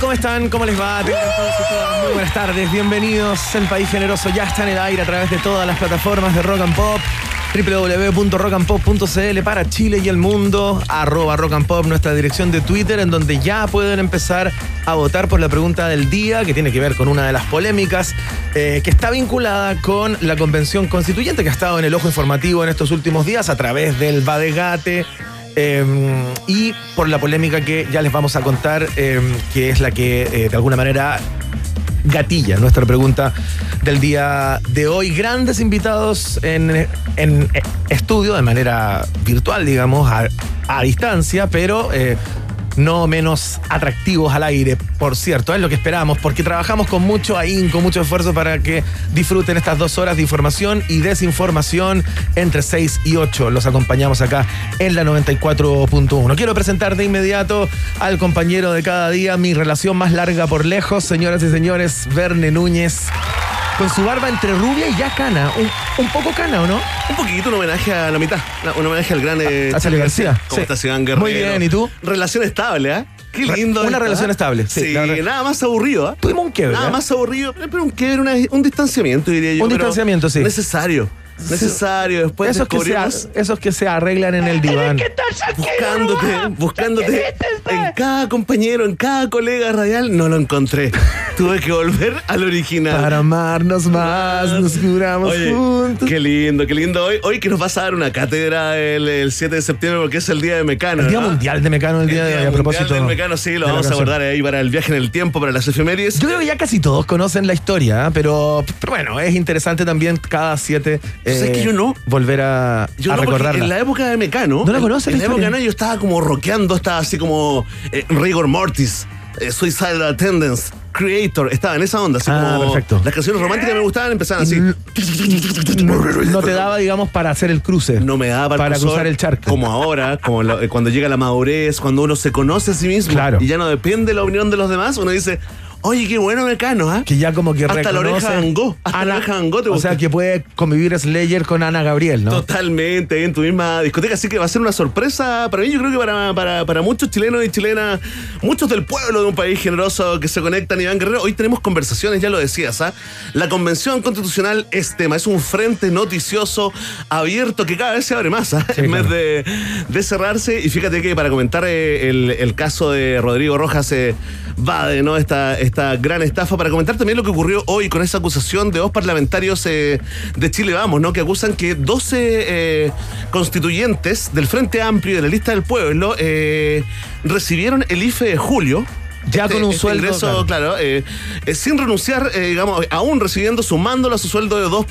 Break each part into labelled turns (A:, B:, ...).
A: ¿Cómo están? ¿Cómo les va? Muy buenas tardes, bienvenidos. El País Generoso ya está en el aire a través de todas las plataformas de Rock and Pop www.rockandpop.cl para Chile y el mundo, arroba rock and pop, nuestra dirección de Twitter, en donde ya pueden empezar a votar por la pregunta del día, que tiene que ver con una de las polémicas, eh, que está vinculada con la convención constituyente que ha estado en el ojo informativo en estos últimos días a través del Badegate. Eh, y por la polémica que ya les vamos a contar, eh, que es la que eh, de alguna manera gatilla nuestra pregunta del día de hoy. Grandes invitados en, en estudio de manera virtual, digamos, a, a distancia, pero eh, no menos atractivos al aire, por cierto, es lo que esperamos, porque trabajamos con mucho ahínco, mucho esfuerzo para que disfruten estas dos horas de información y desinformación entre 6 y 8. Los acompañamos acá en la 94.1. Quiero presentar de inmediato al compañero de cada día, mi relación más larga por lejos, señoras y señores, Verne Núñez. Con su barba entre rubia y ya cana. Un, un poco cana, ¿o no?
B: Un poquito, un homenaje a la mitad. Un homenaje al gran eh,
A: A Charlie García.
B: ¿Cómo
A: Sí.
B: Iván Guerrero?
A: Muy bien, ¿y tú?
B: Relación estable, ¿eh? Qué lindo.
A: Una relación
B: ¿eh?
A: estable, sí,
B: nada más aburrido, ¿eh?
A: Tuvimos un quiebre.
B: Nada
A: ¿eh?
B: más aburrido, pero un quiebre, una- un distanciamiento, diría yo.
A: Un distanciamiento, sí.
B: Necesario. Necesario. Después
A: esos, que se, esos que se arreglan en el diván.
B: buscándote, buscándote en cada compañero, en cada colega radial, no lo encontré. Tuve que volver al original.
A: Para amarnos más, nos curamos
B: Oye,
A: juntos.
B: Qué lindo, qué lindo. Hoy, hoy que nos vas a dar una cátedra el, el 7 de septiembre porque es el día de Mecano.
A: El Día
B: ¿no?
A: Mundial de Mecano, el día de hoy, a
B: Mundial
A: propósito.
B: del Mecano, sí, lo vamos a abordar ahí para el viaje en el tiempo, para las efemérides.
A: Yo creo que ya casi todos conocen la historia, ¿eh? pero, pero bueno, es interesante también cada siete eh,
B: ¿Sabes que yo no?
A: volver a,
B: Yo
A: a
B: no, porque
A: recordarla.
B: en la época de Mecano.
A: ¿No la conoces
B: En
A: la
B: época de? Mecano yo estaba como rockeando, estaba así como eh, Rigor Mortis, eh, Suicidal Attendance, Creator. Estaba en esa onda, así
A: Ah,
B: como.
A: perfecto.
B: Las canciones románticas me gustaban, empezaban así.
A: no, no te daba, digamos, para hacer el cruce.
B: No me daba para,
A: Para
B: cruzar,
A: cruzar el charco.
B: Como ahora, como la- eh, cuando llega la madurez, cuando uno se conoce a sí mismo
A: Claro.
B: y ya no depende de la opinión de los demás, uno dice, oye, qué bueno Mecano, ¿ah?
A: Que ya como que
B: Hasta la oreja Gogh, hasta la oreja te
A: O
B: gusta.
A: sea, que puede convivir Slayer con Ana Gabriel, ¿no?
B: Totalmente, en tu misma discoteca, así que va a ser una sorpresa para mí, yo creo que para, para, para muchos chilenos y chilenas, muchos del pueblo de un país generoso que se conectan, Iván Guerrero, hoy tenemos conversaciones, ya lo decías, ¿ah? La convención constitucional es tema, es un frente noticioso abierto que cada vez se abre más, ¿ah?
A: Sí,
B: en
A: claro.
B: vez de, de cerrarse, y fíjate que para comentar eh, el, el caso de Rodrigo Rojas eh, Bade, ¿no? Esta, esta gran estafa, para comentar también lo que ocurrió hoy con esa acusación de dos parlamentarios eh, de Chile Vamos, ¿no? Que acusan que 12 eh, constituyentes del Frente Amplio y de la lista del pueblo eh, recibieron el IFE de julio.
A: Ya con un sueldo,
B: ingreso, claro, eh, eh, sin renunciar, digamos, aún recibiendo, sumándolo a su sueldo de 2.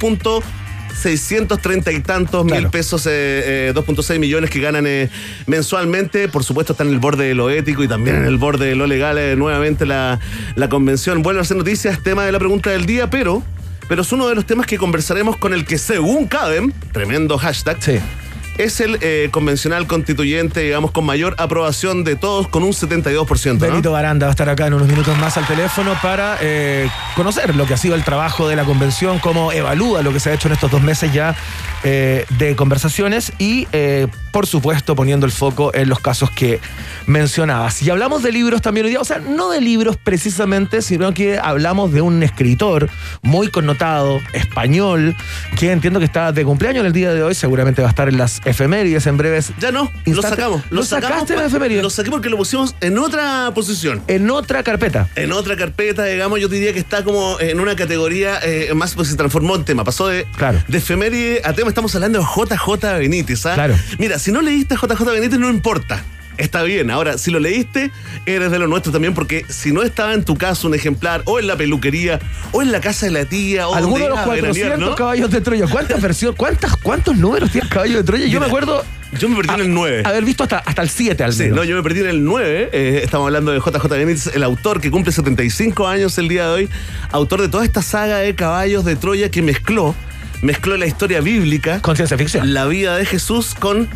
B: 630 y tantos
A: Claro.
B: mil pesos, eh, eh, 2.6 millones que ganan eh, mensualmente. Por supuesto, están en el borde de lo ético y también en el borde de lo legal. eh, nuevamente la, la convención vuelve a ser noticias, tema de la pregunta del día, pero, pero es uno de los temas que conversaremos con el que, según Cadem, tremendo hashtag,
A: Sí.
B: Es el eh, convencional constituyente, digamos, con mayor aprobación de todos, con un 72%. ¿no?
A: Benito Baranda va a estar acá en unos minutos más al teléfono para eh, conocer lo que ha sido el trabajo de la convención, cómo evalúa lo que se ha hecho en estos dos meses ya eh, de conversaciones y, por supuesto, poniendo el foco en los casos que mencionabas. Y hablamos de libros también hoy día, o sea, no de libros precisamente, sino que hablamos de un escritor muy connotado, español, que entiendo que está de cumpleaños el día de hoy, seguramente va a estar en las efemérides en breves.
B: Ya no, lo sacamos.
A: ¿Lo sacaste
B: pa-
A: la efeméride?
B: Lo saqué porque lo pusimos en otra posición.
A: En otra carpeta.
B: En otra carpeta, digamos, yo diría que está como en una categoría eh, más, pues se transformó en tema. Pasó de,
A: Claro.
B: de efeméride a tema. Estamos hablando de JJ Benítez, ¿ah?
A: Claro.
B: Mira, si no leíste JJ Benítez, no importa. Está bien. Ahora, si lo leíste, eres de lo nuestro también, porque si no estaba en tu casa un ejemplar, o en la peluquería, o en la casa de la tía, o
A: Algunos de los
B: ibas a veranear,
A: 400
B: ¿no?
A: caballos de Troya. ¿Cuántas versiones? ¿Cuántas, ¿Cuántos números tiene el caballo de Troya? Yo
B: Mira,
A: me acuerdo.
B: Yo me perdí en el 9.
A: Haber visto hasta, hasta el 7 al
B: Sí,
A: menos.
B: no, yo me perdí en el 9. eh, estamos hablando de JJ Benítez, el autor que cumple 75 años el día de hoy, autor de toda esta saga de caballos de Troya que mezcló, mezcló la historia bíblica,
A: Con ciencia ficción.
B: la vida de Jesús con,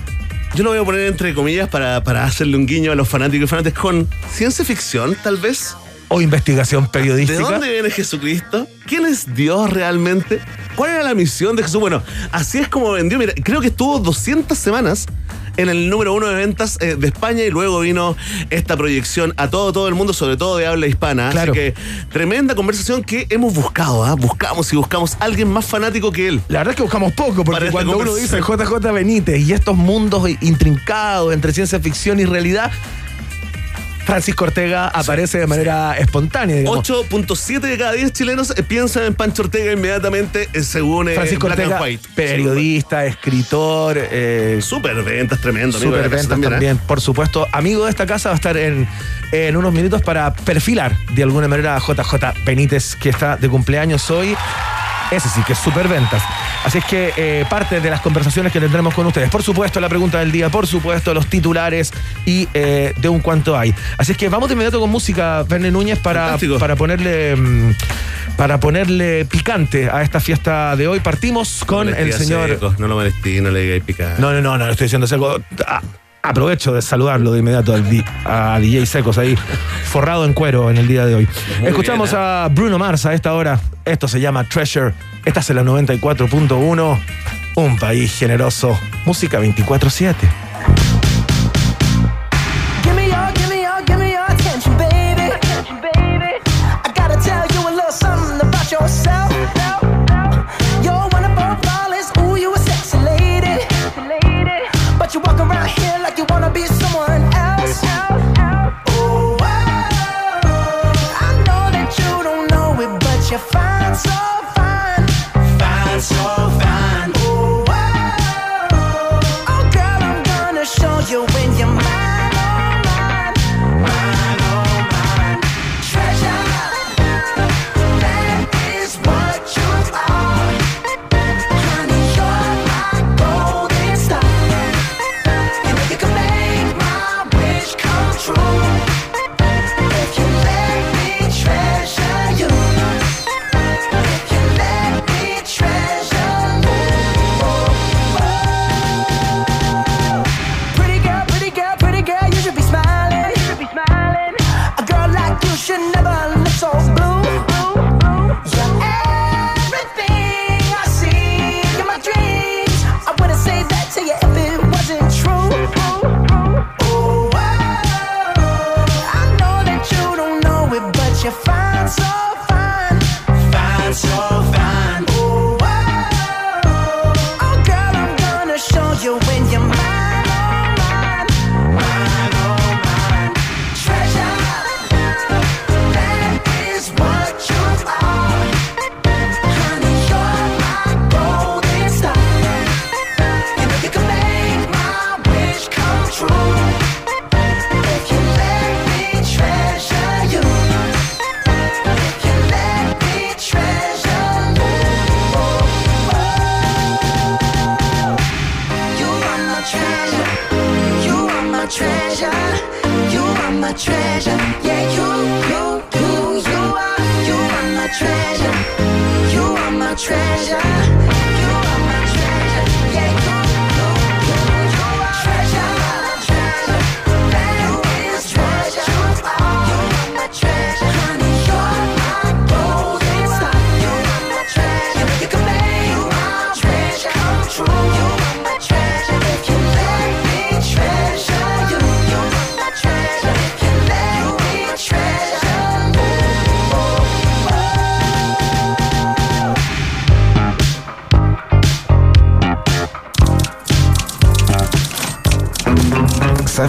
B: yo lo voy a poner entre comillas para, para hacerle un guiño a los fanáticos y fanáticos, con ciencia ficción tal vez.
A: O investigación
B: ¿De
A: periodística.
B: dónde viene Jesucristo? ¿Quién es Dios realmente? ¿Cuál era la misión de Jesús? Bueno, así es como vendió. Mira, creo que estuvo 200 semanas en el número uno de ventas eh, de España y luego vino esta proyección a todo, todo el mundo, sobre todo de habla hispana.
A: Claro.
B: Así que tremenda conversación que hemos buscado, ¿ah? Buscamos y buscamos a alguien más fanático que él.
A: La verdad es que buscamos poco, porque cuando uno dice. JJ Benítez y estos mundos intrincados entre ciencia ficción y realidad, Francisco Ortega aparece de manera espontánea. digamos.
B: 8.7 de cada 10 chilenos eh, piensan en Pancho Ortega inmediatamente, eh, según eh,
A: Francisco
B: Black and
A: Ortega,
B: White.
A: periodista, escritor, eh,
B: Super ventas, tremendo. amigo de la casa
A: Superventas también,
B: ¿eh?
A: por supuesto. Amigo de esta casa va a estar en, en unos minutos para perfilar de alguna manera a JJ Benítez, que está de cumpleaños hoy. Ese sí que es superventas. Así es que eh, parte de las conversaciones que tendremos con ustedes. Por supuesto, la pregunta del día, por supuesto, los titulares y eh, de un cuánto hay. Así es que vamos de inmediato con música, Verne Núñez, para,
B: Fantástico.
A: para ponerle. mm, Para ponerle picante a esta fiesta de hoy. Partimos con
B: No
A: el señor.
B: no lo molesté, no le digas picar.
A: No, no, no, no, no estoy diciendo seco. Ah, Aprovecho de saludarlo de inmediato a DJ Secos ahí, forrado en cuero en el día de hoy.
B: Muy
A: Escuchamos
B: bien, ¿eh?
A: a Bruno Mars a esta hora. Esto se llama Treasure. Esta es la 94.1. Un país generoso. Música 24-7.
C: you find so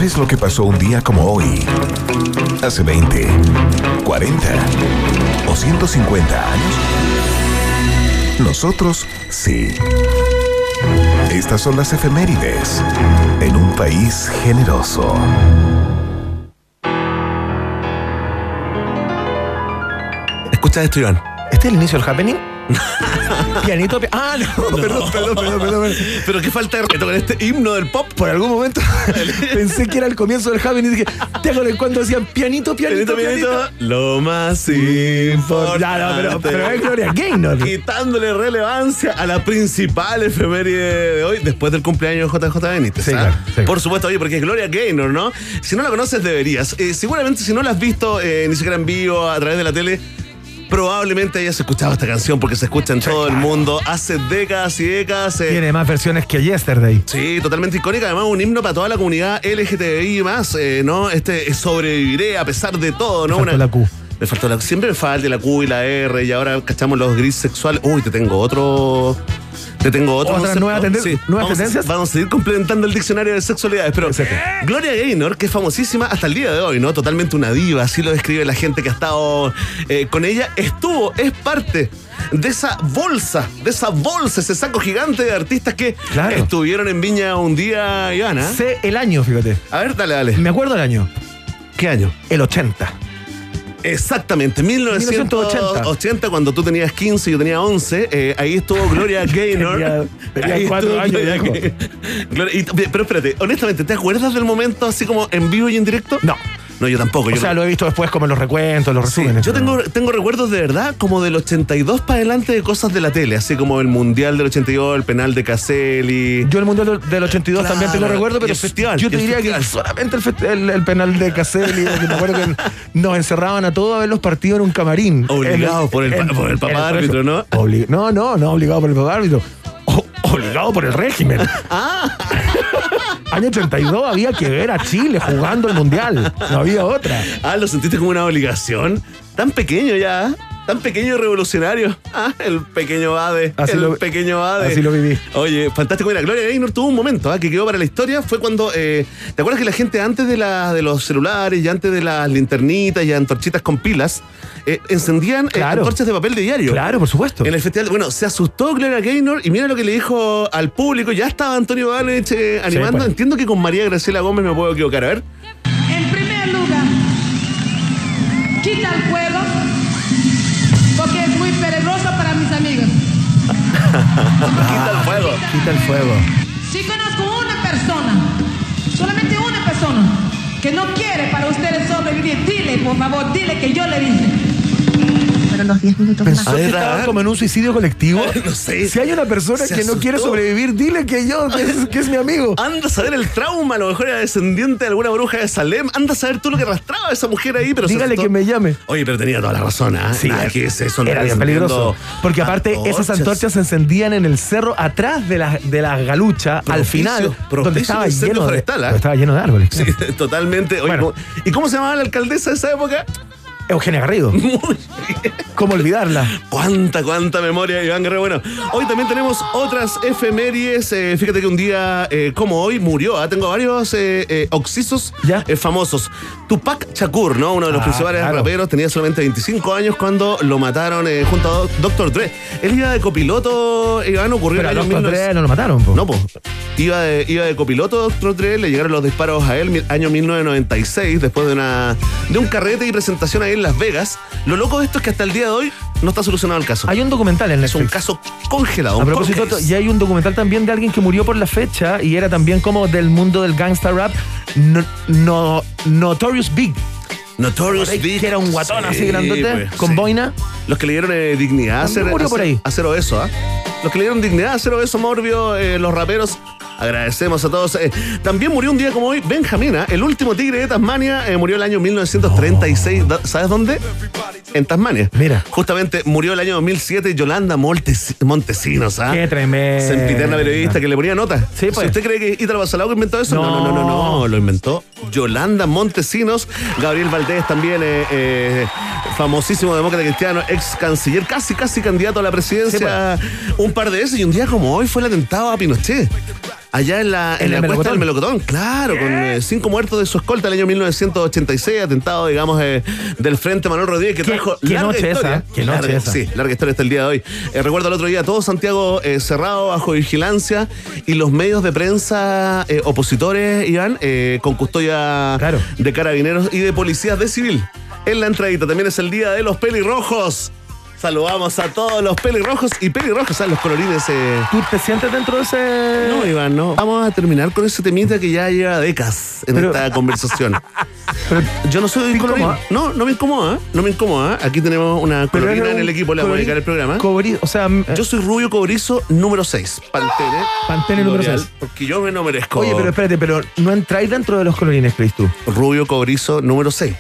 D: ¿Sabes lo que pasó un día como hoy? Hace 20, 40 o 150 años? Nosotros sí. Estas son las efemérides en un país generoso.
B: Escucha esto, Iván.
A: ¿Este es el inicio del happening? Pianito. pi- ah, no, perdón, perdón, perdón, perdón, perdón.
B: Pero qué falta de respeto con este himno del pop.
A: Por algún momento pensé que era el comienzo del happening y dije, ¿te acuerdas cuando decían pianito, pianito,
B: Pianito,
A: pianito?
B: lo más importante.
A: Ya, no, pero, pero es Gloria Gaynor.
B: Quitándole relevancia a la principal efeméride de hoy, después del cumpleaños de JJ Benítez.
A: Sí,
B: ¿ah?
A: claro, sí.
B: Por supuesto, oye, porque es Gloria Gaynor, ¿no? Si no la conoces, deberías. Eh, seguramente, si no la has visto eh, ni siquiera en vivo a través de la tele, probablemente hayas escuchado esta canción porque se escucha en todo el mundo hace décadas y décadas. eh,
A: Tiene más versiones que Yesterday.
B: Sí, totalmente icónica. Además, un himno para toda la comunidad LGTBI más, eh, ¿no? Este eh, sobreviviré a pesar de todo, ¿no?
A: Me faltó la Q.
B: Me faltó la Siempre me falta la Q y la R y ahora cachamos los gris sexuales. Uy, te tengo otro. Te tengo otro.
A: ¿Otras
B: concepto.
A: nuevas tenden- nuevas
B: vamos,
A: tendencias?
B: Vamos a seguir complementando el diccionario de sexualidades. Pero
A: Exacto.
B: Gloria Gaynor, que es famosísima hasta el día de hoy, ¿no? Totalmente una diva, así lo describe la gente que ha estado eh, con ella. Estuvo, es parte de esa bolsa, de esa bolsa, ese saco gigante de artistas que
A: Claro.
B: estuvieron en Viña un día, Ivana.
A: Sé el año, fíjate.
B: A ver, dale, dale.
A: Me acuerdo del año.
B: ¿Qué año?
A: El 80.
B: Exactamente, 1980, cuando tú tenías 15 y yo tenía 11, eh, ahí estuvo Gloria Gaynor.
A: Tenía- tenía cuatro años.
B: Gloria- y- pero espérate, honestamente, ¿te acuerdas del momento así como en vivo y en directo?
A: No.
B: No, yo tampoco.
A: O
B: yo
A: sea, lo he visto después como en los recuentos, los
B: Sí,
A: resúmenes.
B: yo tengo, tengo recuerdos de verdad como del 82 para adelante de cosas de la tele, así como el Mundial del 82, el penal de Caselli.
A: Yo el Mundial del- del 82
B: Claro,
A: también tengo recuerdo, pero
B: el festival,
A: yo te diría
B: festival.
A: que solamente el, el- el penal de Caselli, que me acuerdo que nos encerraban a todos a ver los partidos en un camarín.
B: Obligado
A: En
B: por el por el papá árbitro. ¿no?
A: No, no, no obligado por el papá árbitro. O- obligado por el régimen.
B: Ah.
A: Año 82 había que ver a Chile jugando el Mundial. No había otra.
B: Ah, lo sentiste como una obligación. Tan pequeño ya. Tan pequeño y revolucionario. Ah, el pequeño Bade.
A: Así
B: el
A: lo-
B: pequeño Bade.
A: así lo viví.
B: Oye, fantástico. Mira, Gloria Gaynor tuvo un momento ah, que quedó para la historia. Fue cuando. eh, ¿Te acuerdas que la gente antes de, la, de los celulares y antes de las linternitas y antorchitas con pilas eh, encendían eh,
A: Claro.
B: antorchas de papel de diario?
A: Claro, por supuesto.
B: En el festival, bueno, se asustó Gloria Gaynor y mira lo que le dijo al público. Ya estaba Antonio Valich eh, animando.
A: pues.
B: Entiendo que con María Graciela Gómez me puedo equivocar. A ver.
E: En primer lugar, quita el fuego
B: Quita el fuego.
A: Quita el fuego.
E: Si conozco una persona, solamente una persona, que no quiere para ustedes sobrevivir, dile, por favor, dile que yo le dije.
F: Pero los 10 minutos
A: Pensó
B: A
A: que
B: ver,
A: estaba
B: a ver.
A: como en un suicidio colectivo.
B: No sé.
A: Si hay una persona que no quiere sobrevivir, dile que yo, que es, que es mi amigo.
B: Anda a saber el trauma, a lo mejor era descendiente de alguna bruja de Salem. Anda a saber tú lo que arrastraba esa mujer ahí, pero
A: Dígale que me llame.
B: Oye, pero tenía toda la razón, ¿ah?
A: Sí,
B: Nada que es eso,
A: era
B: andar
A: bien peligroso. Porque aparte esas antorchas se encendían en el cerro atrás de la, de la galucha, al final, donde estaba lleno, de,
B: forestal, ¿ah?
A: donde estaba lleno de árboles.
B: Sí, totalmente. Oye,
A: Bueno.
B: ¿cómo- ¿Y cómo se llamaba la alcaldesa de esa época?
A: Eugenia Garrido.
B: Muy bien.
A: ¿Cómo olvidarla?
B: Cuánta, cuánta memoria, Iván Guerrero. Bueno, hoy también tenemos otras efemérides. Eh, fíjate que un día eh, como hoy murió. ah, Tengo varios eh, eh, oxisos
A: Ya.
B: eh, famosos. Tupac Shakur, ¿no? Uno de los
A: Ah,
B: principales
A: claro.
B: raperos, tenía solamente 25 años cuando lo mataron eh, junto a Doc- Dr. Dre. Él iba de copiloto, Iván, ocurrió
A: Pero a
B: en el año 1900.
A: Dre no lo mataron, po.
B: No, pues. Iba de, iba de copiloto Dr. Dre, le llegaron los disparos a él, año 1996, después de una de un carrete y presentación ahí en Las Vegas. Lo loco de esto es que hasta el día de hoy no está solucionado el caso.
A: Hay un documental en
B: es un
A: Netflix.
B: caso congelado.
A: A propósito,
B: cold case.
A: y hay un documental también de alguien que murió por la fecha y era también como del mundo del gangsta rap, no, no- Notorious Big,
B: Notorious
A: que
B: Big.
A: era un guatón así
B: Sí,
A: grandote,
B: pues,
A: con
B: sí.
A: boina.
B: Los que le dieron eh, dignidad a hacer,
A: murió por ahí.
B: hacer obeso, ¿ah? Los que le dieron dignidad a hacer obeso morbio, eh, los raperos. Agradecemos a todos. Eh, también murió un día como hoy Benjamín, ¿ah? el último tigre de Tasmania, eh, murió el año 1936. Da- ¿Sabes dónde? En Tasmania.
A: Mira.
B: Justamente murió el año 2007 Yolanda Montesinos. ¿ah?
A: Qué tremendo.
B: Sempiterna periodista que le ponía nota.
A: Sí, pues.
B: Si usted cree que Italo Basalao inventó eso, no, no, no, no, no,
A: No.
B: lo inventó Yolanda Montesinos. Gabriel Valdés también eh, eh, famosísimo demócrata cristiano, ex canciller, casi, casi candidato a la presidencia un par de veces. Y un día como hoy fue el atentado a Pinochet. Allá en la, en
E: ¿En
B: la
E: el
B: cuesta del
E: Melocotón?
B: Claro, con eh, cinco muertos de su escolta el año 1986, atentado, digamos, eh, del Frente Manuel Rodríguez, que
E: Qué-
B: trajo
E: qué
B: larga
E: noche
B: historia.
E: esa, qué noche
B: Larga-
E: esa.
B: Sí, larga historia hasta el día de hoy. Eh, recuerdo el otro día todo Santiago eh, cerrado bajo vigilancia y los medios de prensa eh, opositores, Iván, eh, con custodia
E: Claro.
B: de carabineros y de policías de civil. En la entradita también es el día de los pelirrojos. Saludamos a todos los pelirrojos y pelirrojos, ¿sabes? Los colorines. eh,
E: ¿Tú te sientes dentro de ese.?
B: no, Iván, no. Vamos a terminar con ese temita que ya lleva décadas en
E: Pero-
B: esta conversación.
E: Pero-
B: Yo no soy
E: ¿Te
B: colorín.
E: incomoda?
B: No, no me incomoda, no me incomoda. Aquí tenemos una colorina en el equipo, le vamos a dedicar el programa.
E: cobri- o sea, eh,
B: Yo soy rubio cobrizo número 6. Pantene.
E: Pantene número
B: L'Oreal,
E: seis.
B: Porque yo me no merezco.
E: Oye, pero espérate, pero no entráis dentro de los colorines, Chris, tú.
B: Rubio cobrizo número 6.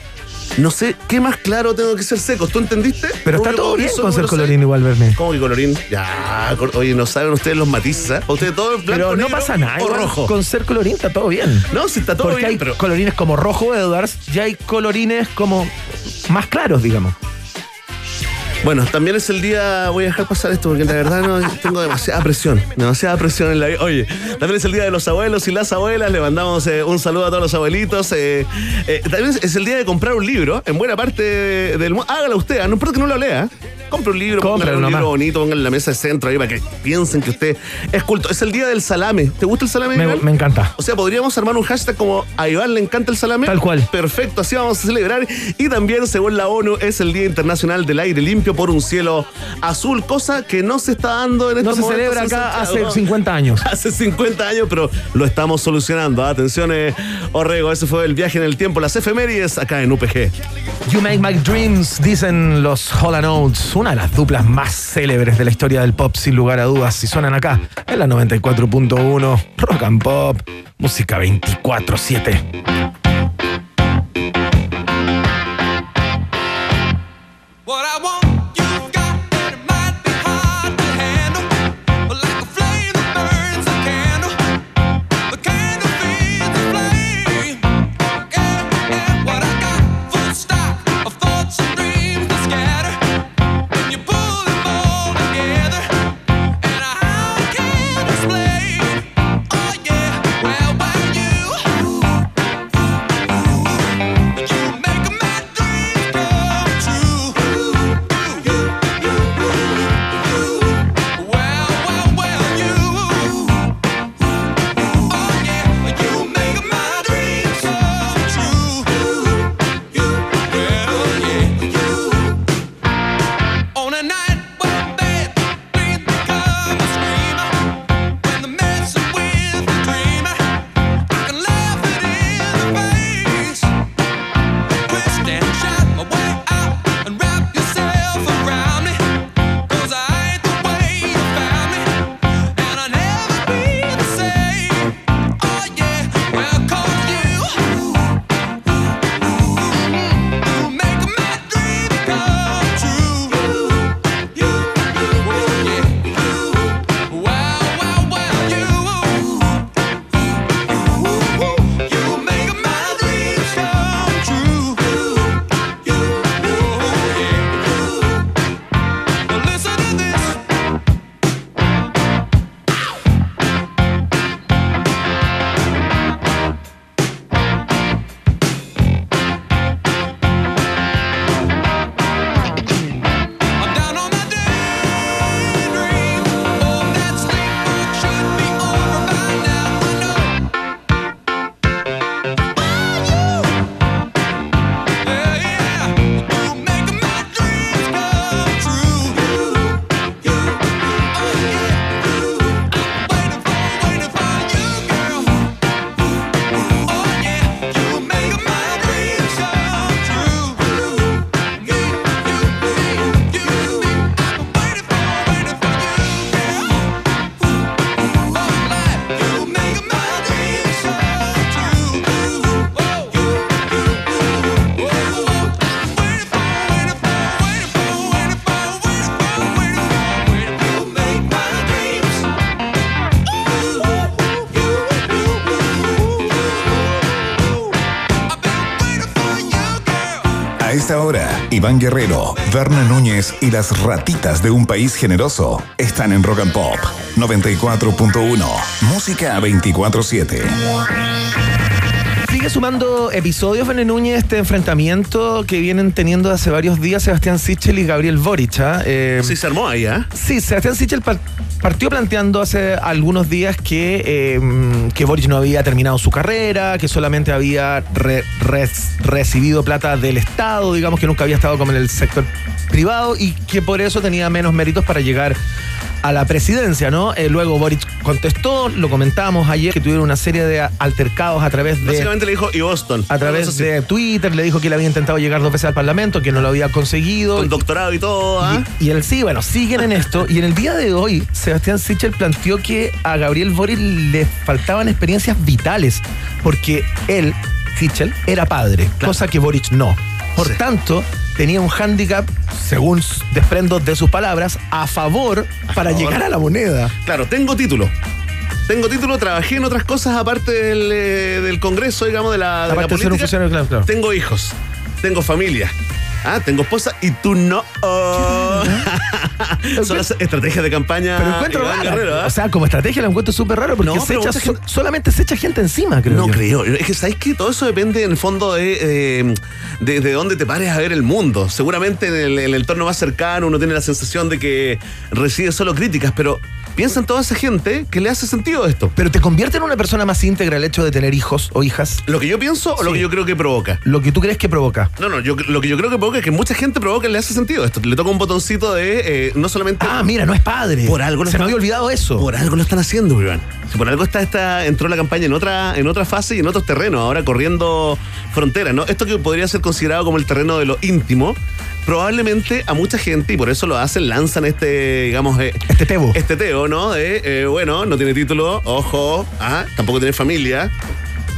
B: No sé qué más claro tengo que ser seco. ¿Tú entendiste?
E: Pero está todo bien con ser colorín igual, Verne.
B: ¿Cómo que colorín? Ya, oye, no saben ustedes los matices, ¿eh? Ustedes todo en blanco,
E: Pero no pasa nada.
B: O rojo.
E: Con ser colorín está todo bien.
B: No, si está todo
E: Porque
B: bien,
E: hay
B: pero.
E: colorines como rojo Edwards y hay colorines como más claros, digamos.
B: Bueno, también es el día, voy a dejar pasar esto porque la verdad no tengo demasiada presión, demasiada presión en la vida. Oye, también es el día de los abuelos y las abuelas, le mandamos eh, un saludo a todos los abuelitos. eh, eh, también es el día de comprar un libro, en buena parte de- del mundo. Hágalo usted, ah, no importa que no lo lea. Compre un libro, póngale un libro bonito, en la mesa de centro ahí para que piensen que usted es culto. Es el día del salame. ¿Te gusta el salame?
E: Me, encanta.
B: O sea, podríamos armar un hashtag como a Iván le encanta el salame.
E: Tal cual.
B: Perfecto, así vamos a celebrar. Y también, según la ONU, es el Día Internacional del Aire Limpio por un cielo azul, cosa que no se está dando en
E: No
B: estos
E: se celebra acá hace 50 años.
B: Hace 50 años, pero lo estamos solucionando. Atención, eh, Orrego, ese fue el viaje en el tiempo, las efemérides acá en UPG.
E: You Make My Dreams, dicen los Holland Oates, una de las duplas más célebres de la historia del pop, sin lugar a dudas. Y suenan acá en la 94.1 Rock and Pop, música 24-7.
D: Iván Guerrero, Berna Núñez y las ratitas de un país generoso están en Rock and Pop 94.1. Música 24-7.
A: Sigue sumando episodios, Vene Núñez, este enfrentamiento que vienen teniendo hace varios días Sebastián Sichel y Gabriel Boric. ¿ah? Eh,
B: Sí, se armó ahí, ¿ah?
A: Sí, Sebastián Sichel partió planteando hace algunos días que, eh, que Boric no había terminado su carrera, que solamente había recibido plata del Estado, digamos que nunca había estado como en el sector privado y que por eso tenía menos méritos para llegar a la presidencia, ¿no? Eh, luego Boric contestó, lo comentábamos ayer, que tuvieron una serie de altercados a través de
B: Básicamente le dijo, y Boston.
A: a través
B: sí.
A: de Twitter, le dijo que él había intentado llegar dos veces al Parlamento, que no lo había conseguido.
B: Con doctorado y todo, ¿ah?
A: Y, y él sí, bueno, siguen en esto. Y en el día de hoy, Sebastián Sichel planteó que a Gabriel Boric le faltaban experiencias vitales, porque él, Sichel, era padre, cosa que Boric no. Por
B: Sí.
A: tanto, tenía un hándicap, según desprendo de sus palabras, a favor para
B: favor.
A: llegar a la moneda.
B: Claro, tengo título. Tengo título, trabajé en otras cosas aparte del, eh, del Congreso, digamos, de la, la
A: de ser un
B: política.
A: claro, claro.
B: Tengo hijos, tengo familia. Ah, tengo esposa y tú no. Oh. Son las estrategias de campaña.
A: Pero encuentro raro.
B: Guerrero, ¿ah?
A: O sea, como estrategia lo encuentro súper raro porque
B: No,
A: se echa
B: mucha
A: so-
B: gente-
A: solamente se echa gente encima, creo
B: No
A: yo.
B: creo. Es que sabéis que todo eso depende en el fondo de, eh, de, de dónde te pares a ver el mundo. Seguramente en el, en el entorno más cercano uno tiene la sensación de que recibe solo críticas, pero piensa en toda esa gente que le hace sentido esto.
A: Pero te convierte en una persona más íntegra el hecho de tener hijos o hijas.
B: ¿Lo que yo pienso o lo que yo creo que provoca?
A: Lo que tú crees que provoca.
B: No, no, yo, lo que yo creo que provoca es que mucha gente provoca y le hace sentido esto. Le toca un botoncito de eh, no solamente.
A: Ah, mira, no es padre.
B: Por algo lo
A: Se me
B: está-
A: había olvidado eso.
B: Por algo lo están haciendo, Iván. Si por algo está esta, entró la campaña en otra, en otra fase y en otros terrenos, ahora corriendo fronteras, ¿no? Esto que podría ser considerado como el terreno de lo íntimo, probablemente a mucha gente, y por eso lo hacen, lanzan este, digamos, eh,
A: Este tebo.
B: este teo, ¿no? De, eh, bueno, no tiene título, ojo, ah, tampoco tiene familia,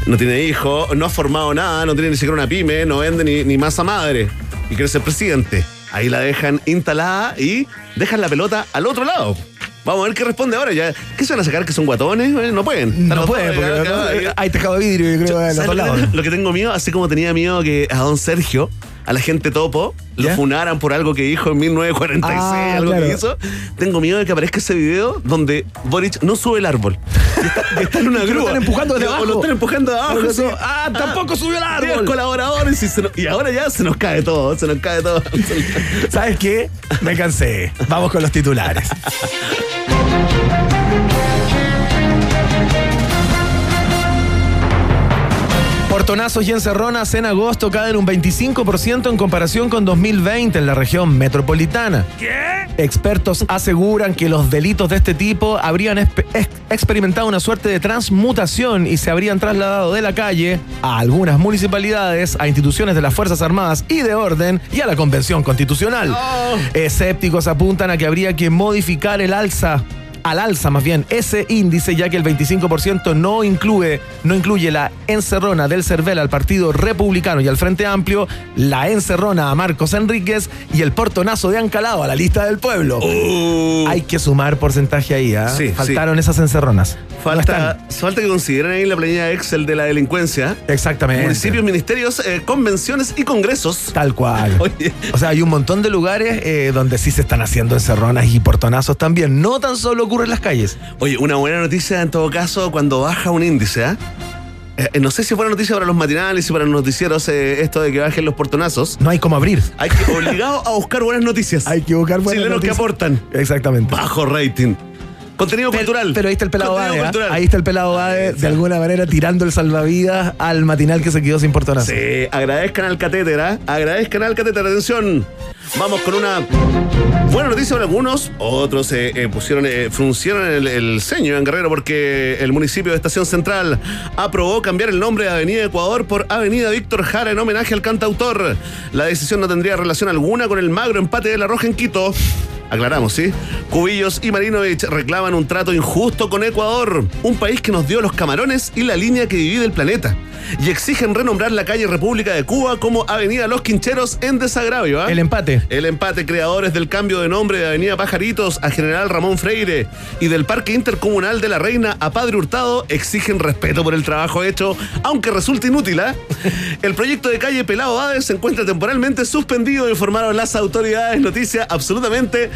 B: no tiene hijo, no ha formado nada, no tiene ni siquiera una pyme, no vende ni, ni masa madre y quiere ser presidente. Ahí la dejan instalada y dejan la pelota al otro lado. Vamos a ver qué responde ahora. Ya, ¿Qué se van a sacar? ¿Que son guatones? Eh, No pueden.
A: No
B: los
A: puede,
B: dos,
A: porque no- hay tejado de vidrio, yo creo, en los
B: ¿Sabes
A: dos
B: lo,
A: lados.
B: que, lo que tengo miedo? Así como tenía miedo que a don Sergio, a la gente topo, lo
A: ¿Ya?
B: funaran por algo que dijo en 1946,
A: Ah,
B: algo
A: claro.
B: que hizo. Tengo miedo de que aparezca ese video donde Boric no sube el árbol. Y está, y está en una
A: Que lo
B: grúa.
A: están empujando desde abajo.
B: lo están empujando de abajo.
A: Eso- ah, tampoco subió el árbol.
B: Colaboradores y, se nos- y ahora ya se nos cae todo, se nos cae todo.
A: ¿Sabes qué? Me cansé. Vamos con los titulares. Portonazos y encerronas en agosto caen un 25% en comparación con 2020 en la región metropolitana. ¿Qué? Expertos aseguran que los delitos de este tipo habrían experimentado una suerte de transmutación y se habrían trasladado de la calle a algunas municipalidades, a instituciones de las Fuerzas Armadas y de orden y a la Convención Constitucional. Escépticos apuntan a que habría que modificar el alza al alza más bien ese índice ya que el 25% no incluye, no incluye la encerrona del CERVEL al Partido Republicano y al Frente Amplio, la encerrona a Marcos Enríquez y el portonazo de Ancalao a la lista del pueblo. Hay que sumar porcentaje ahí, ¿ah?
B: Sí,
A: Faltaron esas encerronas.
B: Falta, falta que consideren ahí la planilla Excel de la delincuencia.
A: Exactamente.
B: Municipios, ministerios, eh, convenciones y congresos.
A: Tal cual.
B: Oye.
A: O sea, hay un montón de lugares eh, donde sí se están haciendo encerronas y portonazos también. No tan solo ocurre en las calles.
B: Oye, una buena noticia en todo caso cuando baja un índice, ¿ah? Eh, no sé si es buena noticia para los matinales y para los noticieros eh, esto de que bajen los portonazos.
A: No hay como abrir.
B: Hay que obligado a buscar buenas noticias.
A: Hay que buscar buenas
B: Chilenos
A: noticias.
B: que aportan.
A: Exactamente.
B: Bajo rating. Contenido cultural.
A: Pero ahí está el pelado
B: Contenido
A: Bade.
B: cultural.
A: Ahí está el pelado Bade, de alguna manera tirando el salvavidas al matinal que se quedó sin portonazo.
B: Sí, agradezcan al catéter, ¿ah? Agradezcan al catéter. Atención. Vamos con una buena noticia para algunos. Otros eh, eh, pusieron, eh, fruncieron el, el en Guerrero porque el municipio de Estación Central aprobó cambiar el nombre de Avenida Ecuador por Avenida Víctor Jara en homenaje al cantautor. La decisión no tendría relación alguna con el magro empate de La Roja en Quito. Aclaramos, ¿sí? Cubillos y Marinovich reclaman un trato injusto con Ecuador, un país que nos dio los camarones y la línea que divide el planeta. Y exigen renombrar la calle República de Cuba como Avenida Los Quincheros en desagravio. ¿ah?
A: El empate.
B: El empate, creadores del cambio de nombre de Avenida Pajaritos a General Ramón Freire y del Parque Intercomunal de la Reina a Padre Hurtado exigen respeto por el trabajo hecho, aunque resulte inútil. ¿ah? El proyecto de calle Pelado Bades se encuentra temporalmente suspendido, informaron las autoridades. Noticia absolutamente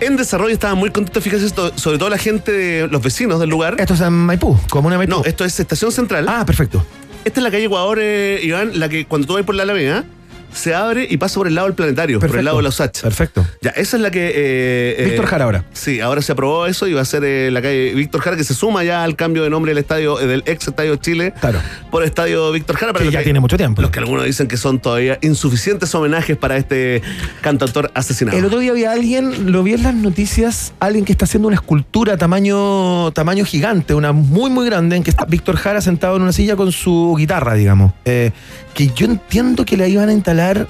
B: en desarrollo. Estaban muy contentos, fíjese esto, sobre todo la gente, de los vecinos del lugar.
A: Esto es en Maipú, comuna Maipú.
B: No, esto es Estación Central.
A: Ah, perfecto.
B: Esta es la calle Ecuador, eh, Iván, la que cuando tú vas por la Alameda, se abre y pasa por el lado del planetario, por el lado de los H.
A: Perfecto.
B: Ya, esa es la que. eh, eh,
A: Víctor Jara ahora.
B: Sí, ahora se aprobó eso y va a ser eh, la calle Víctor Jara, que se suma ya al cambio de nombre del estadio, eh, del ex estadio Chile,
A: Claro.
B: por estadio Víctor Jara. para
A: Que ya tiene mucho tiempo.
B: Los que algunos dicen que son todavía insuficientes homenajes para este cantautor asesinado.
A: El otro día había alguien, lo vi en las noticias, alguien que está haciendo una escultura tamaño, tamaño gigante, una muy, muy grande, en que está Víctor Jara sentado en una silla con su guitarra, digamos. Eh, que yo entiendo que la iban a instalar.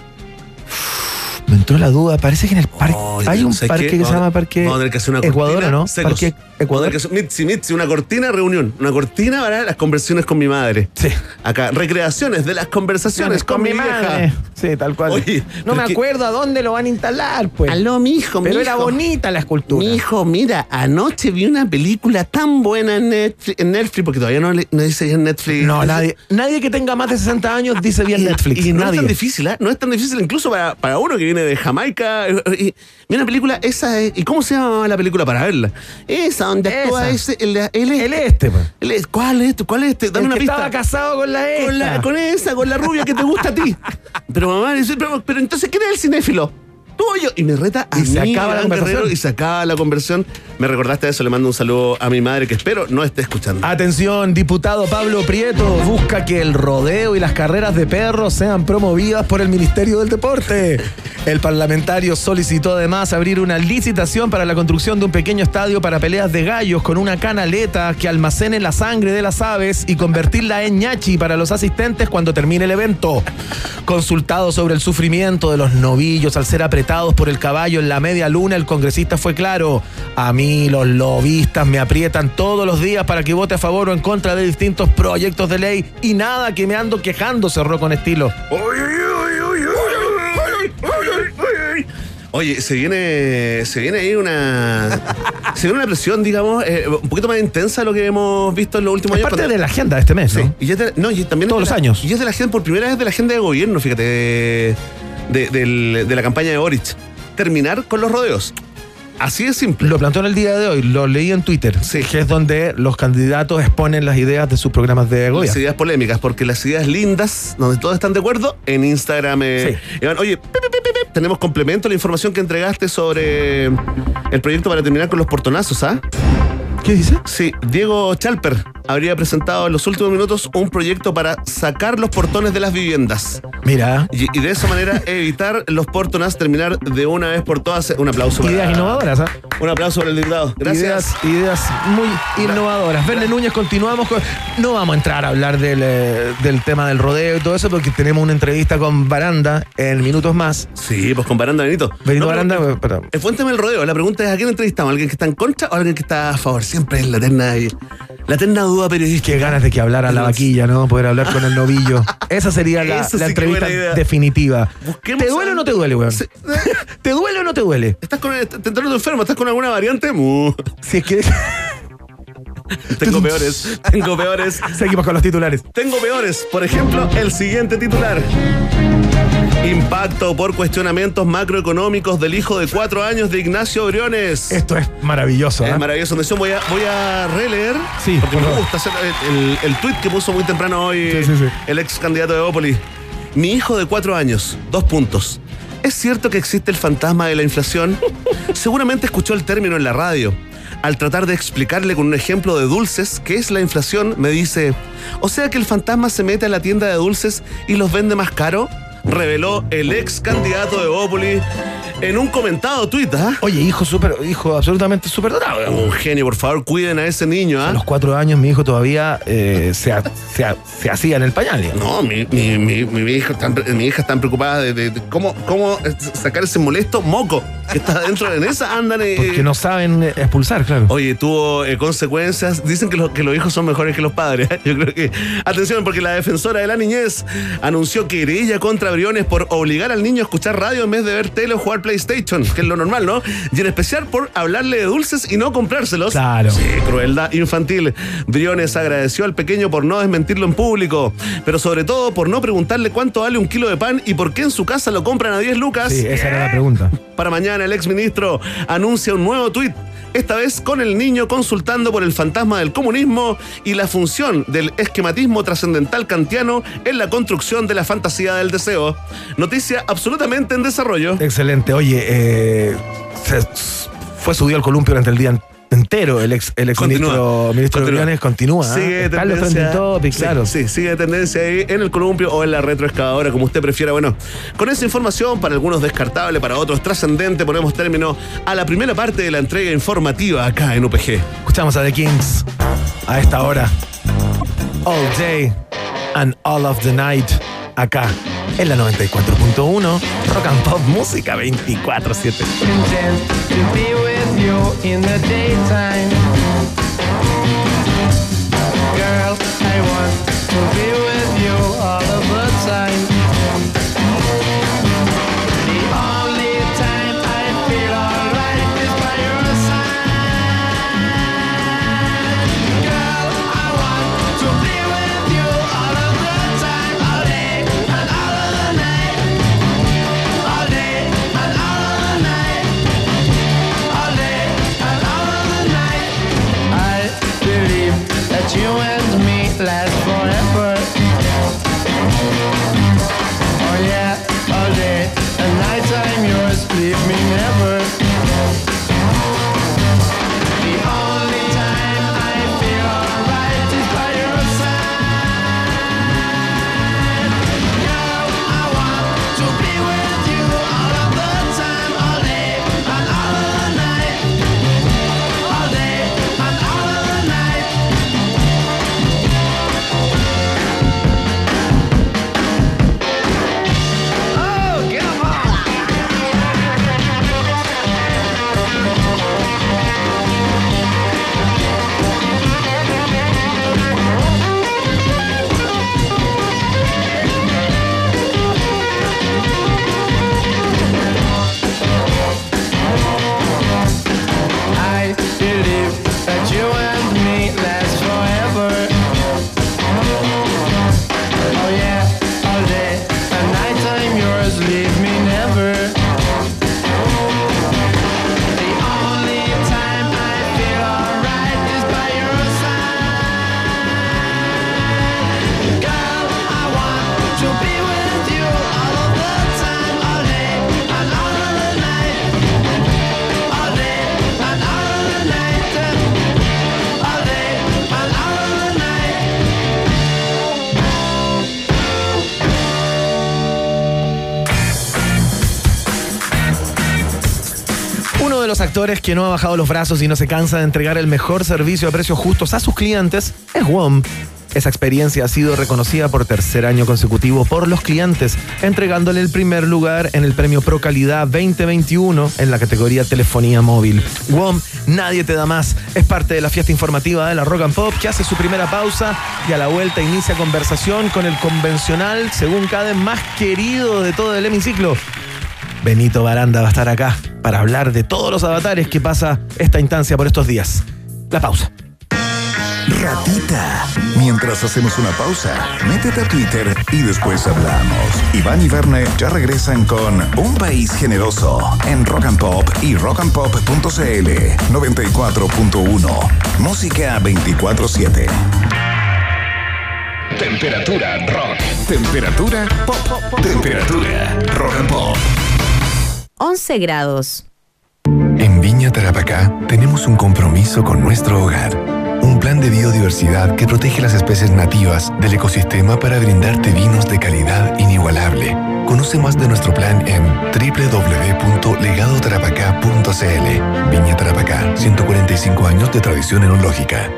A: Me entró la duda, parece que en el parque.
B: Oh,
A: hay un
B: ¿sabes
A: parque que se llama Parque
B: vamos a tener que hacer una
A: Ecuador,
B: cortina,
A: ¿o ¿no?
B: secos.
A: Parque Ecuador.
B: a tener que hacer- Mitzi, Mitzi, una cortina reunión. Una cortina para las conversaciones con mi madre.
A: Sí.
B: Acá, recreaciones de las conversaciones con, mi vieja.
A: Sí, tal cual.
B: Oye,
A: no me acuerdo a dónde lo van a instalar, pues.
B: Aló, mi hijo,
A: Pero
B: mi
A: era
B: hijo.
A: bonita la escultura.
B: Mi hijo, mira, anoche vi una película tan buena en Netflix, en Netflix porque todavía no, le- no dice en Netflix.
A: No, nadie, nadie que tenga más de 60 años dice bien Netflix.
B: Y no
A: nadie.
B: es tan difícil, ¿ah? No es tan difícil incluso para, para uno que viene de Jamaica. eh, Y, mira una película, esa es- ¿Y cómo se llama la película para verla? Esa, donde actúa
A: Esa.
B: ese. El, el,
A: El este, pues.
B: el- el- ¿Cuál es este? ¿Cuál es este? Dame
A: El
B: una
A: que
B: pista.
A: estaba casado con la esta.
B: con, la- con esa, con la rubia que te gusta a ti. Pero mamá dice, pero, pero entonces, ¿quién es el cinéfilo? Tú o yo. Y me reta a
A: Y se acaba la conversación.
B: Guerrero, y se acaba la conversión. Me recordaste eso, le mando un saludo a mi madre que espero no esté escuchando.
A: Atención, diputado Pablo Prieto busca que el rodeo y las carreras de perros sean promovidas por el Ministerio del Deporte. El parlamentario solicitó además abrir una licitación para la construcción de un pequeño estadio para peleas de gallos con una canaleta que almacene la sangre de las aves y convertirla en ñachi para los asistentes cuando termine el evento. Consultado sobre el sufrimiento de los novillos al ser apretados por el caballo en la media luna, el congresista fue claro. A mí los lobistas me aprietan todos los días para que vote a favor o en contra de distintos proyectos de ley y nada que me ando quejando, cerró con estilo.
B: Oye, se viene, se viene ahí una, se viene una presión, digamos, eh, un poquito más intensa de lo que hemos visto en los últimos
A: Es
B: años.
A: parte
B: Cuando-
A: de la agenda de este mes,
B: Sí,
A: ¿no?
B: y, ya te- no, y también
A: Todos los
B: la-
A: años.
B: Y es de la agenda, por primera vez de la agenda de gobierno, fíjate, de, de- la campaña de Boric. Terminar con los rodeos. Así de simple.
A: Lo planteó en el día de hoy, lo leí en Twitter,
B: Sí.
A: que es donde los candidatos exponen las ideas de sus programas de
B: Las
A: gobierno.
B: ideas polémicas, porque las ideas lindas, donde todos están de acuerdo, en Instagram. eh, Iván, oye, pi, pi, pi, pi, pi, tenemos complemento la información que entregaste sobre el proyecto para terminar con los portonazos, ¿ah?
A: ¿Qué dice?
B: Sí, Diego Chalper habría presentado en los últimos minutos un proyecto para sacar los portones de las viviendas.
A: Mira,
B: Y, y de esa manera evitar los portonazos, terminar de una vez por todas. Un aplauso para-
A: ideas innovadoras, ¿ah?
B: Un aplauso para el diputado. Gracias.
A: Ideas, ideas muy innovadoras. Verne Núñez, continuamos con. No vamos a entrar a hablar del, eh, del tema del rodeo y todo eso, porque tenemos una entrevista con Baranda en minutos más.
B: Sí, pues con Baranda Benito.
A: Benito
B: No,
A: Baranda,
B: pero-
A: eh, perdón.
B: El rodeo. La pregunta es: ¿a quién entrevistamos? ¿Alguien que está en contra o alguien que está a favor? Siempre es la eterna, la eterna duda periodística.
A: Qué ganas de que hablara la vaquilla, ¿no? Poder hablar con el novillo. Esa sería la,
B: Eso
A: la
B: sí que
A: entrevista
B: buena idea.
A: definitiva.
B: Busquemos
A: ¿Te duele o no te duele, weón? ¿Te duele o no te duele?
B: ¿Estás con te noto enfermo? ¿Estás con alguna variante? Mu.
A: Si es que.
B: Tengo peores. Tengo peores.
A: Seguimos con los titulares.
B: Tengo peores. Por ejemplo, el siguiente titular. Impacto por cuestionamientos macroeconómicos del hijo de cuatro años de Ignacio Briones.
A: Esto es maravilloso,
B: Es
A: ¿ah?
B: maravilloso. Atención, Voy a, voy a releer.
A: Sí,
B: porque
A: por
B: me
A: favor.
B: gusta hacer el, tuit que puso muy temprano hoy
A: Sí, sí, sí.
B: el ex candidato de Opoli. Mi hijo de cuatro años, dos puntos. ¿Es cierto que existe el fantasma de la inflación? Seguramente escuchó el término en la radio. Al tratar de explicarle con un ejemplo de dulces qué es la inflación, me dice, o sea que el fantasma se mete a la tienda de dulces y los vende más caro, reveló el ex candidato de Opoli en un comentado tuit, ¿ah?
A: Oye, hijo súper, hijo absolutamente súper dotado.
B: Un genio, por favor, cuiden a ese niño, ¿ah?
A: A los cuatro años mi hijo todavía eh, se, ha- se ha- se hacía en el pañal. digamos.
B: No, mi, mi, mi, mi hija, está, mi hija está preocupada de, de- de cómo, cómo sacar ese molesto moco. que está dentro de esa andan. eh,
A: Porque no saben expulsar, claro.
B: Oye, tuvo eh, consecuencias. Dicen que, los- que los hijos son mejores que los padres. Yo creo que. Atención, porque la defensora de la niñez anunció querella contra Briones por obligar al niño a escuchar radio en vez de ver tele o jugar PlayStation, que es lo normal, ¿no? Y en especial por hablarle de dulces y no comprárselos.
A: Claro.
B: Sí, crueldad infantil. Briones agradeció al pequeño por no desmentirlo en público, pero sobre todo por no preguntarle cuánto vale un kilo de pan y por qué en su casa lo compran a 10 lucas.
A: Sí, esa era la pregunta.
B: Para mañana el exministro anuncia un nuevo tuit, esta vez con el niño consultando por el fantasma del comunismo y la función del esquematismo trascendental kantiano en la construcción de la fantasía del deseo. Noticia absolutamente en desarrollo.
A: Excelente. Oye, eh, se- fue subido al columpio durante el día entero. El ex, el ex
B: Continúa.
A: ministro, ministro
B: Continúa.
A: Continúa. ¿eh?
B: Sigue
A: los trending topics,
B: Sí,
A: claro.
B: Sí, sigue tendencia ahí en el columpio o en la retroexcavadora, como usted prefiera. Bueno, con esa información, para algunos descartable, para otros trascendente, ponemos término a la primera parte de la entrega informativa acá en UPG.
A: Escuchamos a The Kings a esta hora. All day and all of the night. Acá en la 94.1 Rock and Pop Música 24-7.
G: content to be with you in the daytime. Girl, I want to be with you all of the time.
A: Actores que no ha bajado los brazos y no se cansa de entregar el mejor servicio a precios justos a sus clientes es WOM. Esa experiencia ha sido reconocida por tercer año consecutivo por los clientes, entregándole el primer lugar en el premio Pro Calidad 2021 en la categoría Telefonía Móvil. WOM, nadie te da más. Es parte de la fiesta informativa de la Rock and Pop que hace su primera pausa y a la vuelta inicia conversación con el convencional, según cada más querido de todo el hemiciclo. Benito Baranda va a estar acá para hablar de todos los avatares que pasa esta instancia por estos días. La pausa.
D: Ratita. Mientras hacemos una pausa, métete a Twitter y después hablamos. Iván y Verne ya regresan con Un País Generoso en Rock and Pop y rockandpop.cl 94.1. Música 24-7. Temperatura rock. Temperatura pop. Temperatura rock and pop.
H: 11 grados.
I: En Viña Tarapacá tenemos un compromiso con nuestro hogar. Un plan de biodiversidad que protege las especies nativas del ecosistema para brindarte vinos de calidad inigualable. Conoce más de nuestro plan en www.legadotarapacá.cl. Viña Tarapacá, 145 años de tradición enológica.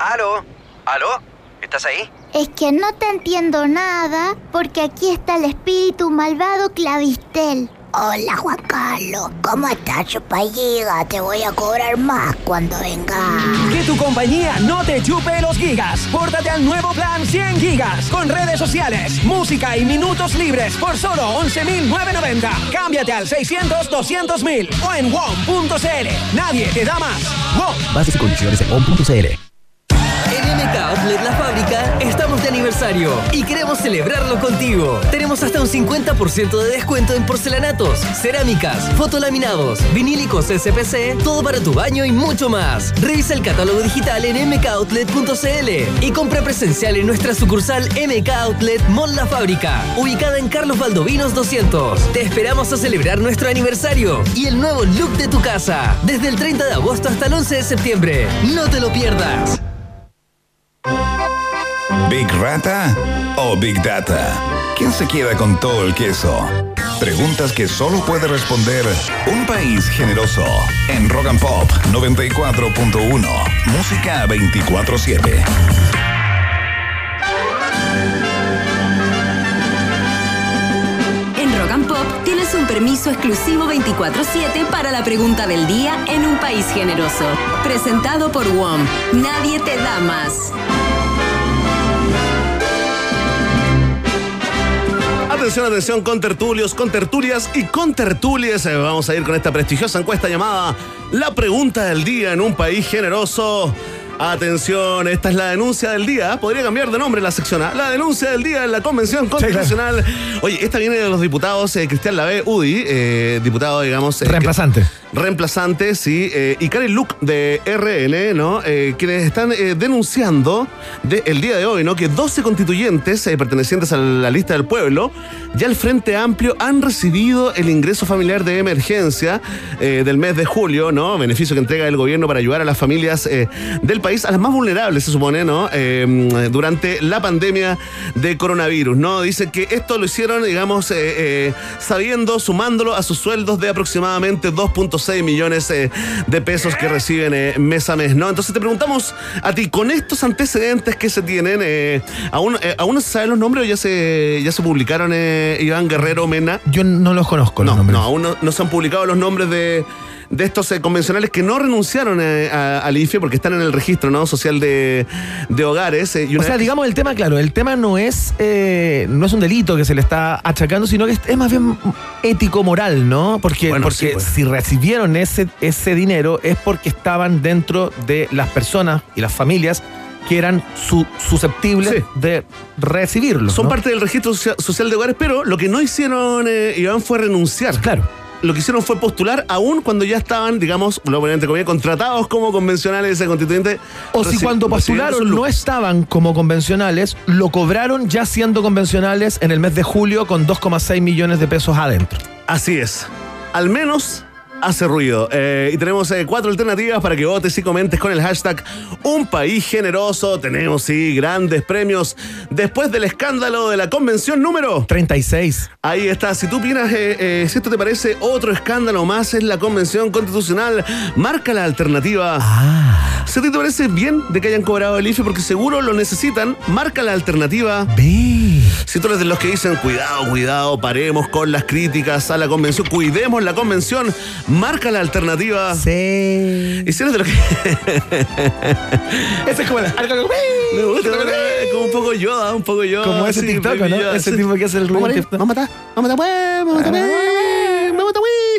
J: ¿Aló? ¿Aló? ¿Estás ahí?
K: Es que no te entiendo nada porque aquí está el espíritu malvado Clavistel. Hola Juan Carlos, ¿cómo estás, chupalliga? Te voy a cobrar más cuando venga.
L: Que tu compañía no te chupe los gigas. Pórtate al nuevo plan 100 gigas con redes sociales, música y minutos libres por solo 11.990. Cámbiate al 600-200.000 o en WOM.cl. Nadie te da más. WOM.
M: Bases y condiciones en on.cl. En MK Outlet La Fábrica aniversario y queremos celebrarlo contigo. Tenemos hasta un 50% de descuento en porcelanatos, cerámicas, fotolaminados, vinílicos SPC, todo para tu baño y mucho más. Revisa el catálogo digital en mkoutlet.cl y compra presencial en nuestra sucursal MK Outlet Mall La Fábrica, ubicada en Carlos Valdovinos 200. Te esperamos a celebrar nuestro aniversario y el nuevo look de tu casa, desde el 30 de agosto hasta el 11 de septiembre. No te lo pierdas.
D: ¿Big Rata o Big Data? ¿Quién se queda con todo el queso? Preguntas que solo puede responder un país generoso. En Rock and Pop 94.1. Música 24-7.
H: En Rock and Pop tienes un permiso exclusivo 24-7 para la pregunta del día en un país generoso. Presentado por WOM. Nadie te da más.
B: Atención, atención, con tertulios, con tertulias y con tertulias. Eh, Vamos a ir con esta prestigiosa encuesta llamada La pregunta del día en un país generoso. Atención, esta es la denuncia del día. Podría cambiar de nombre la sección. ¿ah? La denuncia del día en la Convención Constitucional. Oye, esta viene de los diputados eh, Cristian Lavé Udi, eh, diputado, digamos. eh,
A: Reemplazante.
B: que- reemplazante, sí. eh, y Karen Luke de RN, ¿no? Eh, quienes están eh, denunciando de- el día de hoy, ¿no? Que 12 constituyentes eh, pertenecientes a la lista del pueblo, ya el Frente Amplio han recibido el ingreso familiar de emergencia eh, del mes de julio, ¿no? Beneficio que entrega el gobierno para ayudar a las familias del país, a las más vulnerables, se supone, ¿no? Durante la pandemia de coronavirus, ¿no? Dice que esto lo hicieron, digamos, sabiendo, sumándolo a sus sueldos de aproximadamente 2.6 millones eh, de pesos que reciben eh, mes a mes, ¿no? Entonces te preguntamos a ti, con estos antecedentes que se tienen, eh, ¿aún, ¿aún no se saben los nombres o ya se, ya se publicaron Iván Guerrero Mena?
A: Yo no los conozco los
B: No,
A: nombres.
B: no, aún no, no se han publicado los nombres de, de estos eh, convencionales que no renunciaron eh, a- al IFE porque están en el registro ¿no? social de, de hogares. eh, y
A: O sea, digamos el tema, claro, el tema no es eh, no es un delito que se le está achacando, sino que es, es más bien ético-moral, ¿no? Porque,
B: Bueno,
A: porque
B: sí, pues.
A: si recibieron ese, ese dinero es porque estaban dentro de las personas y las familias que eran su- susceptibles
B: Sí.
A: de recibirlo.
B: son
A: ¿no?
B: parte del registro socia- social de hogares, pero lo que no hicieron, Iván, fue renunciar.
A: Claro.
B: Lo que hicieron fue postular aún cuando ya estaban, digamos, lo a entre comillas, contratados como convencionales eh, constituyentes.
A: O si cuando postularon no estaban como convencionales, lo cobraron ya siendo convencionales en el mes de julio con 2,6 millones de pesos adentro.
B: Así es. Al menos hace ruido. Eh, y tenemos eh, cuatro alternativas para que votes y comentes con el hashtag Un País Generoso. Tenemos, sí, grandes premios después del escándalo de la convención número
A: 36.
B: Ahí está. Si tú opinas, eh, si esto te parece otro escándalo más en la convención constitucional, marca la alternativa. Si a ti te parece bien de que hayan cobrado el IFE porque seguro lo necesitan, marca la alternativa. Si tú eres de los que dicen, cuidado, cuidado, paremos con las críticas a la convención, cuidemos la convención, marca la alternativa.
A: Sí.
B: Y si eres de los que...
A: Ese es como el-
B: Me gusta, como un poco Yoda, un poco Yoda.
A: Como ese
B: sí,
A: TikTok, ¿no?
B: Yoda,
A: Ese tipo que hace el ruido
B: Vamos a matar, vamos a matar, vamos a matar,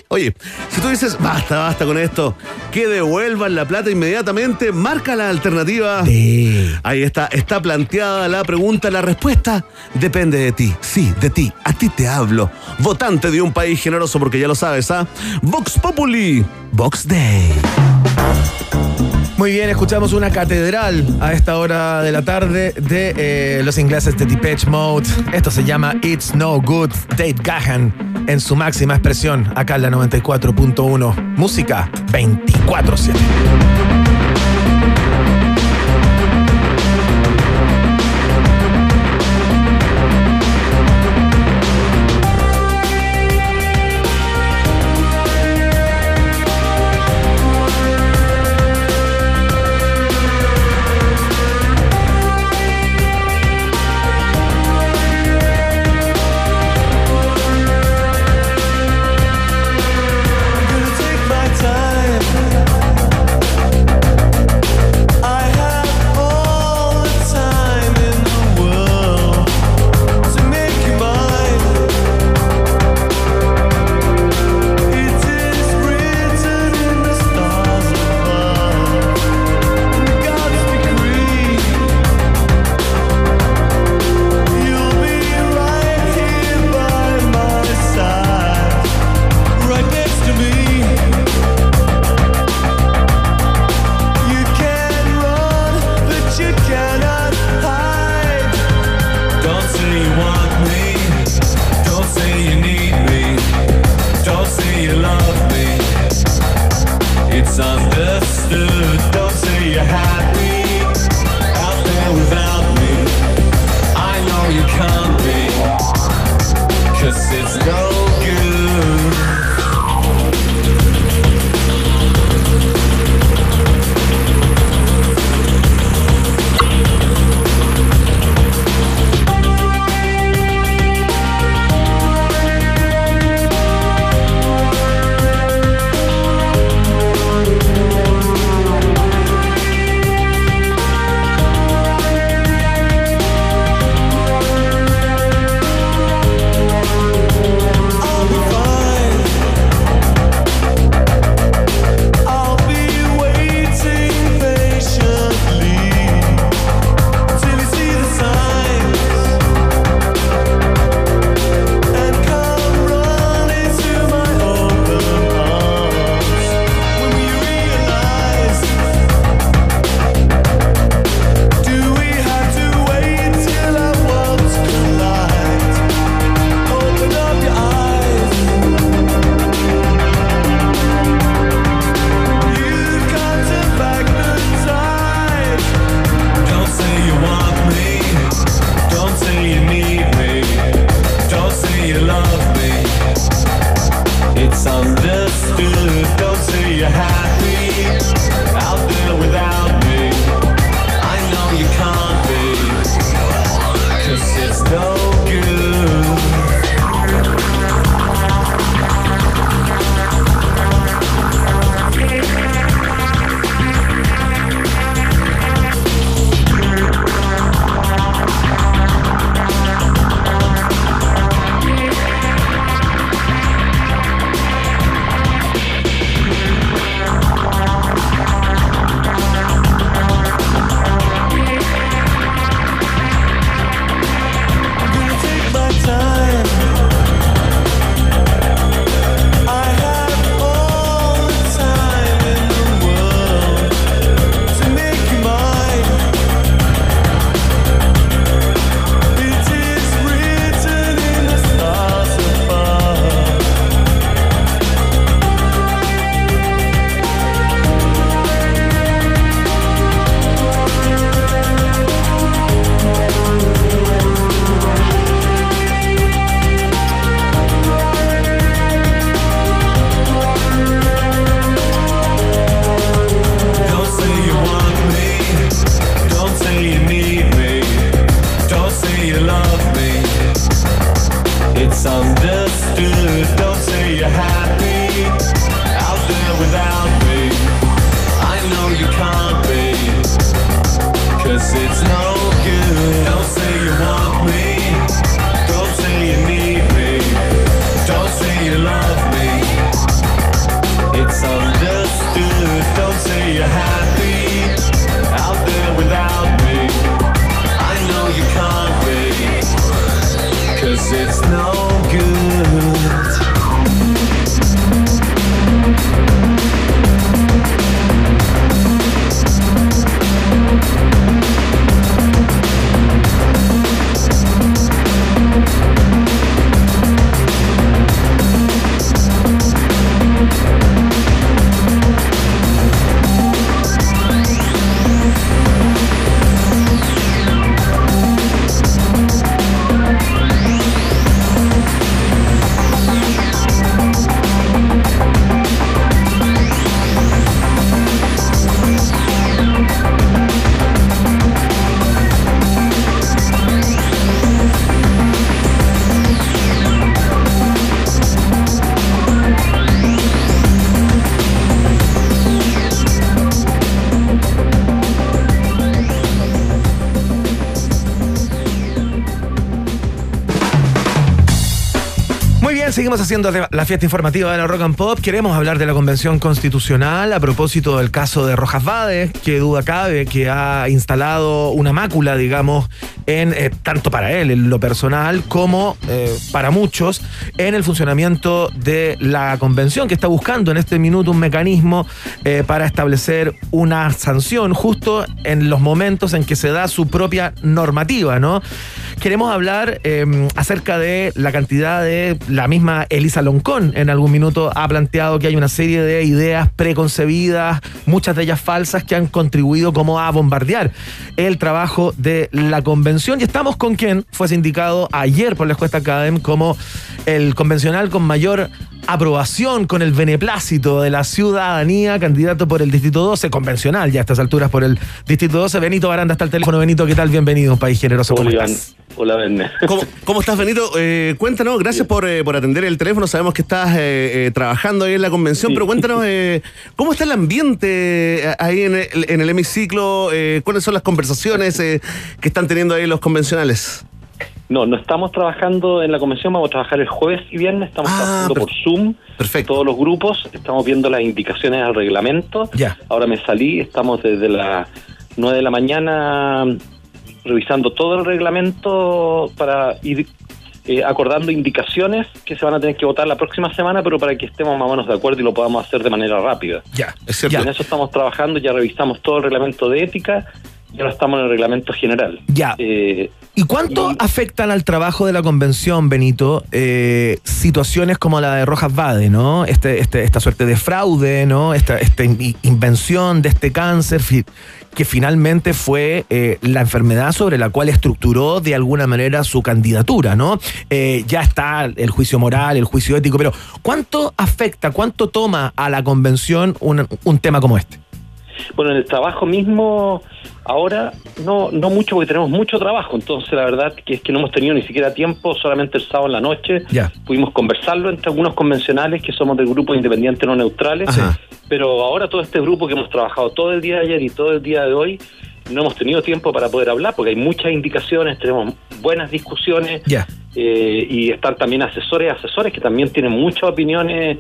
B: Oye, si tú dices, basta, basta con esto, que devuelvan la plata inmediatamente, marca la alternativa. Ahí está, está planteada la pregunta, la respuesta depende de ti. Sí, de ti, a ti te hablo. Votante de un país generoso, porque ya lo sabes, ¿ah? Vox Populi, Vox Day.
A: Muy bien, escuchamos una catedral a esta hora de la tarde de eh, los ingleses de Depeche Mode. Esto se llama It's No Good, Dave Gahan, en su máxima expresión, acá en la 94.1. Música 24-7. Haciendo la fiesta informativa de la Rock and Pop. Queremos hablar de la Convención Constitucional a propósito del caso de Rojas Vades, que duda cabe que ha instalado una mácula, digamos, en eh, tanto para él en lo personal como eh, para muchos en el funcionamiento de la convención que está buscando en este minuto un mecanismo eh, para establecer una sanción justo en los momentos en que se da su propia normativa, ¿no? Queremos hablar eh, acerca de la cantidad de la misma Elisa Loncón en algún minuto ha planteado que hay una serie de ideas preconcebidas, muchas de ellas falsas, que han contribuido como a bombardear el trabajo de la convención. Y estamos con quien fue sindicado ayer por la Escuesta Academ como el convencional con mayor aprobación, con el beneplácito de la ciudadanía, candidato por el Distrito 12, convencional ya a estas alturas por el Distrito 12. Benito Baranda está el teléfono. Benito, ¿qué tal? Bienvenido, un país generoso. ¿Cómo estás?
N: Hola, Verne.
B: ¿Cómo, cómo estás, Benito? Eh, cuéntanos, gracias por, eh, por atender el teléfono. Sabemos que estás eh, eh, trabajando ahí en la convención, pero cuéntanos, eh, ¿cómo está el ambiente ahí en el, en el hemiciclo? Eh, ¿Cuáles son las conversaciones eh, que están teniendo ahí los convencionales?
N: No, no estamos trabajando en la convención, vamos a trabajar el jueves y viernes, estamos trabajando por Zoom, todos los grupos, estamos viendo las indicaciones al reglamento.
A: Ya.
N: Ahora me salí, estamos desde las 9 de la mañana revisando todo el reglamento para ir eh, acordando indicaciones que se van a tener que votar la próxima semana, pero para que estemos más o menos de acuerdo y lo podamos hacer de manera rápida.
A: Ya,
B: es
N: Y en eso estamos trabajando, ya revisamos todo el reglamento de ética y ahora estamos en el reglamento general.
A: Ya.
N: Eh,
A: ¿Y cuánto afectan al trabajo de la convención, Benito, eh, situaciones como la de Rojas Vade, ¿no? Este, este, esta suerte de fraude, ¿no? Esta, esta in- invención de este cáncer fi- que finalmente fue eh, la enfermedad sobre la cual estructuró de alguna manera su candidatura, ¿no? Ya está el juicio moral, el juicio ético, pero ¿cuánto afecta, cuánto toma a la convención un, un tema como este?
N: Bueno, en el trabajo mismo, ahora no, no mucho porque tenemos mucho trabajo, entonces la verdad que es que no hemos tenido ni siquiera tiempo, solamente el sábado en la noche
A: Ya.
N: pudimos conversarlo entre algunos convencionales que somos del grupo Independiente No Neutrales,
A: Ajá.
N: pero ahora todo este grupo que hemos trabajado todo el día de ayer y todo el día de hoy, no hemos tenido tiempo para poder hablar porque hay muchas indicaciones, tenemos buenas discusiones
A: Ya.
N: eh, y están también asesores y asesores que también tienen muchas opiniones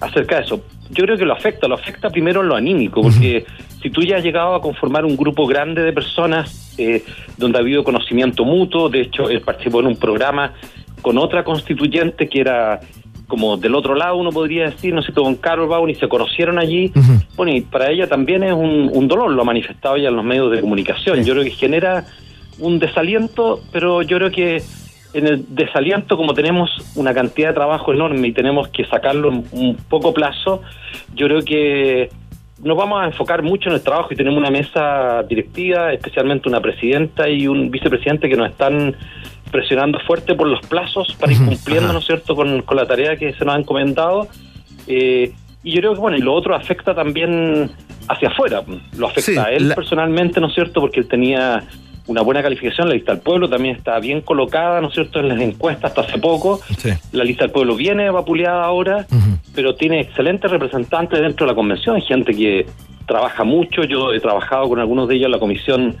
N: acerca de eso. Yo creo que lo afecta, lo afecta primero en lo anímico, porque si tú ya has llegado a conformar un grupo grande de personas eh, donde ha habido conocimiento mutuo, de hecho él participó en un programa con otra constituyente que era como del otro lado, uno podría decir, no sé, con Carol Baum y se conocieron allí. Bueno, y para ella también es un, un dolor, lo ha manifestado ya en los medios de comunicación. Yo creo que genera un desaliento, pero yo creo que en el desaliento, como tenemos una cantidad de trabajo enorme y tenemos que sacarlo en un poco plazo, yo creo que nos vamos a enfocar mucho en el trabajo y tenemos una mesa directiva, especialmente una presidenta y un vicepresidente que nos están presionando fuerte por los plazos para ir cumpliendo, ¿no es cierto?, con, con la tarea que se nos ha encomendado. Eh, y yo creo que, bueno, y lo otro afecta también hacia afuera. Lo afecta
B: Sí,
N: a él
B: la-
N: personalmente, ¿no es cierto?, porque él tenía una buena calificación, la lista del pueblo también está bien colocada, ¿no es cierto?, en las encuestas hasta hace poco. La lista del pueblo viene vapuleada ahora, pero tiene excelentes representantes dentro de la convención, hay gente que trabaja mucho, yo he trabajado con algunos de ellos en la comisión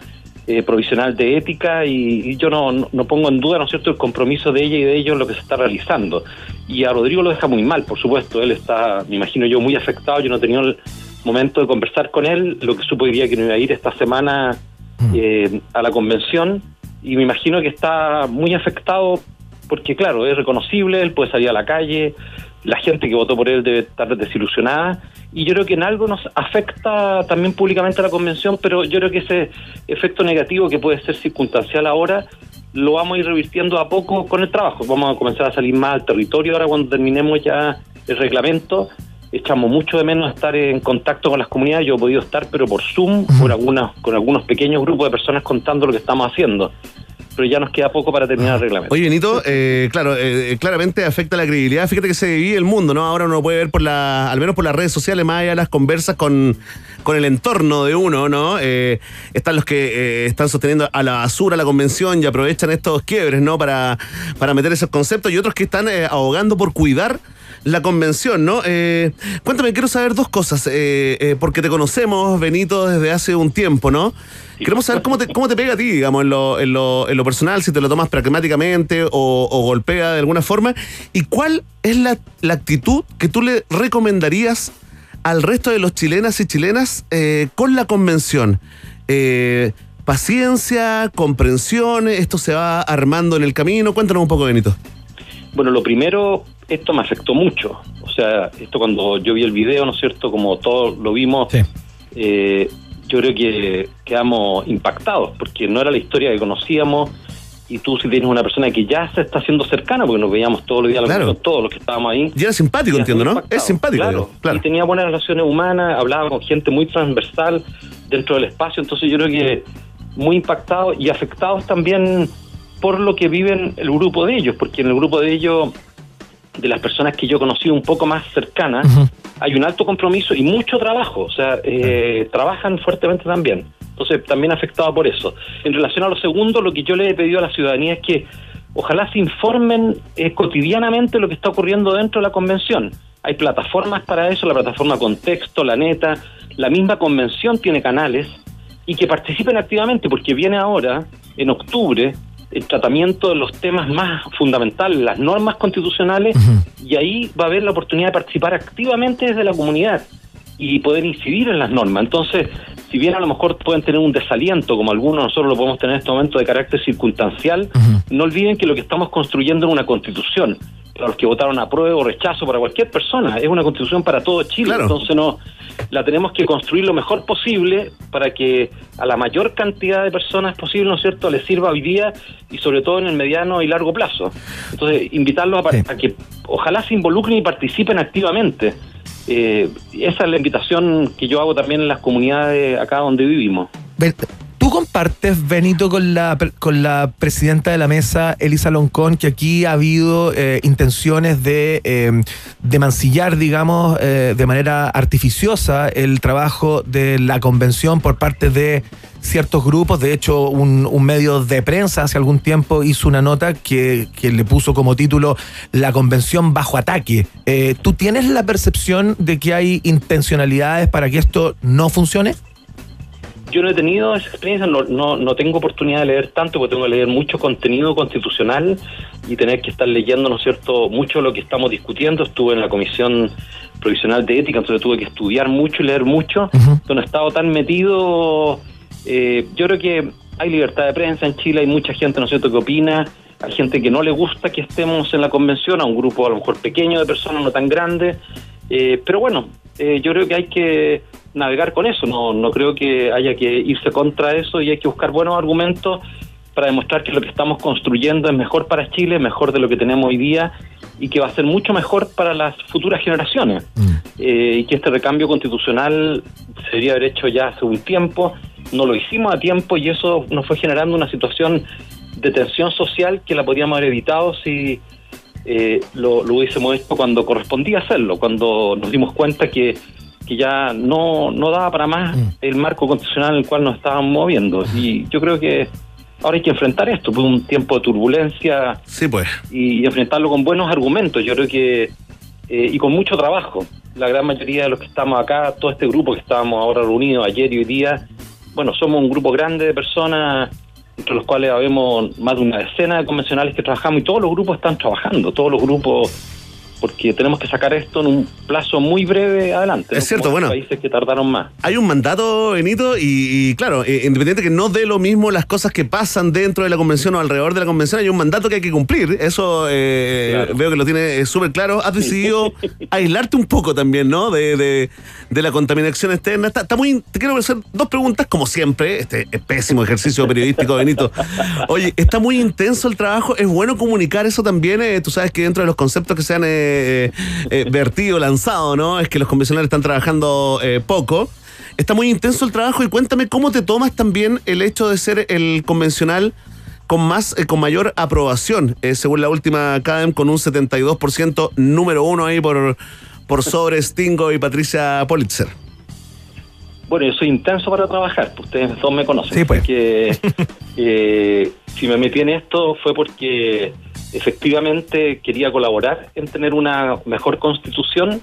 N: eh, provisional de ética y, y yo no, no, no pongo en duda, ¿no es cierto?, el compromiso de ella y de ellos en lo que se está realizando. Y a Rodrigo lo deja muy mal, por supuesto, él está, me imagino yo, muy afectado, yo no he tenido el momento de conversar con él, lo que supo día que no iba a ir esta semana eh, a la convención y me imagino que está muy afectado porque claro, es reconocible, él puede salir a la calle, la gente que votó por él debe estar desilusionada y yo creo que en algo nos afecta también públicamente a la convención, pero yo creo que ese efecto negativo que puede ser circunstancial ahora lo vamos a ir revirtiendo a poco con el trabajo, vamos a comenzar a salir más al territorio ahora cuando terminemos ya el reglamento echamos mucho de menos estar en contacto con las comunidades. Yo he podido estar, pero por Zoom, con, algunas, con algunos pequeños grupos de personas contando lo que estamos haciendo. Pero ya nos queda poco para terminar el reglamento.
B: Oye, Benito, eh, claro, eh, claramente afecta la credibilidad. Fíjate que se divide el mundo, ¿no? Ahora uno puede ver por la, al menos por las redes sociales, más allá de las conversas con, con el entorno de uno, ¿no? Eh, están los que eh, están sosteniendo a la basura la convención y aprovechan estos quiebres, ¿no? Para, para meter esos conceptos y otros que están eh, abogando por cuidar la convención, ¿no? Eh, cuéntame, quiero saber dos cosas, eh, eh, porque te conocemos, Benito, desde hace un tiempo, ¿no? Queremos saber cómo te, cómo te pega a ti, digamos, en lo, en lo, en lo personal, si te lo tomas pragmáticamente o, o golpea de alguna forma, y cuál es la, la actitud que tú le recomendarías al resto de los chilenas y chilenas eh, con la convención. Eh, paciencia, comprensión, esto se va armando en el camino. Cuéntanos un poco, Benito.
N: Bueno, lo primero, esto me afectó mucho. O sea, esto cuando yo vi el video, ¿no es cierto? Como todos lo vimos, eh, yo creo que quedamos impactados, porque no era la historia que conocíamos. Y tú si tienes una persona que ya se está haciendo cercana, porque nos veíamos todos los días,
B: Claro.
N: todos los que estábamos ahí.
B: Y era simpático, entiendo, ¿no?
N: impactado,
B: Es simpático,
N: Claro,
B: claro.
N: y tenía buenas relaciones humanas, hablaba con gente muy transversal dentro del espacio, entonces yo creo que muy impactados y afectados también por lo que viven el grupo de ellos, porque en el grupo de ellos, de las personas que yo conocí un poco más cercanas, hay un alto compromiso y mucho trabajo, o sea, eh, trabajan fuertemente también. Entonces, también afectado por eso. En relación a lo segundo, lo que yo le he pedido a la ciudadanía es que ojalá se informen eh, cotidianamente lo que está ocurriendo dentro de la convención. Hay plataformas para eso, la plataforma Contexto, la Neta, la misma convención tiene canales y que participen activamente porque viene ahora, en octubre, el tratamiento de los temas más fundamentales, las normas constitucionales, y ahí va a haber la oportunidad de participar activamente desde la comunidad y poder incidir en las normas. Entonces, si bien a lo mejor pueden tener un desaliento, como algunos nosotros lo podemos tener en este momento de carácter circunstancial, no olviden que lo que estamos construyendo es una constitución. Para los que votaron a prueba o rechazo, para cualquier persona, es una constitución para todo Chile. Entonces, no la tenemos que construir lo mejor posible para que a la mayor cantidad de personas posible, ¿no es cierto?, les sirva hoy día y sobre todo en el mediano y largo plazo. Entonces, invitarlos a, par- a que ojalá se involucren y participen activamente. Eh, esa es la invitación que yo hago también en las comunidades acá donde vivimos.
A: ¿Tú compartes, Benito, con la, con la presidenta de la mesa, Elisa Loncón, que aquí ha habido eh, intenciones de, eh, de mancillar, digamos, eh, de manera artificiosa el trabajo de la convención por parte de ciertos grupos? De hecho, un, un medio de prensa hace algún tiempo hizo una nota que, que le puso como título La convención bajo ataque. Eh, ¿Tú tienes la percepción de que hay intencionalidades para que esto no funcione?
N: Yo no he tenido esa experiencia, no, no, no tengo oportunidad de leer tanto, porque tengo que leer mucho contenido constitucional y tener que estar leyendo, ¿no es cierto?, mucho lo que estamos discutiendo. Estuve en la Comisión Provisional de Ética, entonces tuve que estudiar mucho y leer mucho. Entonces no he estado tan metido. eh, yo creo que hay libertad de prensa en Chile, hay mucha gente, ¿no es cierto?, que opina. Hay gente que no le gusta que estemos en la convención, a un grupo a lo mejor pequeño de personas, no tan grande. Eh, pero bueno, eh, yo creo que hay que navegar con eso, no, no creo que haya que irse contra eso y hay que buscar buenos argumentos para demostrar que lo que estamos construyendo es mejor para Chile, mejor de lo que tenemos hoy día y que va a ser mucho mejor para las futuras generaciones. Eh, y que este recambio constitucional se debería haber hecho ya hace un tiempo, no lo hicimos a tiempo y eso nos fue generando una situación de tensión social que la podríamos haber evitado si eh, lo, lo hubiésemos hecho cuando correspondía hacerlo, cuando nos dimos cuenta que, que ya no, no daba para más el marco constitucional en el cual nos estábamos moviendo. Y yo creo que ahora hay que enfrentar esto, fue un tiempo de turbulencia
B: Sí, pues.
N: y, y enfrentarlo con buenos argumentos, yo creo que, eh, y con mucho trabajo. La gran mayoría de los que estamos acá, todo este grupo que estábamos ahora reunidos ayer y hoy día, bueno, somos un grupo grande de personas, entre los cuales habemos más de una decena de convencionales que trabajamos y todos los grupos están trabajando, todos los grupos, porque tenemos que sacar esto en un plazo muy breve adelante.
B: Es
N: ¿no?
B: cierto,
N: Como
B: bueno.
N: países que tardaron más.
B: Hay un mandato, Benito, y, y claro, eh, independiente que no dé lo mismo las cosas que pasan dentro de la convención o alrededor de la convención, hay un mandato que hay que cumplir. Eso eh, veo que lo tiene eh, súper claro. Has decidido aislarte un poco también, ¿no? De, de- de la contaminación externa. Está, está muy. Te quiero hacer dos preguntas, como siempre. Este es pésimo ejercicio periodístico, Benito. Oye, está muy intenso el trabajo. Es bueno comunicar eso también. eh, tú sabes que dentro de los conceptos que se han eh, eh, vertido, lanzado, ¿no? Es que los convencionales están trabajando eh, poco. Está muy intenso el trabajo y cuéntame cómo te tomas también el hecho de ser el convencional con más, eh, con mayor aprobación, eh, según la última CADEM, con un 72% número uno ahí por, por sobre Stingo y Patricia Politzer.
N: Bueno, yo soy intenso para trabajar, ustedes todos me conocen.
A: Sí, pues.
N: Porque eh, si me metí en esto fue porque efectivamente quería colaborar en tener una mejor constitución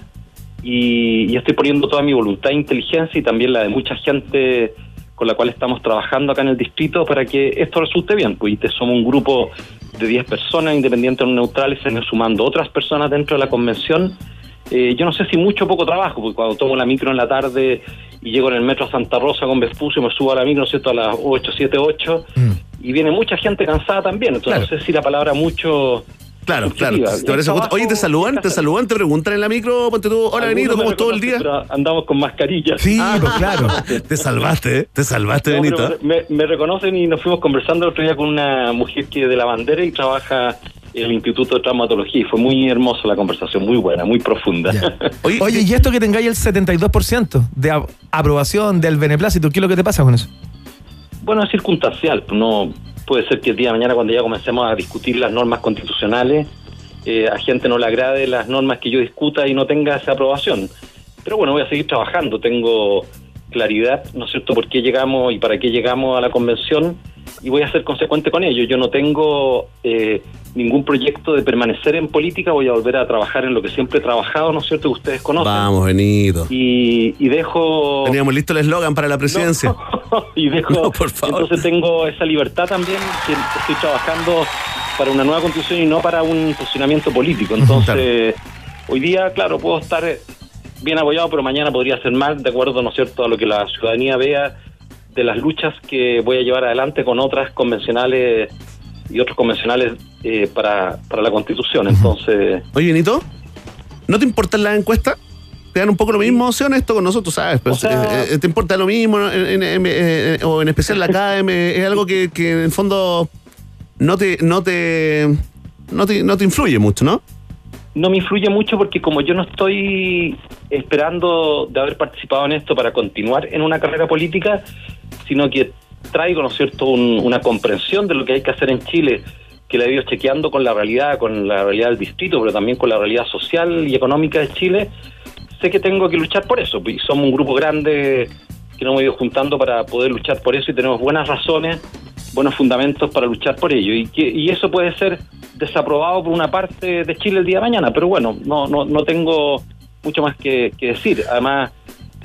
N: y, y estoy poniendo toda mi voluntad e inteligencia y también la de mucha gente con la cual estamos trabajando acá en el distrito para que esto resulte bien. Pues somos un grupo de 10 personas independientes o neutrales, se sumando otras personas dentro de la convención eh, yo no sé si mucho o poco trabajo, porque cuando tomo la micro en la tarde y llego en el metro a Santa Rosa con Vespucio, me subo a la micro, ¿no es cierto?, a las 8, 7, 8, y viene mucha gente cansada también. Entonces, no sé si la palabra mucho.
B: Claro, claro. ¿Te parece justo? Oye, te saludan, te saludan, te preguntan en la micro, ponte tú, hola Benito, ¿cómo estuvo el día?
N: Andamos con mascarillas.
B: Sí, pues claro. Te salvaste, ¿eh? te salvaste,
N: No,
B: Benito.
N: me, me reconocen y nos fuimos conversando el otro día con una mujer que es de la bandera y trabaja en el Instituto de Traumatología y fue muy hermosa la conversación, muy buena, muy profunda.
A: Oye, y esto que tengáis el 72% de ap- aprobación del beneplácito, ¿qué es lo que te pasa con eso?
N: Bueno, es circunstancial. pues, No puede ser que el día de mañana, cuando ya comencemos a discutir las normas constitucionales, eh, a gente no le agrade las normas que yo discuta y no tenga esa aprobación. Pero bueno, voy a seguir trabajando. Tengo claridad, ¿no es cierto?, por qué llegamos y para qué llegamos a la convención y voy a ser consecuente con ello. Yo no tengo eh, ningún proyecto de permanecer en política, voy a volver a trabajar en lo que siempre he trabajado, ¿no es cierto?, que ustedes conocen.
B: Vamos, Benito.
N: Y, y dejo...
B: Teníamos listo el eslogan para la presidencia.
N: y dejo
B: No, por favor.
N: entonces tengo esa libertad también que estoy trabajando para una nueva constitución y no para un posicionamiento político entonces hoy día claro puedo estar bien apoyado pero mañana podría ser mal de acuerdo no es cierto a lo que la ciudadanía vea de las luchas que voy a llevar adelante con otras convencionales y otros convencionales eh, para, para la constitución entonces
B: Oye, Benito, ¿no te importan las encuestas? ¿Te dan un poco lo mismo? Sé honesto con nosotros, ¿sabes? Pero,
N: O sea-
B: eh, eh, ¿Te importa lo mismo? En- en- en- eh, o en especial la CAEM, eh, es algo que, que en el fondo no te, no te, no te, no te influye mucho, ¿no?
N: No me influye mucho porque como yo no estoy esperando de haber participado en esto para continuar en una carrera política, sino que traigo, ¿no es cierto?, un- una comprensión de lo que hay que hacer en Chile, que la he ido chequeando con la realidad, con la realidad del distrito, pero también con la realidad social y económica de Chile, sé que tengo que luchar por eso, y somos un grupo grande que nos hemos ido juntando para poder luchar por eso y tenemos buenas razones, buenos fundamentos para luchar por ello. Y, que, y eso puede ser desaprobado por una parte de Chile el día de mañana, pero bueno, no, no, no tengo mucho más que, que decir. Además,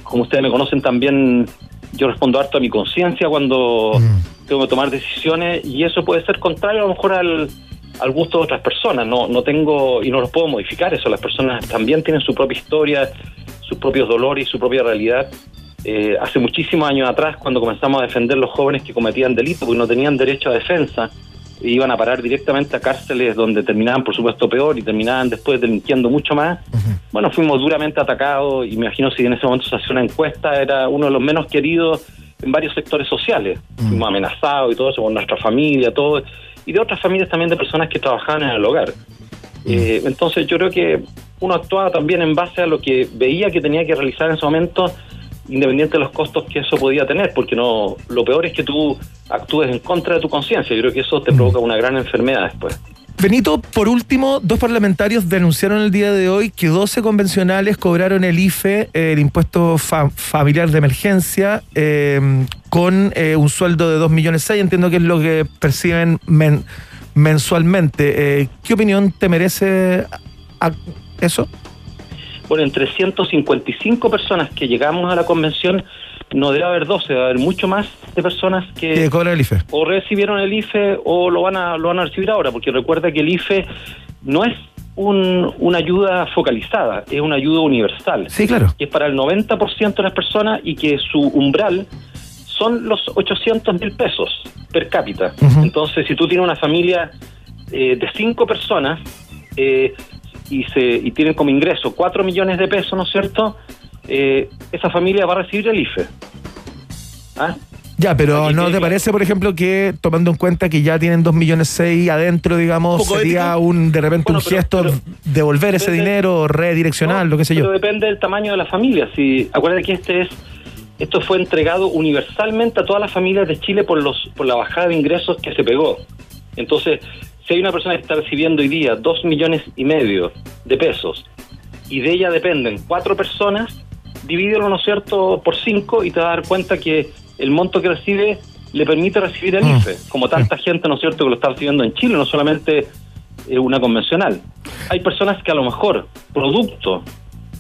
N: como ustedes me conocen también, yo respondo harto a mi conciencia cuando tengo que tomar decisiones y eso puede ser contrario a lo mejor al, al gusto de otras personas. No, no tengo y no los puedo modificar eso. Las personas también tienen su propia historia, sus propios dolores y su propia realidad. Eh, hace muchísimos años atrás, cuando comenzamos a defender los jóvenes que cometían delitos porque no tenían derecho a defensa, iban a parar directamente a cárceles donde terminaban, por supuesto, peor y terminaban después delinquiendo mucho más. Bueno, fuimos duramente atacados y me imagino si en ese momento se hacía una encuesta, era uno de los menos queridos en varios sectores sociales. Fuimos amenazados y todo eso por nuestra familia, todo, y de otras familias también de personas que trabajaban en el hogar. Eh, entonces yo creo que uno actuaba también en base a lo que veía que tenía que realizar en ese momento, independiente de los costos que eso podía tener, porque no lo peor es que tú actúes en contra de tu conciencia. Yo creo que eso te provoca una gran enfermedad después.
A: Benito, por último, dos parlamentarios denunciaron el día de hoy que 12 convencionales cobraron el IFE, el impuesto fa- familiar de emergencia, eh, con eh, un sueldo de 2 millones 6. Entiendo que es lo que perciben men- mensualmente. Eh, ¿Qué opinión te merece eso?
N: Bueno, entre 155 personas que llegamos a la convención, no debe haber 12, debe haber mucho más de personas
A: que cobran el IFE.
N: o recibieron el IFE o lo van a lo van a recibir ahora, porque recuerda que el IFE no es un- una ayuda focalizada, es una ayuda universal.
A: Sí, claro.
N: Que es para el 90% de las personas y que su umbral son los 800 mil pesos per cápita. Entonces, si tú tienes una familia eh, de cinco personas eh, y, se, y tienen como ingreso 4 millones de pesos, ¿no es cierto? Eh, esa familia va a recibir el IFE. ¿Ah?
A: Ya, pero
N: Aquí
A: ¿no
N: tiene
A: te parece, por ejemplo, que tomando en cuenta que ya tienen 2 millones 6 adentro, digamos,
N: ¿Poco
A: sería
N: ético?
A: un de repente
N: Bueno,
A: un
N: pero-
A: gesto
N: pero-
A: devolver ese dinero, redireccionar, lo que sé yo?
N: Pero depende del tamaño de la familia. Si acuérdate que este es esto fue entregado universalmente a todas las familias de Chile por los por la bajada de ingresos que se pegó. Entonces, si hay una persona que está recibiendo hoy día dos millones y medio de pesos y de ella dependen cuatro personas, divídelo, ¿no es cierto?, por cinco y te vas a dar cuenta que el monto que recibe le permite recibir el IFE, como tanta gente, ¿no es cierto?, que lo está recibiendo en Chile, no solamente eh, una convencional. Hay personas que a lo mejor, producto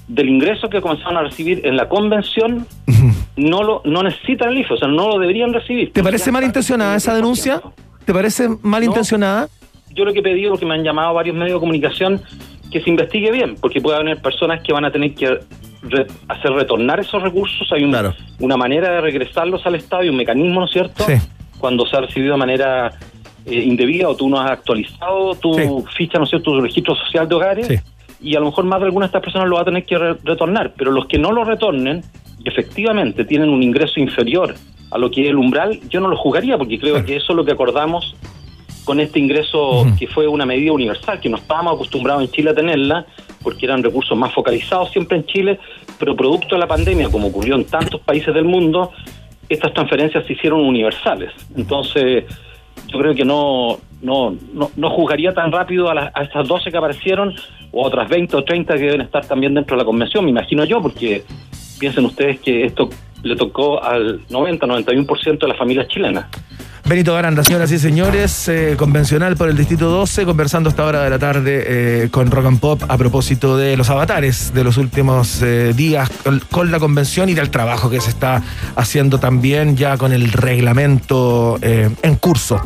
N: del ingreso que comenzaron a recibir en la convención, no lo no necesitan el IFE, o sea, no lo deberían recibir.
A: ¿Te parece malintencionada esa denuncia? ¿Te parece malintencionada?
N: Yo lo que he pedido, porque me han llamado varios medios de comunicación, que se investigue bien, porque puede haber personas que van a tener que re- hacer retornar esos recursos. Hay un- una manera de regresarlos al Estado y un mecanismo, ¿no es cierto? Cuando se ha recibido de manera eh, indebida o tú no has actualizado tu ficha, ¿no es cierto?, tu registro social de hogares. Y a lo mejor más de alguna de estas personas lo va a tener que re- retornar. Pero los que no lo retornen, efectivamente tienen un ingreso inferior a lo que es el umbral, yo no lo juzgaría, porque creo que eso es lo que acordamos con este ingreso que fue una medida universal, que no estábamos acostumbrados en Chile a tenerla, porque eran recursos más focalizados siempre en Chile, pero producto de la pandemia, como ocurrió en tantos países del mundo, estas transferencias se hicieron universales. Entonces, yo creo que no, no, no, no juzgaría tan rápido a, las- a estas 12 que aparecieron, o a otras 20 o 30 que deben estar también dentro de la convención, me imagino yo, porque piensen ustedes que esto le tocó al 90-91% de las familias chilenas.
A: Benito Aranda, señoras y señores, eh, convencional por el Distrito 12, conversando esta hora de la tarde eh, con Rock and Pop a propósito de los avatares de los últimos eh, días con, la convención y del trabajo que se está haciendo también ya con el reglamento en curso.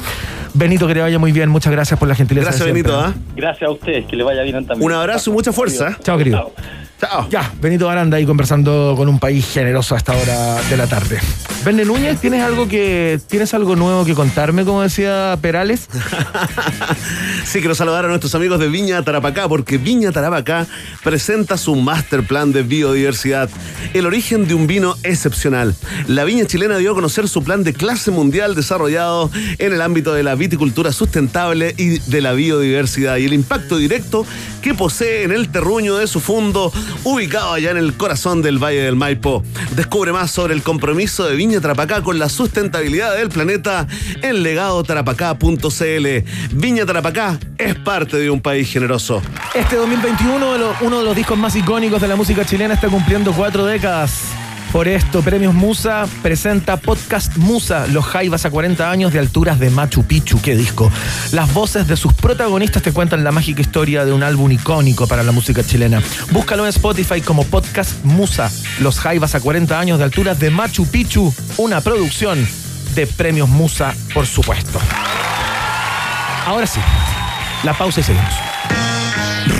A: Benito, que te vaya muy bien, muchas gracias por la gentileza.
B: Gracias,
A: de.
B: Benito, ¿ah?
N: Gracias a ustedes, que le vaya bien también.
B: Un abrazo y mucha fuerza.
A: Chao, querido.
B: Chao.
A: Ya, Benito Aranda ahí conversando con un país generoso a esta hora de la tarde. Vende Núñez, ¿tienes algo que tienes algo nuevo que contarme, como decía Perales?
B: Sí, quiero saludar a nuestros amigos de Viña Tarapacá, porque Viña Tarapacá presenta su master plan de biodiversidad, el origen de un vino excepcional. La viña chilena dio a conocer su plan de clase mundial desarrollado en el ámbito de la viticultura sustentable y de la biodiversidad y el impacto directo que posee en el terruño de su fondo, ubicado allá en el corazón del Valle del Maipo. Descubre más sobre el compromiso de Viña Tarapacá con la sustentabilidad del planeta en legadotarapacá.cl. Viña Tarapacá es parte de un país generoso.
A: Este 2021, lo- uno de los discos más icónicos de la música chilena está cumpliendo cuatro décadas. Por esto, Premios Musa presenta Podcast Musa, los Jaivas a 40 años de alturas de Machu Picchu. ¿Qué disco? Las voces de sus protagonistas te cuentan la mágica historia de un álbum icónico para la música chilena. Búscalo en Spotify como Podcast Musa, los Jaivas a 40 años de alturas de Machu Picchu, una producción de Premios Musa, por supuesto. Ahora sí, la pausa y seguimos.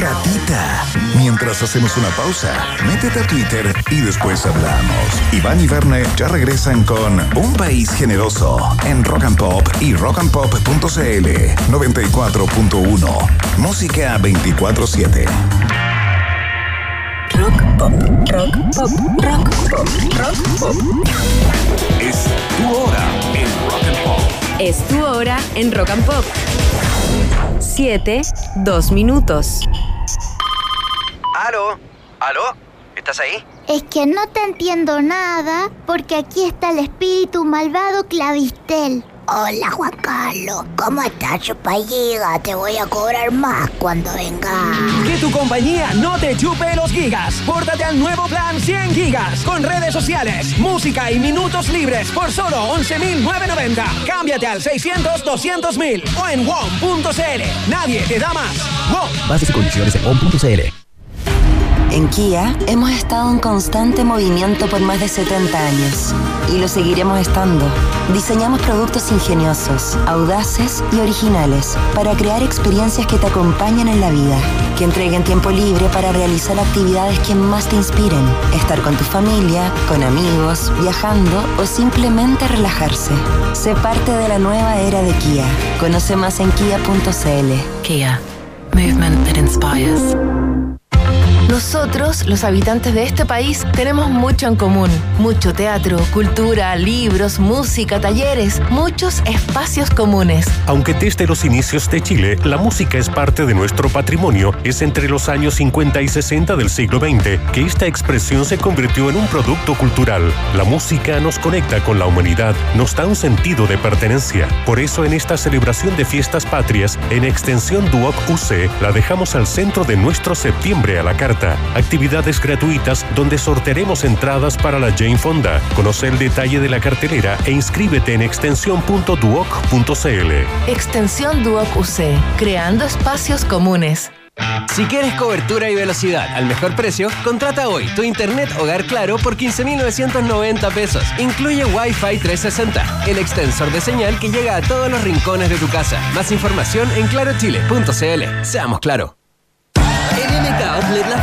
D: Ratita. Mientras hacemos una pausa, métete a Twitter y después hablamos. Iván y Verne ya regresan con Un País Generoso en Rock and Pop y rockandpop.cl 94.1. Música 24-7.
H: Rock pop, rock pop, rock pop, rock pop.
D: Es tu hora en Rock and Pop.
H: Es tu hora en Rock and Pop. 7, 2 minutos.
J: ¿Aló? ¿Aló? ¿Estás ahí?
K: Es que no te entiendo nada porque aquí está el espíritu malvado Clavistel. Hola Juan Carlos, ¿cómo estás, chupalliga? Te voy a cobrar más cuando venga.
L: Que tu compañía no te chupe los gigas. Pórtate al nuevo plan 100 gigas con redes sociales, música y minutos libres por solo 11.990. Cámbiate al 600-200.000 o en WOM.cl. Nadie te da más. WOM.
M: Bases y condiciones en on.cl.
O: En Kia hemos estado en constante movimiento por más de 70 años y lo seguiremos estando. Diseñamos productos ingeniosos, audaces y originales para crear experiencias que te acompañen en la vida, que entreguen tiempo libre para realizar actividades que más te inspiren, estar con tu familia, con amigos, viajando o simplemente relajarse. Sé parte de la nueva era de Kia. Conoce más en kia.cl.
P: Kia. Movement that inspires. Nosotros, los habitantes de este país, tenemos mucho en común. Mucho teatro, cultura, libros, música, talleres, muchos espacios comunes.
Q: Aunque desde los inicios de Chile, la música es parte de nuestro patrimonio, es entre los años 50 y 60 del siglo XX que esta expresión se convirtió en un producto cultural. La música nos conecta con la humanidad, nos da un sentido de pertenencia. Por eso en esta celebración de fiestas patrias, en extensión Duoc UC, la dejamos al centro de nuestro septiembre a la carta. Actividades gratuitas donde sortearemos entradas para la Jane Fonda. Conoce el detalle de la cartelera e inscríbete en extensión.duoc.cl.
P: Extensión Duoc UC, creando espacios comunes.
M: Si quieres cobertura y velocidad al mejor precio, contrata hoy tu internet hogar claro por 15.990 pesos. Incluye Wi-Fi 360, el extensor de señal que llega a todos los rincones de tu casa. Más información en clarochile.cl. Seamos claro.
R: En
M: Outlet La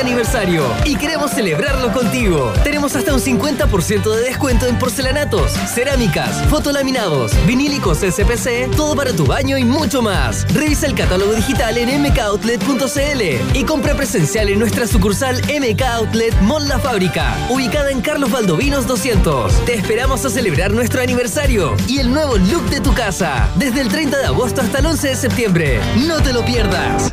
M: Aniversario y queremos celebrarlo contigo. Tenemos hasta un 50% de descuento en porcelanatos, cerámicas, fotolaminados, vinílicos SPC, todo para tu baño y mucho más. Revisa el catálogo digital en mkoutlet.cl y compra presencial en nuestra sucursal MK Outlet Mall La Fábrica, ubicada en Carlos Valdovinos 200. Te esperamos a celebrar nuestro aniversario y el nuevo look de tu casa, desde el 30 de agosto hasta el 11 de septiembre. No te lo pierdas.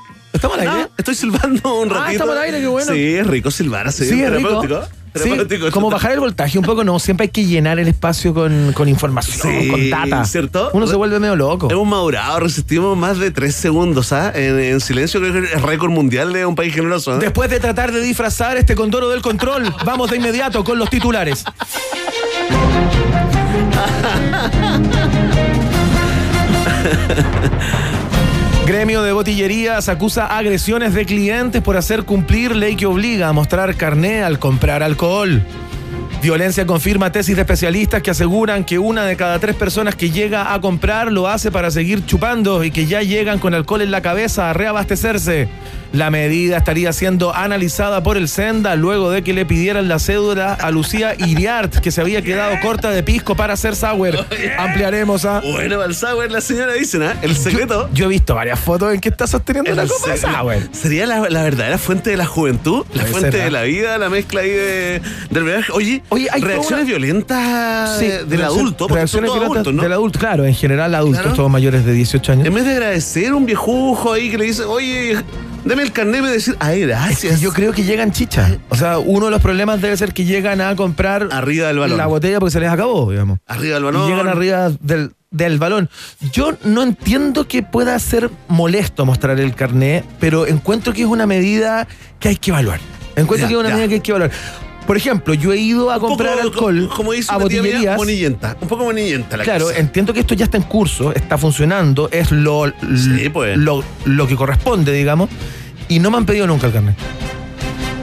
A: ¿Estamos al aire?
B: Ah, estoy silbando un
A: Ah,
B: ratito.
A: estamos al aire, qué bueno.
B: Sí, es rico silbar así.
A: Sí, es rico. Sí, como bajar el voltaje un poco, no, siempre hay que llenar el espacio con, con información,
B: Sí,
A: con data.
B: ¿cierto?
A: Uno se vuelve medio loco.
B: Hemos madurado, resistimos más de tres segundos, ¿ah? En, en silencio creo que es récord mundial de un país generoso. ¿eh?
A: Después de tratar de disfrazar este condoro del control, vamos de inmediato con los titulares. Gremio de botillerías acusa agresiones de clientes por hacer cumplir ley que obliga a mostrar carné al comprar alcohol. Violencia confirma tesis de especialistas que aseguran que una de cada tres personas que llega a comprar lo hace para seguir chupando y que ya llegan con alcohol en la cabeza a reabastecerse. La medida estaría siendo analizada por el Senda luego de que le pidieran la cédula a Lucía Iriart, que se había quedado corta de pisco para hacer sour. Ampliaremos a.
B: Bueno, al sour la señora dicen, ¿ah? El secreto.
A: Yo he visto varias fotos en que está sosteniendo
B: El
A: copa de sour.
B: ¿Sería la, la verdadera fuente de la juventud? La fuente
A: ser, ¿ah?
B: de la vida, la mezcla ahí de, del viaje. Oye,
A: Oye, hay
B: reacciones
A: una-
B: violentas
A: Sí,
B: de- del
A: reacción-
B: adulto,
A: reacciones violentas
B: adultos, ¿no?
A: Del adulto, claro, en general adultos,
B: Claro.
A: todos mayores de 18 años.
B: En vez de agradecer un viejujo ahí que le dice, oye, deme el carnet, me decir, ay,
A: Es
B: gracias.
A: que yo creo que llegan chichas. O sea, uno de los problemas debe ser que llegan a comprar
B: Arriba del balón.
A: la botella porque se les acabó, digamos.
B: Arriba del
A: Y
B: balón.
A: llegan arriba del, del balón. Yo no entiendo que pueda ser molesto mostrar el carnet, pero encuentro que es una medida que hay que evaluar. Encuentro
B: Ya,
A: que es una
B: ya.
A: medida que hay que evaluar. Por ejemplo, yo he ido a
B: Un poco
A: comprar alcohol
B: Como dice
A: a botillerías.
B: monillenta. Un poco monillenta la
A: Claro,
B: cosa.
A: entiendo que esto ya está en curso, está funcionando, es lo,
B: Sí, pues.
A: lo, lo que corresponde, digamos, y no me han pedido nunca el carnet.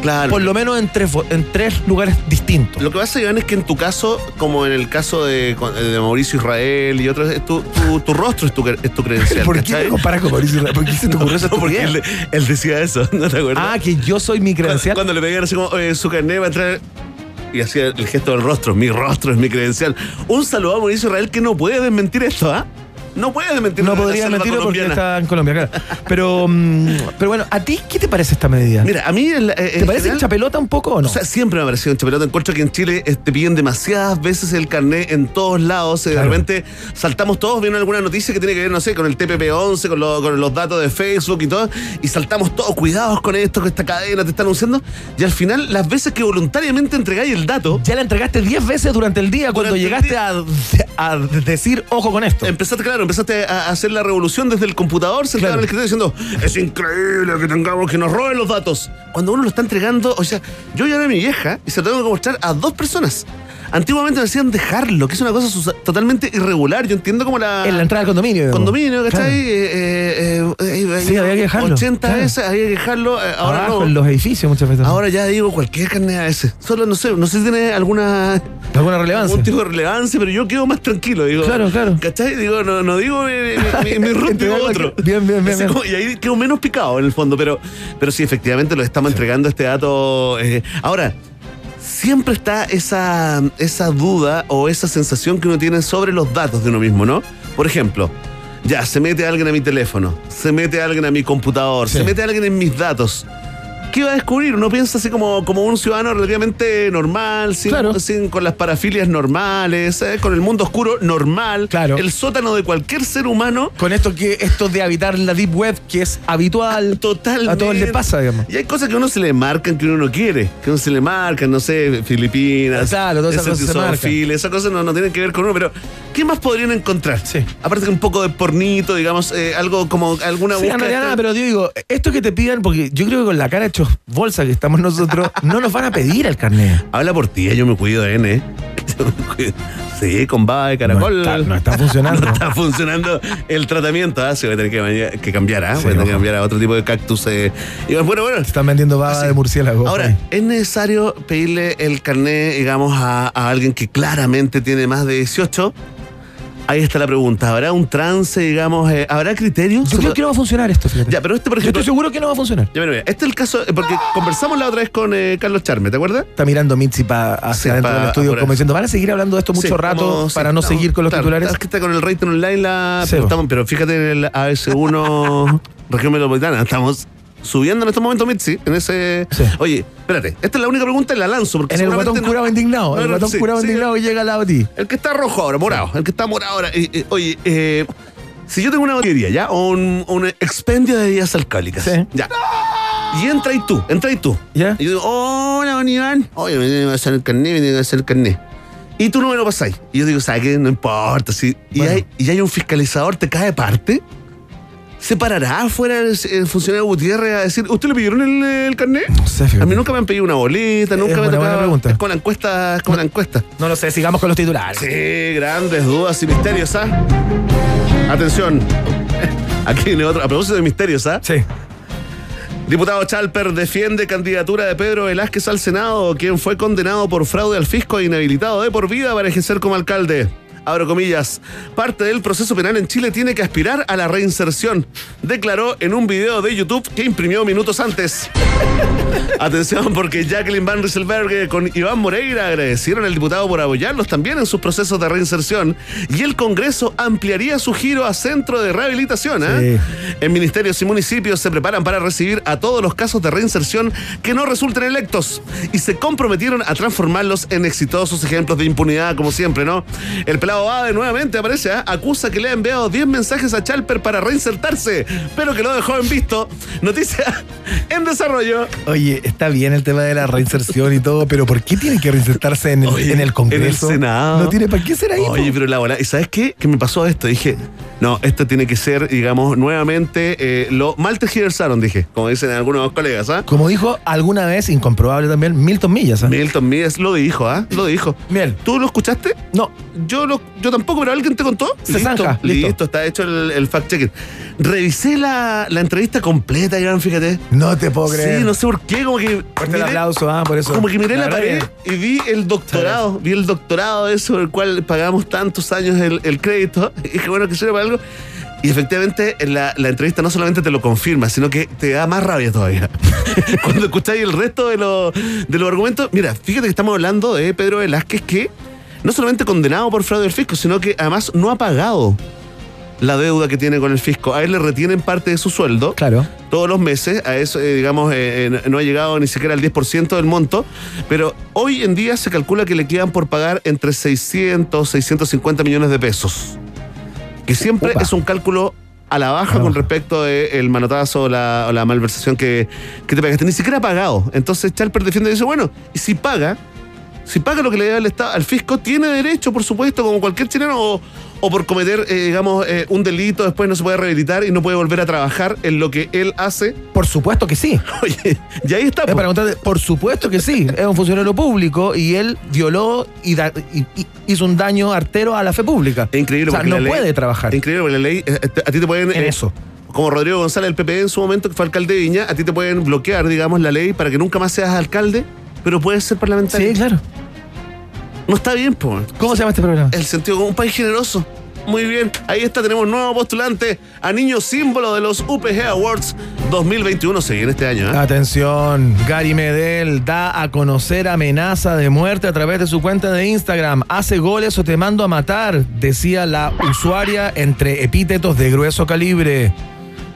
B: Claro.
A: Por lo menos en tres, en tres lugares distintos.
B: Lo que pasa, Iván, es que en tu caso, como en el caso de, de Mauricio Israel y otros, tu, tu, tu rostro es tu, cre- es tu credencial.
A: ¿Por qué te comparas con Mauricio Israel? ¿Por qué se te ocurrió esa
B: No, porque él, él decía eso, ¿no te acuerdas?
A: Ah, que yo soy mi credencial.
B: cuando le pegaron así como "Oye, su carnet va a entrar y hacía el gesto del rostro, mi rostro es mi credencial. Un saludo a Mauricio Israel que no puede desmentir esto, ¿ah? No puede desmentir
A: No podría mentirlo porque
B: colombiana.
A: está en Colombia, claro. Pero, mm, pero bueno, ¿a ti qué te parece esta medida?
B: Mira, a mí. el- eh,
A: ¿Te parece
B: general-
A: hincha pelota un poco o no?
B: O sea, siempre me ha parecido un chapelota. Encuentro que en Chile te piden demasiadas veces el carnet en todos lados. eh,
A: Claro.
B: De repente saltamos todos, viene alguna noticia que tiene que ver, no sé, con el TPP-11, con, lo- con los datos de Facebook y todo. Y saltamos todos, cuidados con esto, que esta cadena te está anunciando. Y al final, las veces que voluntariamente entregáis el dato,
A: ya la entregaste 10 veces durante el día cuando llegaste
B: día.
A: a, a decir ojo con esto.
B: empezaste, claro, empezaste a hacer la revolución desde el computador, sentado
A: Claro.
B: en el escritorio diciendo, es increíble que tengamos que nos roben los datos. Cuando uno lo está entregando, o sea, yo llamé a mi vieja y se lo tengo que mostrar a dos personas. Antiguamente me decían dejarlo, que es una cosa totalmente irregular. Yo entiendo como la.
A: En la entrada al condominio.
B: Condominio, ¿cachai?
A: Claro.
B: Eh, eh, eh, eh,
A: Sí, había que dejarlo,
B: 80
A: claro.
B: veces había que dejarlo. ahora
A: Abajo,
B: no.
A: en los edificios muchas veces.
B: Ahora ya digo cualquier carnet a ese. Solo no sé, no sé si tiene alguna.
A: ¿Alguna relevancia?
B: Algún tipo de relevancia, pero yo quedo más tranquilo, digo.
A: Claro, claro.
B: ¿Cachai? Digo, no, no digo mi, mi, digo otro.
A: Bien, bien, bien,
B: Así
A: bien.
B: como- y ahí quedo menos picado en el fondo, pero, pero sí, efectivamente lo estamos entregando este dato. Ahora, siempre está esa, esa duda o esa sensación que uno tiene sobre los datos de uno mismo, ¿no? Por ejemplo, ya, se mete alguien a mi teléfono, se mete alguien a mi computador,
A: Sí.
B: se mete alguien en mis datos. ¿Qué va a descubrir? Uno piensa así como, como un ciudadano relativamente normal, sin,
A: Claro.
B: sin- con las parafilias normales, ¿eh? con el mundo oscuro normal,
A: Claro.
B: el sótano de cualquier ser humano.
A: Con esto que esto de habitar la deep web, que es habitual,
B: Totalmente.
A: a todos les pasa, digamos.
B: Y hay cosas que a uno se le marcan que uno no quiere. Que a uno se le marcan, no sé, Filipinas.
A: Claro, todas esas cosas
B: Esas cosas no, no tienen que ver con uno, pero ¿qué más podrían encontrar?
A: Sí.
B: Aparte que un poco de pornito, digamos, eh, algo como alguna
A: Sí,
B: búsqueda.
A: nada, pero yo digo, esto que te pidan, porque yo creo que con la cara de bolsa que estamos nosotros, no nos van a pedir el carnet.
B: Habla por ti, yo me cuido de N. Cuido. Sí, con baba de caracol.
A: No está- no está funcionando.
B: No está funcionando el tratamiento. ¿ah? Se va a tener que, que cambiar, ¿ah?
A: Sí,
B: Voy a tener que cambiar a otro tipo de cactus. eh. Y bueno, bueno.
A: Están vendiendo baba de murciélago.
B: Ahora, ¿es necesario pedirle el carnet, digamos, a, a alguien que claramente tiene más de 18? Ahí está la pregunta. ¿Habrá un trance, digamos? eh, ¿Habrá criterios?
A: Yo creo que no va a funcionar esto, fíjate.
B: Ya, pero este, por
A: Yo
B: ejemplo.
A: estoy seguro que no va a funcionar.
B: Ya, mira, mira, este es el caso, eh, porque conversamos la otra vez con eh, Carlos Charme, ¿te acuerdas?
A: Está mirando Mitzi pa, hacia
B: pa-
A: del estudio como diciendo, van a seguir hablando de esto mucho rato
B: como-
A: para no
B: estamos-
A: seguir con los
B: claro,
A: titulares.
B: Es que está con el rating online, la,
A: Sí,
B: pero, estamos- pero fíjate en el AS1 región metropolitana, estamos subiendo en este momento Mitzi, en ese... Oye, espérate, esta es la única pregunta y la lanzo. Porque
A: En el guatón
B: no-
A: curado indignado.
B: No,
A: el guatón
B: sí,
A: curado
B: sí,
A: indignado que llega al lado de ti.
B: El que está rojo ahora, morado, el que está morado ahora. Eh, eh, oye, eh, si yo tengo una botillería, ¿ya? O un, un expendio de bebidas alcohólicas. Ya. Y entra y tú, entra y tú.
A: ¿Ya?
B: Y yo digo, hola, don Iván. Oye, me tiene que hacer el carnet, me tiene que hacer el carnet. Y tú no me lo pasáis. Y yo digo, ¿sabes qué? No importa. Si, y, hay, y hay un fiscalizador, te cae de parte. ¿Se parará afuera el, el funcionario Gutiérrez a decir, ¿usted le pidieron el, el carnet?
A: No sé,
B: A
A: fíjate.
B: mí nunca me han pedido una bolita, nunca me
A: buena, buena
B: tocaba.
A: pregunta.
B: Es con la encuesta, es con la encuesta.
A: No lo sé, sigamos con los titulares.
B: Sí, grandes dudas y misterios, ¿ah? Atención. Aquí viene otro. A propósito de misterios, ¿ah?
A: Sí.
B: Diputado Chalper defiende candidatura de Pedro Velázquez al Senado, quien fue condenado por fraude al fisco e inhabilitado de por vida para ejercer como alcalde. Abro comillas. Parte del proceso penal en Chile tiene que aspirar a la reinserción, declaró en un video de YouTube que imprimió minutos antes. Atención, porque Jacqueline Van Rieselberg con Iván Moreira agradecieron al diputado por apoyarlos también en sus procesos de reinserción y el Congreso ampliaría su giro a centro de rehabilitación. ¿eh? En ministerios y municipios se preparan para recibir a todos los casos de reinserción que no resulten electos y se comprometieron a transformarlos en exitosos ejemplos de impunidad, como siempre, ¿no? El pelado Bade nuevamente aparece, ¿eh? acusa que le ha enviado 10 mensajes a Chalper para reinsertarse, pero que lo dejó en visto. Noticia en desarrollo.
A: Oye, está bien el tema de la reinserción y todo, pero ¿por qué tiene que reinsertarse en el,
B: Oye,
A: en el Congreso?
B: En el Senado.
A: No tiene para qué ser ahí.
B: Oye,
A: po.
B: pero la bola. ¿Y sabes qué? Que me pasó esto. Dije, no, esto tiene que ser, digamos, nuevamente eh, lo mal tergiversaron, dije, como dicen algunos colegas, ¿ah?
A: Como dijo alguna vez, incomprobable también, Milton Millas. ¿ah?
B: Milton Millas lo dijo, ¿ah? Lo dijo.
A: Miel.
B: ¿Tú lo escuchaste?
A: No.
B: Yo lo, yo tampoco, pero alguien te contó.
A: Se zanja, listo.
B: listo. está hecho el, el fact-checking. Revisé la, la entrevista completa, Iván, fíjate.
A: No te puedo creer.
B: Sí, no sé por qué, como que.
A: Fuerte el aplauso, ah, por eso.
B: Como que miré la, pared
A: que-
B: y vi el doctorado, vi el doctorado ese por el cual pagamos tantos años el, el crédito. Y dije, bueno, que sirve para algo. Y efectivamente, en la, la entrevista no solamente te lo confirma, sino que te da más rabia todavía. Cuando escucháis el resto de, los- de los argumentos, mira, fíjate que estamos hablando de Pedro Velázquez que no solamente condenado por fraude del fisco, sino que además no ha pagado la deuda que tiene con el fisco. A él le retienen parte de su sueldo
A: Claro.
B: todos los meses. A eso, eh, digamos, eh, eh, no ha llegado ni siquiera al 10% del monto. Pero hoy en día se calcula que le quedan por pagar entre 600, 650 millones de pesos. Que siempre es un cálculo a la baja con respecto del manotazo o la, o la malversación que, que te pegaste. Ni siquiera ha pagado. Entonces Chalper defiende y dice, bueno, y si paga, si paga lo que le debe al Estado, al fisco, tiene derecho, por supuesto, como cualquier chileno, o, o por cometer, eh, digamos, eh, un delito, después no se puede rehabilitar y no puede volver a trabajar en lo que él hace.
A: Por supuesto que sí.
B: Oye, y ahí está.
A: Es
B: po.
A: para contarte, por supuesto que sí. Es un funcionario público y él violó y, da- y- y hizo un daño artero a la fe pública.
B: Es increíble
A: O sea,
B: porque
A: no
B: la ley-
A: puede trabajar.
B: Es increíble porque la ley, eh, a ti te pueden.
A: En
B: eh,
A: eso.
B: Como Rodrigo González, el PP en su momento, que fue alcalde de Viña, a ti te pueden bloquear, digamos, la ley para que nunca más seas alcalde, pero puedes ser parlamentario.
A: Sí, claro.
B: No está bien, po.
A: ¿Cómo se llama este programa?
B: El sentido como un país generoso. Muy bien. Ahí está, tenemos nuevo postulante a niño símbolo de los UPG Awards 2021. Se viene este año, ¿eh?
A: Atención, Gary Medel da a conocer amenaza de muerte a través de su cuenta de Instagram. Hace goles o te mando a matar, decía la usuaria entre epítetos de grueso calibre.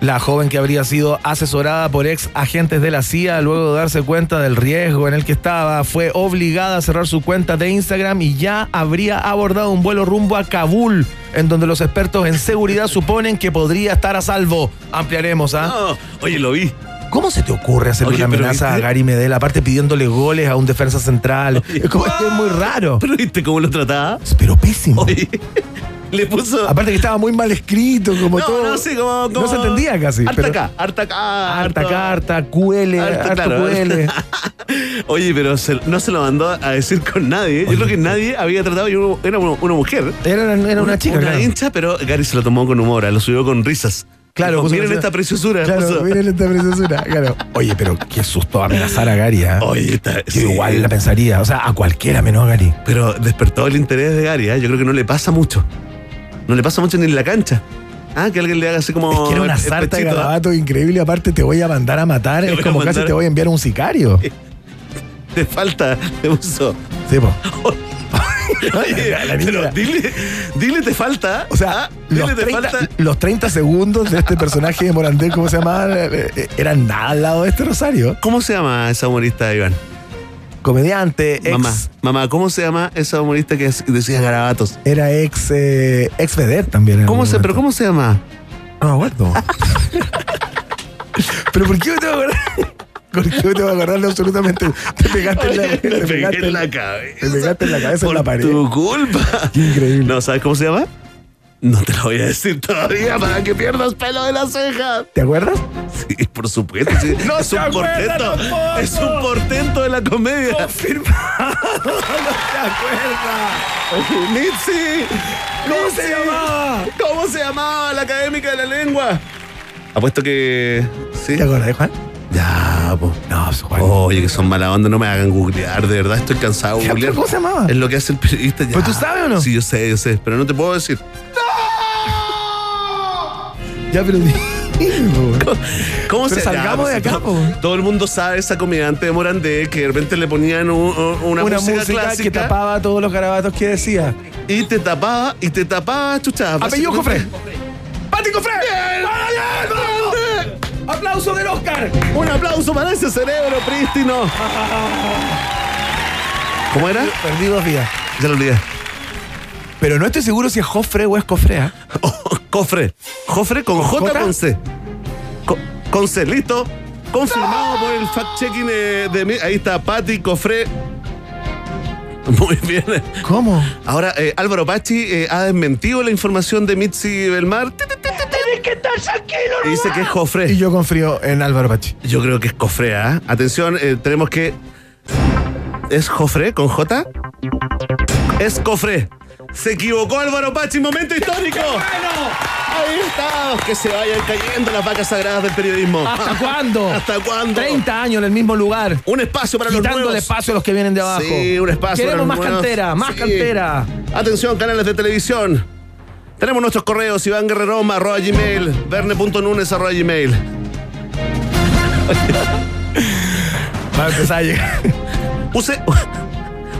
A: La joven que habría sido asesorada por ex agentes de la CIA luego de darse cuenta del riesgo en el que estaba, fue obligada a cerrar su cuenta de Instagram y ya habría abordado un vuelo rumbo a Kabul, en donde los expertos en seguridad suponen que podría estar a salvo. Ampliaremos, ¿ah?
B: No, oye, lo vi.
A: ¿Cómo se te ocurre hacerle
B: Oye,
A: una amenaza a. Gary Medel, aparte pidiéndole goles a un defensa central? es, como, es muy raro.
B: Pero viste cómo lo trataba.
A: Pero pésimo.
B: Oye, Le puso.
A: Aparte que estaba muy mal escrito, como
B: no,
A: todo.
B: no, como,
A: se entendía casi.
B: Harta
A: pero-
B: acá, harta acá.
A: Harta carta, QL,
B: Harta, claro.
A: QL.
B: Oye, pero se- no se lo mandó a decir con nadie. Yo creo que nadie había tratado. y uno- era una, una mujer.
A: Era, era una chica,
B: Una
A: claro.
B: hincha, pero Gary se lo tomó con humor, lo subió con risas.
A: Claro,
B: miren
A: una-
B: esta preciosura.
A: Claro,
B: puso.
A: miren esta preciosura. Claro. Oye, pero qué susto amenazar a Gary, ¿eh?
B: Oye, está-
A: Yo
B: sí.
A: igual la pensaría. O sea, a cualquiera menos a Gary.
B: Pero despertó el interés de Gary, ¿eh? yo creo que no le pasa mucho. No le pasa mucho ni en la cancha. Ah, que alguien le haga así como.
A: Es que era una
B: el- el
A: sarta de garabato increíble. Aparte, te voy a mandar a matar.
B: Te
A: Es como casi te voy a enviar a un sicario.
B: Te falta, te uso.
A: Sí, po.
B: Oye,
A: La niña
B: pero
A: era-
B: dile, dile te falta.
A: O sea,
B: ah, dile
A: los
B: te
A: 30,
B: falta.
A: los 30 segundos de este personaje de Morandé, ¿cómo se llama? Eh, eh, Eran nada al lado de este Rosario.
B: ¿Cómo se llama esa humorista, Iván?
A: Comediante, ex.
B: Mamá, mamá, ¿cómo se llama esa humorista que decía garabatos?
A: Era ex. eh, ex vedette también.
B: ¿Cómo se, pero cómo se llama?
A: No me acuerdo. pero ¿por qué me tengo que acordar? ¿Por qué me tengo que acordar de absolutamente? Te pegaste en la, te
B: pegué
A: pegaste
B: en la
A: Te
B: cabeza.
A: pegaste en la cabeza en
B: Por
A: la pared.
B: tu culpa.
A: Qué increíble.
B: No, ¿sabes cómo se llama? No te lo voy a decir todavía para que pierdas pelo de las cejas.
A: ¿Te acuerdas?
B: Sí, por supuesto. sí.
A: No
B: es
A: se
B: un
A: acuerda
B: portento.
A: tampoco.
B: Es un portento de la comedia.
A: Confirmado. no te acuerdas.
B: Mitzi.
A: ¿Cómo se llamaba?
B: ¿Cómo se llamaba la académica de la lengua? Apuesto que. ¿Sí?
A: ¿Te acuerdas, Juan?
B: Ya, po.
A: No, pues, Juan.
B: Oye, que son mala onda, no me hagan googlear, de verdad estoy cansado de googlear.
A: ¿Cómo se llamaba?
B: Es lo que hace el periodista ya.
A: ¿Pero tú sabes o no?
B: Sí, yo sé, yo sé, pero no te puedo decir.
A: Ya, pero
B: ¿Cómo se
A: salgamos de acá,
B: todo,
A: po.
B: todo el mundo sabe esa comediante de Morandé que de repente le ponían un- un- una,
A: Una
B: música,
A: música
B: clásica
A: que tapaba todos los garabatos que decía.
B: y te tapaba y te tapaba, chucha.
A: Apellido
B: básicamente-
A: ¡Pati Cofré! ¡Aplauso del Oscar!
B: Un aplauso para ese cerebro prístino. ¿Cómo era?
A: Perdí dos días.
B: Ya lo olvidé.
A: Pero no estoy seguro si es Jofre o es Cofrea.
B: Cofre. Jofre con J
A: J?
B: con C. Co- Con C, listo. Confirmado por el fact-checking de mí. Ahí está Patti Cofre. Muy bien.
A: ¿Cómo?
B: Ahora, eh, Álvaro Pachi eh, ha desmentido la información de Mitzi Belmar. Tienes que estar tranquilo, y Dice que es Jofre.
A: Y yo confío en Álvaro Pachi.
B: Yo creo que es Cofre, ¿ah? Atención, eh, tenemos que. ¿Es Jofre con J? Es Cofre. Se equivocó Álvaro Pachi, momento histórico. Ahí está, que se vayan cayendo las vacas sagradas del periodismo.
A: ¿Hasta cuándo?
B: ¿Hasta cuándo?
A: 30 años en el mismo lugar.
B: Un espacio para los
A: Quitando el
B: nuevos.
A: espacio a los que vienen de abajo.
B: Sí, un espacio
A: Queremos
B: para
A: más
B: los nuevos.
A: cantera, más
B: Sí.
A: cantera.
B: Atención, canales de televisión. Tenemos nuestros correos, Iván Guerreroma, arroba gmail, verne.nunes, arroba gmail.
A: Va a empezar a llegar.
B: Use,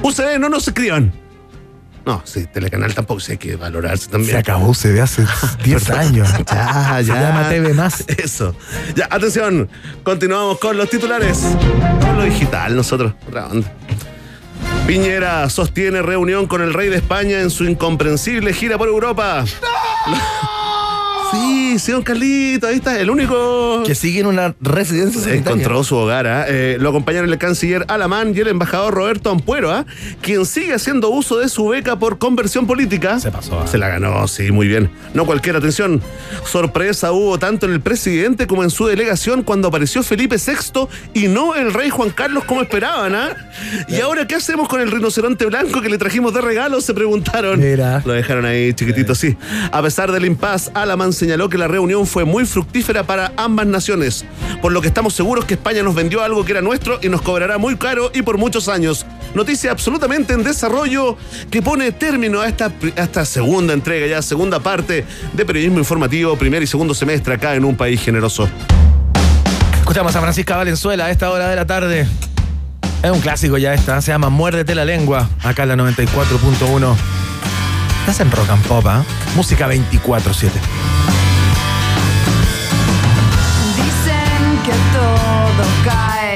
B: UCB, no nos escriban. No, sí, Telecanal tampoco sé hay que valorarse también.
A: Se acabó, se ve hace 10 años.
B: Ya,
A: Se
B: ya.
A: llama TV más.
B: Eso. Ya, atención. Continuamos con los titulares. Con lo digital, nosotros. Otra onda. Piñera sostiene reunión con el rey de España en su incomprensible gira por Europa. Sí, sí, don Carlito, ahí está, el único
A: Que sigue en una residencia sanitaria.
B: Encontró su hogar. ¿ah? Eh, lo acompañaron el canciller Alamán y el embajador Roberto Ampuero, ¿ah? quien sigue haciendo uso de su beca por conversión política.
A: Se pasó, ¿ah?
B: Se la ganó, sí, muy bien. No cualquier atención. Sorpresa hubo tanto en el presidente como en su delegación cuando apareció Felipe VI y no el rey Juan Carlos como esperaban. ¿ah? ¿Y ahora qué hacemos con el rinoceronte blanco que le trajimos de regalo? Se preguntaron.
A: Mira.
B: Lo dejaron ahí chiquitito, sí. A pesar del impas, Alamán señaló que la reunión fue muy fructífera para ambas naciones, por lo que estamos seguros que España nos vendió algo que era nuestro y nos cobrará muy caro y por muchos años. Noticia absolutamente en desarrollo que pone término a esta, a esta segunda entrega, ya segunda parte de periodismo informativo, primer y segundo semestre acá en un país generoso.
A: Escuchamos a Francisca Valenzuela a esta hora de la tarde. Es un clásico ya esta, se llama Muérdete la lengua, acá en la 94.1. Estás en Rock and Pop, ¿ah? Música 24-7.
R: Todo cae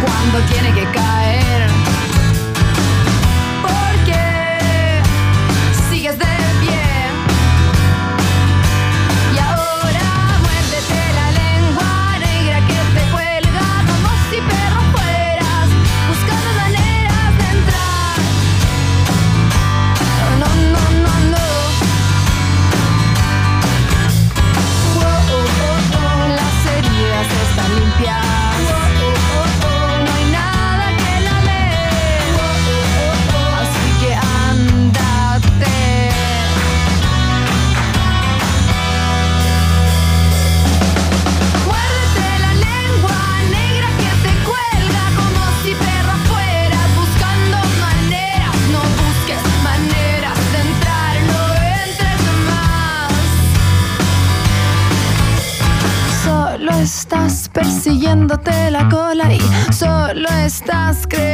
R: cuando tiene que caer.
P: Persiguiéndote la cola y solo estás creándome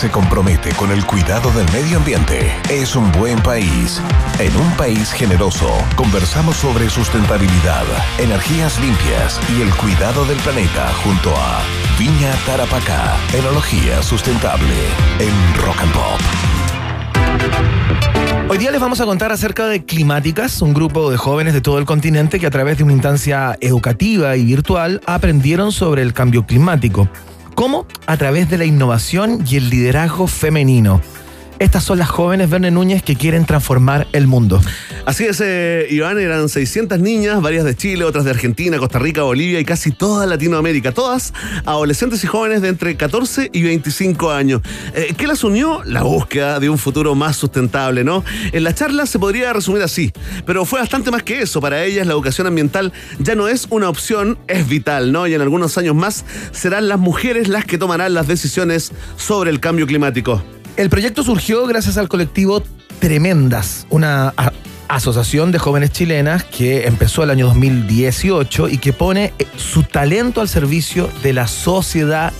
D: se compromete con el cuidado del medio ambiente es un buen país. En un país generoso, conversamos sobre sustentabilidad, energías limpias y el cuidado del planeta junto a Viña Tarapacá, enología sustentable en Rock and Pop.
A: Hoy día les vamos a contar acerca de Climáticas, un grupo de jóvenes de todo el continente que a través de una instancia educativa y virtual aprendieron sobre el cambio climático. ¿Cómo? A través de la innovación y el liderazgo femenino. Estas son las jóvenes Verne Núñez que quieren transformar el mundo.
B: Así es, eh, Iván, eran 600 niñas, varias de Chile, otras de Argentina, Costa Rica, Bolivia y casi toda Latinoamérica. Todas adolescentes y jóvenes de entre 14 y 25 años. Eh, ¿Qué las unió? La búsqueda de un futuro más sustentable, ¿no? En la charla se podría resumir así, pero fue bastante más que eso. Para ellas la educación ambiental ya no es una opción, es vital, ¿no? Y en algunos años más serán las mujeres las que tomarán las decisiones sobre el cambio climático.
A: El proyecto surgió gracias al colectivo Tremendas, una asociación de jóvenes chilenas que empezó el año 2018 y que pone eh, su talento al servicio de la sociedad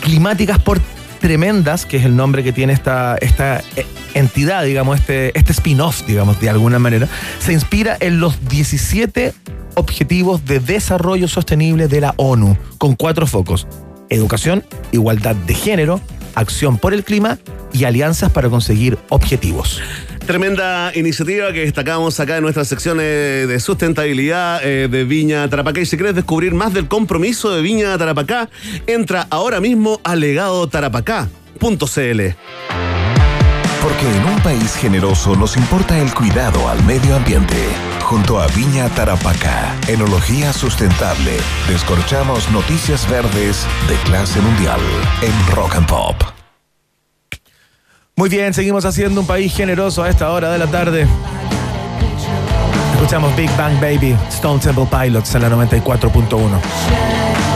A: climáticas por tremendas, que es el nombre que tiene esta, esta eh, entidad, digamos, este, este spin-off, digamos, de alguna manera, se inspira en los 17 objetivos de desarrollo sostenible de la ONU, con cuatro focos. Educación, igualdad de género, acción por el clima y alianzas para conseguir objetivos.
B: Tremenda iniciativa que destacamos acá en nuestra sección eh, de sustentabilidad eh, de Viña Tarapacá. Y si quieres descubrir más del compromiso de Viña Tarapacá, entra ahora mismo a legadotarapacá.cl.
D: Porque en un país generoso nos importa el cuidado al medio ambiente. Junto a Viña Tarapacá, Enología Sustentable, descorchamos noticias verdes de clase mundial en Rock and Pop.
A: Muy bien, seguimos haciendo un país generoso a esta hora de la tarde. Escuchamos Big Bang Baby, Stone Temple Pilots en la 94.1.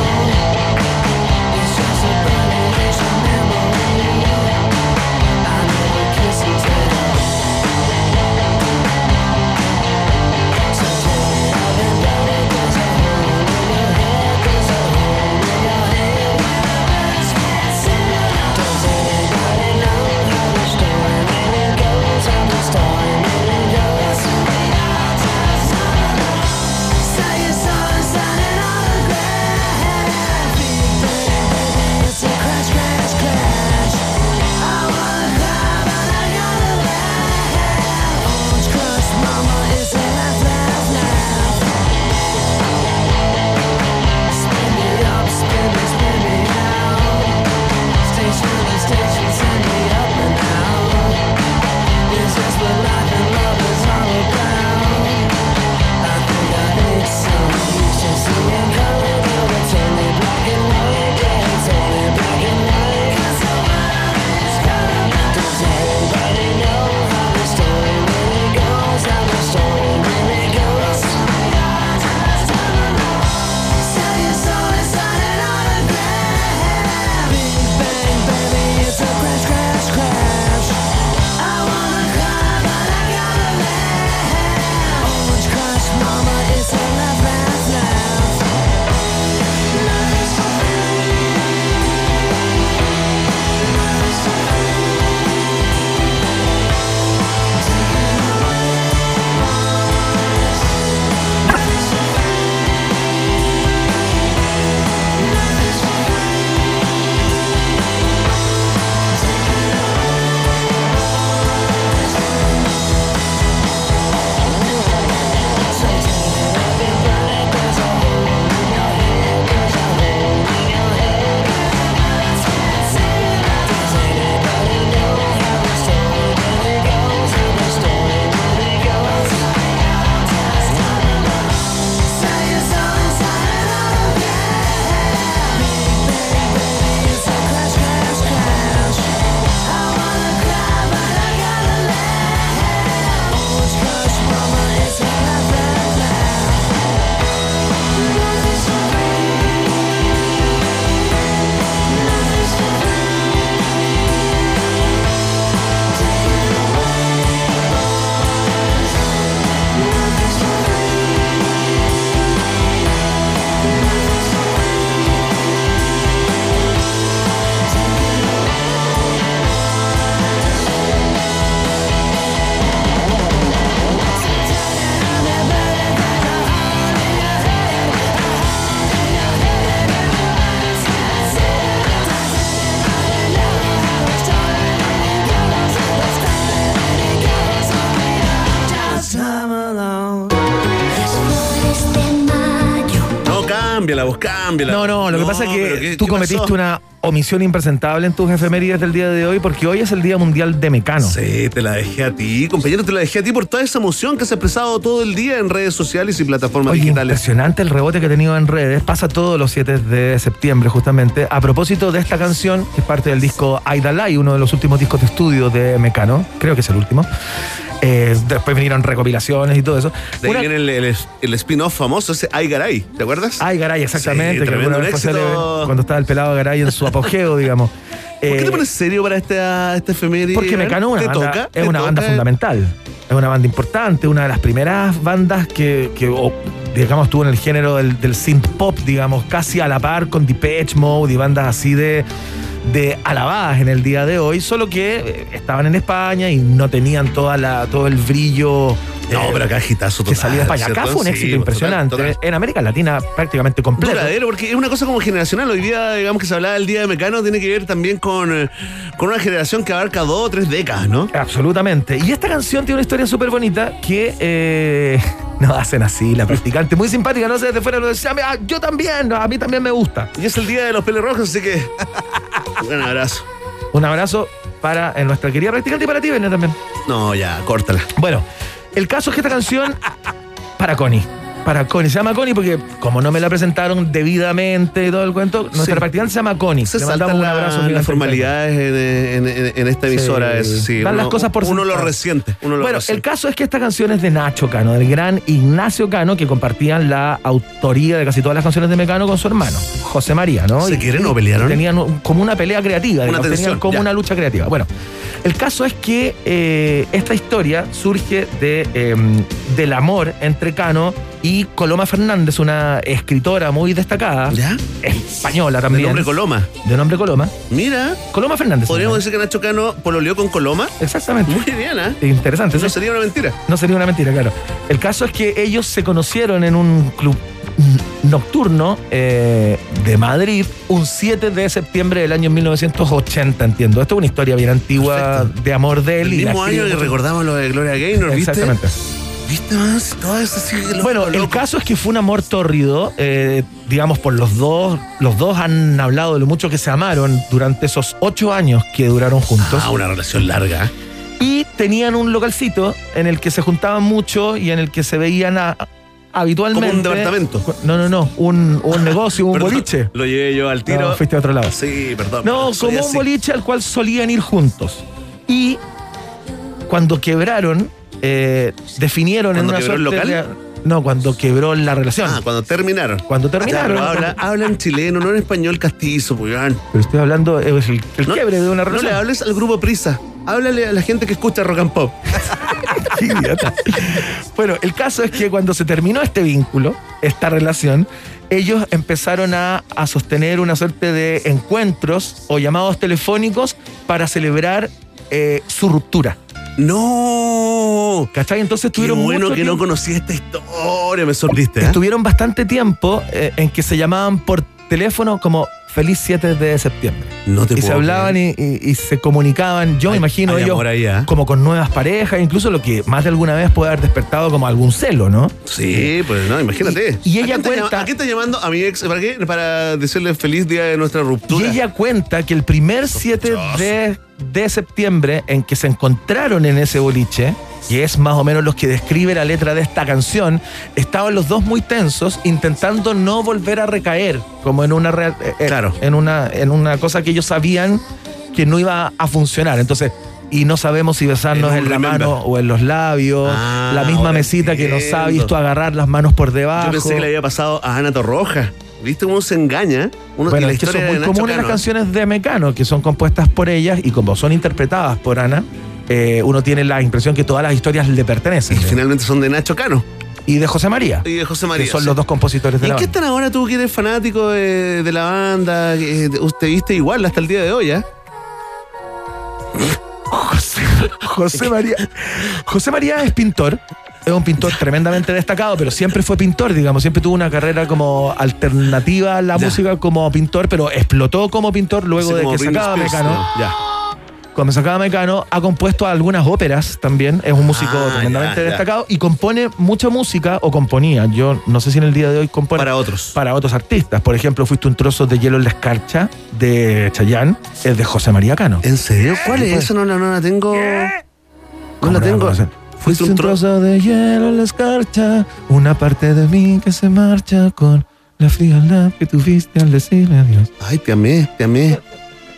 A: No, no, lo que pasa es que
B: ¿qué-
A: tú
B: qué
A: cometiste
B: pasó?
A: una omisión impresentable en tus efemérides del día de hoy porque hoy es el Día Mundial de Mecano.
B: Sí, te la dejé a ti, compañero, te la dejé a ti por toda esa emoción que se ha expresado todo el día en redes sociales y plataformas
A: Oye,
B: digitales.
A: impresionante el rebote que ha tenido en redes. Pasa todos los 7 de septiembre, justamente. A propósito de esta canción, que es parte del disco Aidalai, uno de los últimos discos de estudio de Mecano. Creo que es el último. Eh, después vinieron recopilaciones y todo eso.
B: De ahí
A: Una-
B: viene el, el- el spin-off famoso, ese Ay Garay, ¿te acuerdas?
A: Ay, Garay, exactamente.
B: Sí,
A: que
B: tremendo,
A: alguna
B: un
A: vez fue
B: éxito.
A: célebre cuando estaba el pelado Garay en su apogeo, digamos.
B: ¿Por qué
A: Eh,
B: te pones serio para esta, esta efeméride?
A: Porque Mecano es
B: ¿Te
A: una, banda,
B: toca?
A: es
B: ¿Te
A: una banda
B: toca?
A: fundamental. Es una banda importante, una de las primeras bandas que, que, o, digamos, estuvo en el género del, del synth pop, digamos, casi a la par con Depeche Mode y bandas así de, de alabadas en el día de hoy, solo que eh, estaban en España y no tenían toda la, todo el brillo.
B: No,
A: eh,
B: pero acá agitazo
A: que
B: total.
A: salía de España. Acá fue un éxito impresionante.
B: total.
A: En América Latina prácticamente completo.
B: Duradero, porque es una cosa como generacional. Hoy día, digamos que se hablaba del Día de Mecano, tiene que ver también con, eh, con una generación que abarca dos o tres décadas, ¿no?
A: Absolutamente. Y esta canción tiene una historia súper bonita que eh, nos hacen así, la practicante. Muy simpática, no sé, desde fuera lo decía, "Ah, yo también, no, a mí también me gusta.
B: Y es el Día de los Pelirrojos, así que. Un abrazo.
A: Un abrazo para eh, nuestra querida practicante y para ti, Bené, también.
B: No, ya, córtala.
A: Bueno, el caso es que esta canción, para Connie. Para Connie, se llama Connie porque como no me la presentaron debidamente y todo el cuento, nuestra
B: Sí.
A: practicante se llama Connie.
B: Se
A: Le
B: saltan
A: mandamos un
B: la-
A: abrazo
B: las
A: gigante.
B: formalidades en, en- en- en esta emisora.
A: Sí.
B: es, sí,
A: Dan
B: uno,
A: las cosas por
B: Uno lo resiente. Uno lo
A: Bueno, el caso es que esta canción es de Nacho Cano, del gran Ignacio Cano, que compartían la autoría de casi todas las canciones de Mecano con su hermano, José María, ¿no?
B: ¿Se
A: Y-
B: quieren o pelearon?
A: Tenían como una pelea creativa,
B: Una
A: digamos,
B: tensión,
A: tenían como
B: ya.
A: una lucha creativa. Bueno, el caso es que eh, esta historia surge de, eh, del amor entre Cano y Coloma Fernández, una escritora muy destacada,
B: ¿Ya?
A: española
B: De
A: también.
B: nombre Coloma.
A: De nombre Coloma.
B: Mira,
A: Coloma Fernández.
B: podríamos decir que Nacho Cano pololeó con Coloma.
A: Exactamente.
B: Muy bien, ¿eh?
A: Interesante. ¿sí?
B: sería una mentira.
A: No sería una mentira, claro. El caso es que ellos se conocieron en un club nocturno eh, de Madrid un 7 de septiembre del año 1980, entiendo. Esto es una historia bien antigua de amor de él.
B: El
A: y
B: mismo año que recordamos lo de Gloria Gaynor, ¿viste?
A: Exactamente.
B: ¿Viste más? Todo eso
A: Bueno, el caso es que fue un amor tórrido, eh, digamos, por los dos. Los dos han hablado de lo mucho que se amaron durante esos ocho años que duraron juntos.
B: Ah, una relación larga.
A: Y tenían un localcito en el que se juntaban mucho y en el que se veían a- habitualmente.
B: Como un departamento.
A: No, no, no. Un, un negocio, un
B: Perdón,
A: boliche.
B: Lo llevé yo al tiro.
A: No, fuiste a otro lado.
B: Sí, perdón.
A: No, como un boliche al cual solían ir juntos. Y cuando quebraron, eh, definieron en
B: ¿Cuando
A: una suerte
B: local?
A: de- no, cuando quebró la relación.
B: Ah, cuando terminaron.
A: Cuando terminaron.
B: Habla, habla en chileno, no en español castizo, weón.
A: Pero estoy hablando es el, el
B: No-
A: quiebre de una
B: No
A: relación.
B: le hables al grupo Prisa. Háblale a la gente que escucha rock and pop.
A: Qué idiota. Bueno, el caso es que cuando se terminó este vínculo, esta relación, ellos empezaron a, a sostener una suerte de encuentros o llamados telefónicos para celebrar eh, su ruptura.
B: ¡No!
A: ¿Cachai? Entonces
B: Qué
A: tuvieron
B: bueno
A: mucho
B: que no
A: tiempo-
B: conocía esta historia, me sorprendiste. ¿eh?
A: Estuvieron bastante tiempo eh, en que se llamaban por teléfono como Feliz 7 de septiembre.
B: No te
A: y se
B: puedo
A: hablaban y, y- y se comunicaban, yo me imagino
B: hay
A: ellos
B: amor ahí, ¿ah?
A: como con nuevas parejas, incluso lo que más de alguna vez puede haber despertado como algún celo, ¿no?
B: Sí, pues no, imagínate.
A: Y- y
B: ¿A
A: ella
B: quién te
A: cuenta-
B: llama- ¿A quién está llamando? A mi ex, ¿para qué? Para decirle feliz día de nuestra
A: Y
B: ruptura.
A: ella cuenta que el primer 7 de, de septiembre en que se encontraron en ese boliche, que es más o menos los que describe la letra de esta canción, estaban los dos muy tensos intentando no volver a recaer, como en una real- eh, eh,
B: Claro.
A: en una en una cosa que ellos sabían que no iba a funcionar. Entonces, y no sabemos si besarnos
B: En
A: la
B: remember.
A: mano o en los labios,
B: Ah,
A: la misma mesita que nos ha visto agarrar las manos por debajo.
B: Yo pensé que le había pasado a Ana Torroja. ¿Viste cómo se engaña? Uno,
A: Bueno,
B: la
A: es que son muy comunes las canciones de Mecano, que son compuestas por ellas y como son interpretadas por Ana, eh, uno tiene la impresión que todas las historias le pertenecen.
B: Y finalmente son de Nacho Cano
A: Y de José María,
B: y de José María.
A: que son
B: sí.
A: los dos compositores
B: ¿Y
A: de
B: en
A: la
B: qué
A: banda.
B: están ahora tú que eres fanático de, de la banda? que Usted viste igual hasta el día de hoy, ¿eh?
A: José, José María. José María es pintor. Es un pintor tremendamente destacado, pero siempre fue pintor, digamos. Siempre tuvo una carrera como alternativa a la
B: Ya.
A: música como pintor, pero explotó como pintor luego
B: Así
A: de que sacaba Mecano.
B: ¿no? Ya.
A: cuando se acaba Mecano, ha compuesto algunas óperas también. Es un músico
B: Ah,
A: tremendamente
B: ya, ya.
A: destacado y compone mucha música o componía. Yo no sé si en el día de hoy compone.
B: Para otros.
A: Para otros artistas. Por ejemplo, Fuiste un trozo de hielo en la escarcha de Chayanne, es de José María Cano.
B: ¿En serio? ¿Cuál es
A: pues.
B: esa? No, la- no la tengo. No
A: ¿Cómo
B: la
A: no la
B: tengo. Fuiste un trozo.
A: trozo de hielo en la escarcha, una parte de mí que se marcha con la frialdad que tuviste al decirle adiós.
B: Ay, te amé, te amé,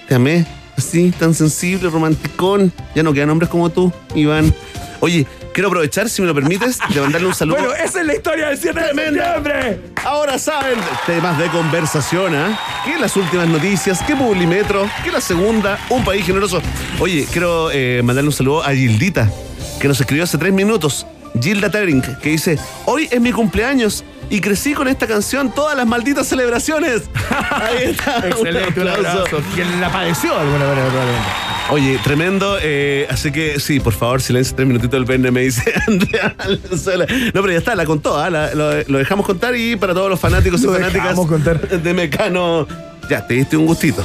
B: te amé. Así, tan sensible, romanticón. Ya no quedan hombres como tú, Iván. Oye, quiero aprovechar, si me lo permites, de mandarle un saludo.
A: Bueno, esa es la historia del 7 de
B: Tremenda.
A: septiembre.
B: Ahora saben temas de conversación, ¿ah? Que las últimas noticias, que Publimetro, que la segunda, un país generoso. Oye, quiero eh, mandarle un saludo a Gildita, que nos escribió hace tres minutos. Gilda Tering, que dice, hoy es mi cumpleaños y crecí con esta canción todas las malditas celebraciones. Ahí está.
A: Excelente, un abrazo. Quien la padeció de alguna manera, probablemente.
B: Oye, tremendo. eh, así que sí, por favor, silencio tres minutitos del verne, me dice Andrea Valenzuela. No, pero ya está, la contó, ¿ah? La- lo, lo dejamos contar y para todos los fanáticos y
A: Lo
B: fanáticas
A: contar.
B: de Mecano. Ya, te diste un gustito.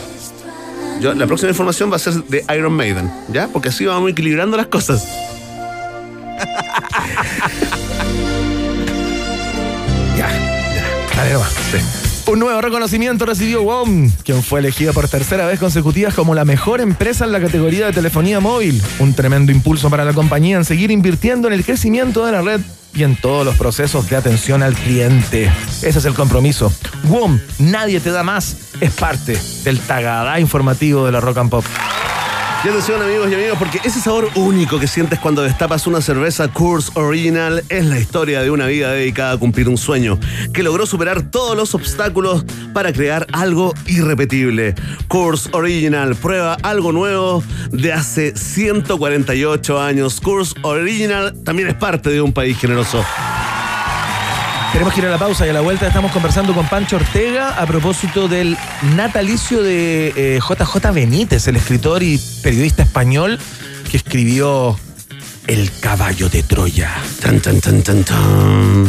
B: Yo, la próxima información va a ser de Iron Maiden, ¿ya? Porque así vamos equilibrando las cosas.
A: Ya, ya. Dale nomás. Un nuevo reconocimiento recibió WOM, quien fue elegida por tercera vez consecutiva como la mejor empresa en la categoría de telefonía móvil. Un tremendo impulso para la compañía en seguir invirtiendo en el crecimiento de la red y en todos los procesos de atención al cliente. Ese es el compromiso. WOM, nadie te da más, es parte del tagadá informativo de la Rock and Pop.
B: Y atención amigos y amigos, porque ese sabor único que sientes cuando destapas una cerveza Coors Original es la historia de una vida dedicada a cumplir un sueño, que logró superar todos los obstáculos para crear algo irrepetible. Coors Original, prueba algo nuevo de hace 148 años. Coors Original también es parte de un país generoso.
A: Tenemos que ir a la pausa y a la vuelta estamos conversando con Pancho Ortega a propósito del natalicio de eh, JJ Benítez, el escritor y periodista español que escribió El caballo de Troya.
B: Tan, tan, tan, tan, tan.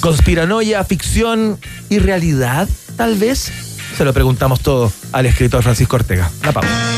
A: Conspiranoia, ficción y realidad, tal vez. Se lo preguntamos todo al escritor Francisco Ortega. La pausa.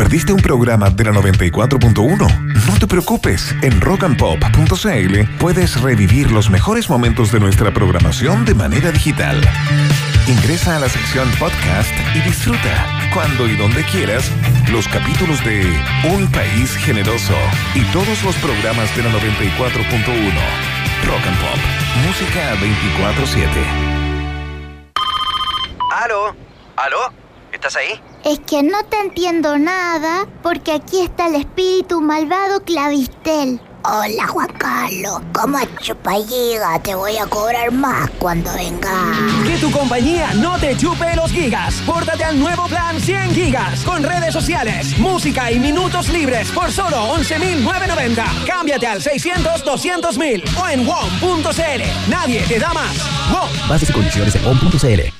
D: Perdiste un programa de la 94.1? No te preocupes, en rockandpop.cl puedes revivir los mejores momentos de nuestra programación de manera digital. Ingresa a la sección podcast y disfruta, cuando y donde quieras, los capítulos de Un País Generoso y todos los programas de la 94.1. Rock and Pop, música 24-7.
J: ¿Aló? ¿Aló? ¿Estás ahí?
K: Es que no te entiendo nada porque aquí está el espíritu malvado Clavistel. Hola Juan Carlos, ¿cómo chupalliga? Te voy a cobrar más cuando venga.
L: Que tu compañía no te chupe los gigas. Pórtate al nuevo plan 100 gigas con redes sociales, música y minutos libres por solo 11.990. Cámbiate al 600-200.000 o en WOM.cl. Nadie te da más. WOM.
M: Bases y condiciones en on.cl.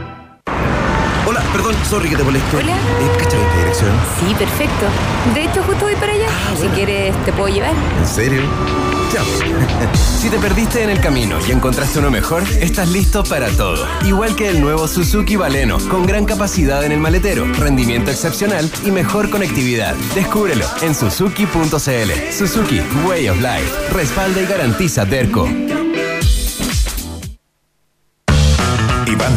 S: Hola, perdón, sorry que te moleste.
T: Hola.
S: Eh, ¿Cachai dirección?
T: Sí, perfecto. De hecho, justo voy para allá. si quieres, te puedo llevar.
S: ¿En serio? Ya.
U: Si te perdiste en el camino y encontraste uno mejor, estás listo para todo. Igual que el nuevo Suzuki Baleno, con gran capacidad en el maletero, rendimiento excepcional y mejor conectividad. Descúbrelo en suzuki.cl. Suzuki Way of Life. Respalda y garantiza Derco.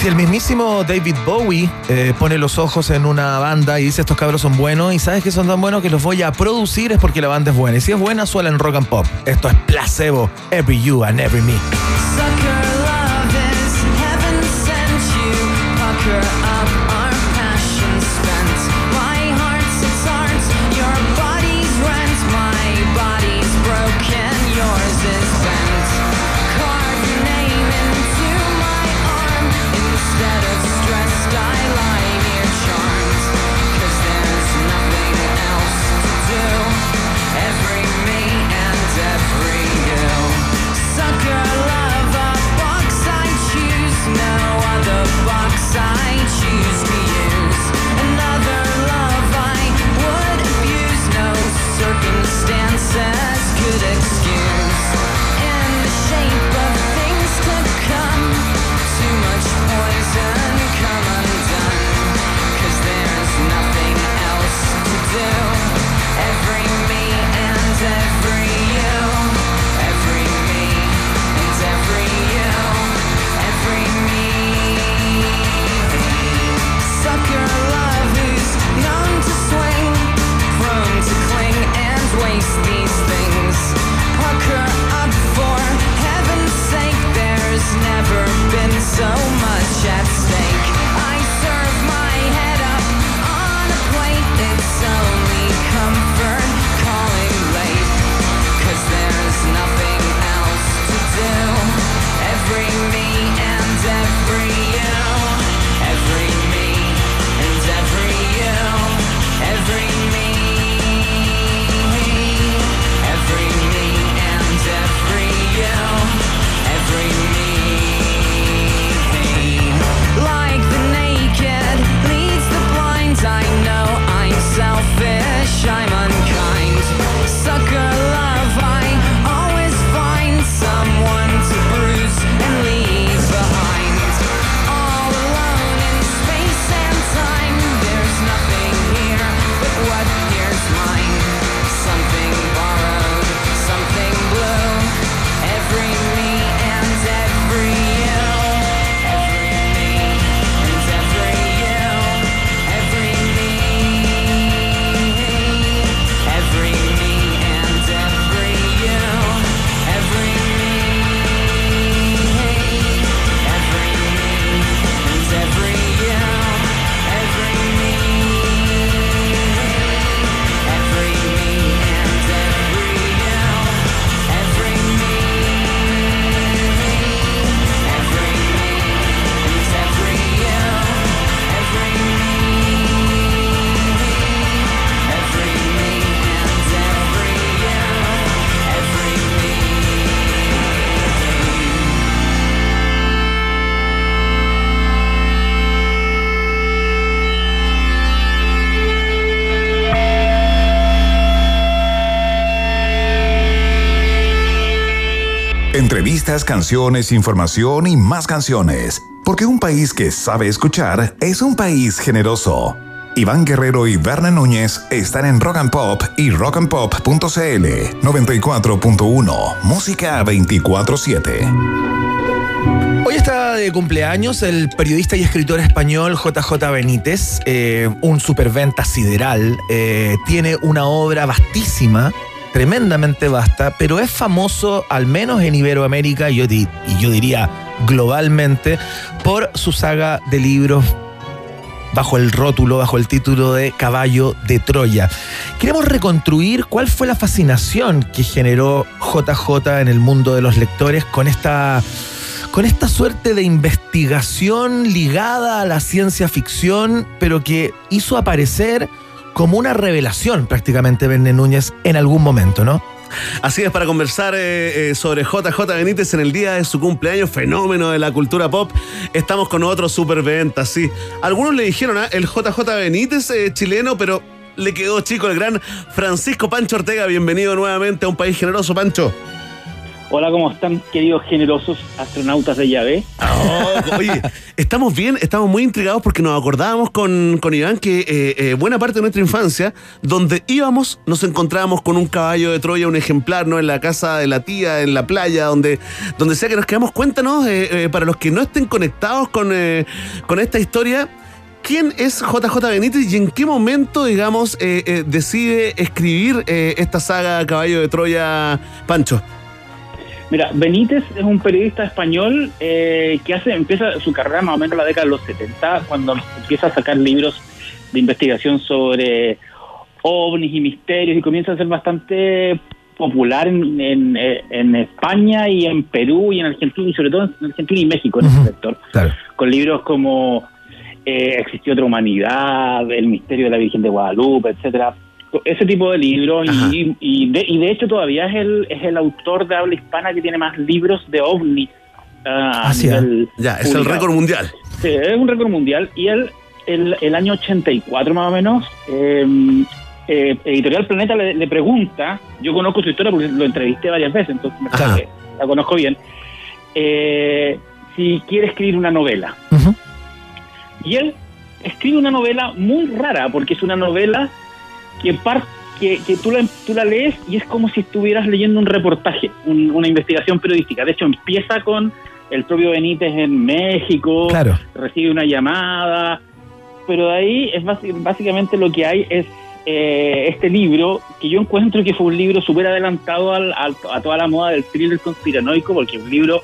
V: Si el mismísimo David Bowie eh, pone los ojos en una banda y dice estos cabros son buenos y sabes que son tan buenos que los voy a producir es porque la banda es buena. Y si es buena, suena en rock and pop. Esto es placebo, every you and every me.
D: Entrevistas, canciones, información y más canciones. Porque un país que sabe escuchar es un país generoso. Iván Guerrero y Berna Núñez están en Rock and Pop y rockandpop.cl 94.1 Música 24-7.
V: Hoy está de cumpleaños el periodista y escritor español JJ Benítez, eh, un superventa sideral. eh, tiene una obra vastísima, tremendamente vasta, pero es famoso, al menos en Iberoamérica y yo, diría globalmente, por su saga de libros bajo el rótulo, bajo el título de Caballo de Troya. Queremos reconstruir cuál fue la fascinación que generó JJ en el mundo de los lectores con esta, con esta suerte de investigación ligada a la ciencia ficción, pero que hizo aparecer como una revelación prácticamente Verne Núñez en algún momento, ¿no?
B: Así es, para conversar eh, eh, sobre JJ Benítez en el día de su cumpleaños, fenómeno de la cultura pop, estamos con otro superventa, sí. Algunos le dijeron, ah, el JJ Benítez eh, chileno, pero le quedó chico el gran Francisco Pancho Ortega. Bienvenido nuevamente a un país generoso, Pancho.
W: Hola, ¿cómo están, queridos generosos astronautas de llave?
B: Oh, oye, estamos bien, estamos muy intrigados porque nos acordábamos con, con Iván que eh, eh, buena parte de nuestra infancia, donde íbamos, nos encontrábamos con un caballo de Troya, un ejemplar, ¿no? En la casa de la tía, en la playa, donde, donde sea que nos quedamos. Cuéntanos, eh, para los que no estén conectados con, con esta historia, ¿quién es JJ Benítez y en qué momento, digamos, decide escribir esta saga Caballo de Troya, Pancho?
W: Mira, Benítez es un periodista español eh, que hace empieza su carrera más o menos en la década de los 70, cuando empieza a sacar libros de investigación sobre ovnis y misterios y comienza a ser bastante popular en, en, en España y en Perú y en Argentina y sobre todo en Argentina y México en ese sector. Con libros como eh, Existió otra humanidad, El misterio de la Virgen de Guadalupe, etcétera ese tipo de libros y, y, de, y de hecho todavía es el es el autor de habla hispana que tiene más libros de ovnis ah, a nivel
B: Ya, es el récord mundial.
W: Sí, es un récord mundial y él el, el año 84 más o menos eh, eh, Editorial Planeta le, le pregunta yo conozco su historia porque lo entrevisté varias veces entonces me que la conozco bien eh, si quiere escribir una novela. Y él escribe una novela muy rara, porque es una novela que, par- que, que tú, la, tú la lees y es como si estuvieras leyendo un reportaje, un- una investigación periodística. De hecho, empieza con el propio Benítez en México,
A: Claro.
W: recibe una llamada, pero de ahí es básicamente lo que hay es eh, este libro, que yo encuentro que fue un libro súper adelantado al- al- a toda la moda del thriller conspiranoico, porque es un libro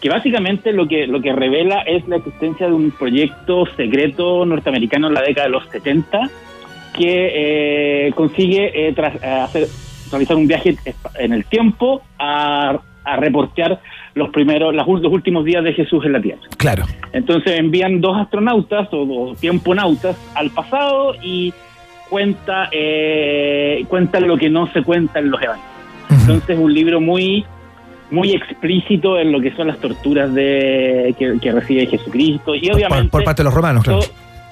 W: que básicamente lo que lo que revela es la existencia de un proyecto secreto norteamericano en la década de los 70 que eh, consigue eh, tras- eh, hacer realizar un viaje en el tiempo a, a reportear los primeros los últimos días de Jesús en la Tierra.
A: Claro.
W: Entonces envían dos astronautas o, o tiemponautas al pasado y cuenta eh, cuentan lo que no se cuenta en los evangelios. Entonces es un libro muy muy explícito en lo que son las torturas de que, que recibe Jesucristo y obviamente
A: Por, por parte de los romanos, claro.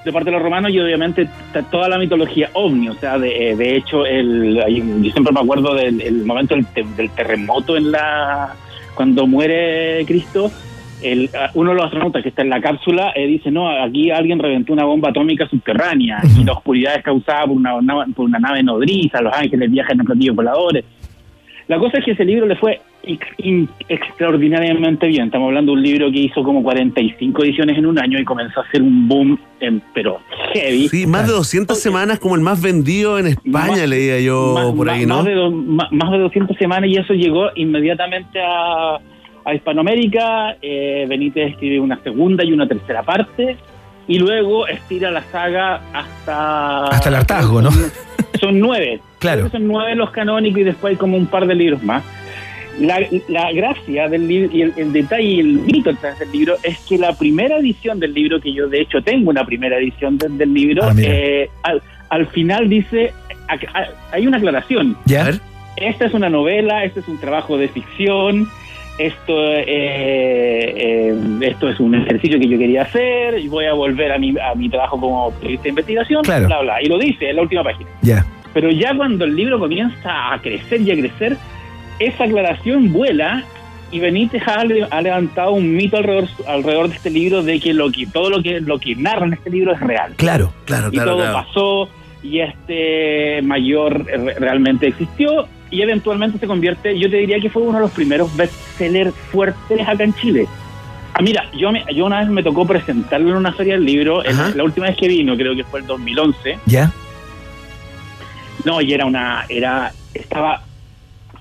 W: De parte de los romanos y obviamente toda la mitología ovni, o sea, de, de hecho, el, yo siempre me acuerdo del el momento del, te- del terremoto en la cuando muere Cristo, el, a- uno de los astronautas que está en la cápsula eh, dice, no, aquí alguien reventó una bomba atómica subterránea y la oscuridad es causada por una, por una nave nodriza, los ángeles viajan en platillos voladores. La cosa es que ese libro le fue extraordinariamente bien. Estamos hablando de un libro que hizo como 45 ediciones en un año y comenzó a hacer un boom, en, pero heavy.
B: Sí, más de 200 semanas como el más vendido en España,
W: Más-
B: leía yo
W: más,
B: por ahí, ¿no?
W: Más de, do- ma- más de 200 semanas y eso llegó inmediatamente a, a Hispanoamérica. Eh, Benítez escribe una segunda y una tercera parte y luego estira la saga hasta...
A: Hasta el hartazgo, ¿no?
W: Son nueve.
A: Claro.
W: Son nueve los canónicos y después hay como un par de libros más. La, la gracia del libro y el, el detalle y el mito detrás del libro es que la primera edición del libro, que yo de hecho tengo una primera edición de- del libro,
A: Ah,
W: eh, al, al final dice, hay una aclaración.
A: ¿Ya?
W: Esta es una novela, este es un trabajo de ficción, esto, eh, eh, esto es un ejercicio que yo quería hacer y voy a volver a mi, a mi trabajo como periodista de investigación,
A: Claro.
W: bla, bla. Y lo dice en la última página.
A: Ya.
W: Pero ya cuando el libro comienza a crecer y a crecer, esa aclaración vuela y Benítez ha, le- ha levantado un mito alrededor, alrededor de este libro de que, lo que todo lo que lo que narra en este libro es real.
A: Claro,
B: claro,
W: y todo pasó y este mayor re- realmente existió y eventualmente se convierte, yo te diría que fue uno de los primeros bestsellers fuertes acá en Chile. Ah, mira, yo, me- yo una vez me tocó presentarlo en una feria del libro, en- la última vez que vino, creo que fue el 2011.
A: ¿Ya?
W: No, y era una, era, estaba,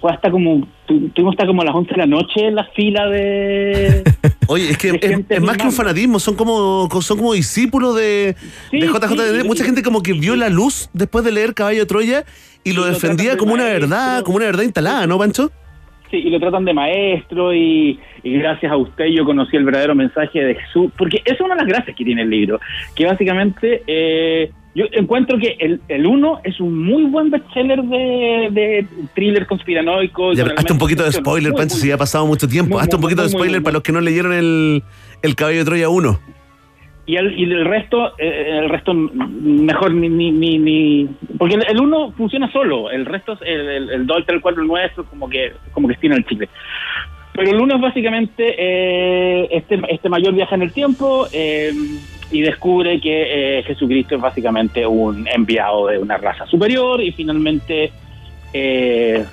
W: fue hasta como, tu- tuvimos hasta como a las 11 de la noche en la fila de...
B: Oye, es que es, es más que un fanatismo, son como, son como discípulos de,
W: Sí,
B: de JJ.
W: sí,
B: Mucha gente como que vio la luz después de leer Caballo de Troya y lo defendía como una verdad, como una verdad instalada, ¿no, Pancho?
W: Sí, y lo tratan de maestro y, y gracias a usted yo conocí el verdadero mensaje de Jesús, porque es una de las gracias que tiene el libro, que básicamente eh, yo encuentro que el, el uno es un muy buen bestseller de, de thriller conspiranoico.
B: Ya, hazte un poquito de spoiler. Pancho, si ya ha pasado mucho tiempo.
W: muy,
B: Hazte un poquito de
W: muy,
B: spoiler para los que no leyeron el, el Caballo de Troya 1.
W: Y el, y el resto eh, el resto mejor ni ni, ni, ni- porque el, el uno funciona solo el resto es el, el, el 2 el 3 el 4 el 9 eso como que como que estira el chicle Pero el lunes básicamente eh, este, este mayor viaja en el tiempo eh, y descubre que eh, Jesucristo es básicamente un enviado de una raza superior y finalmente... eh,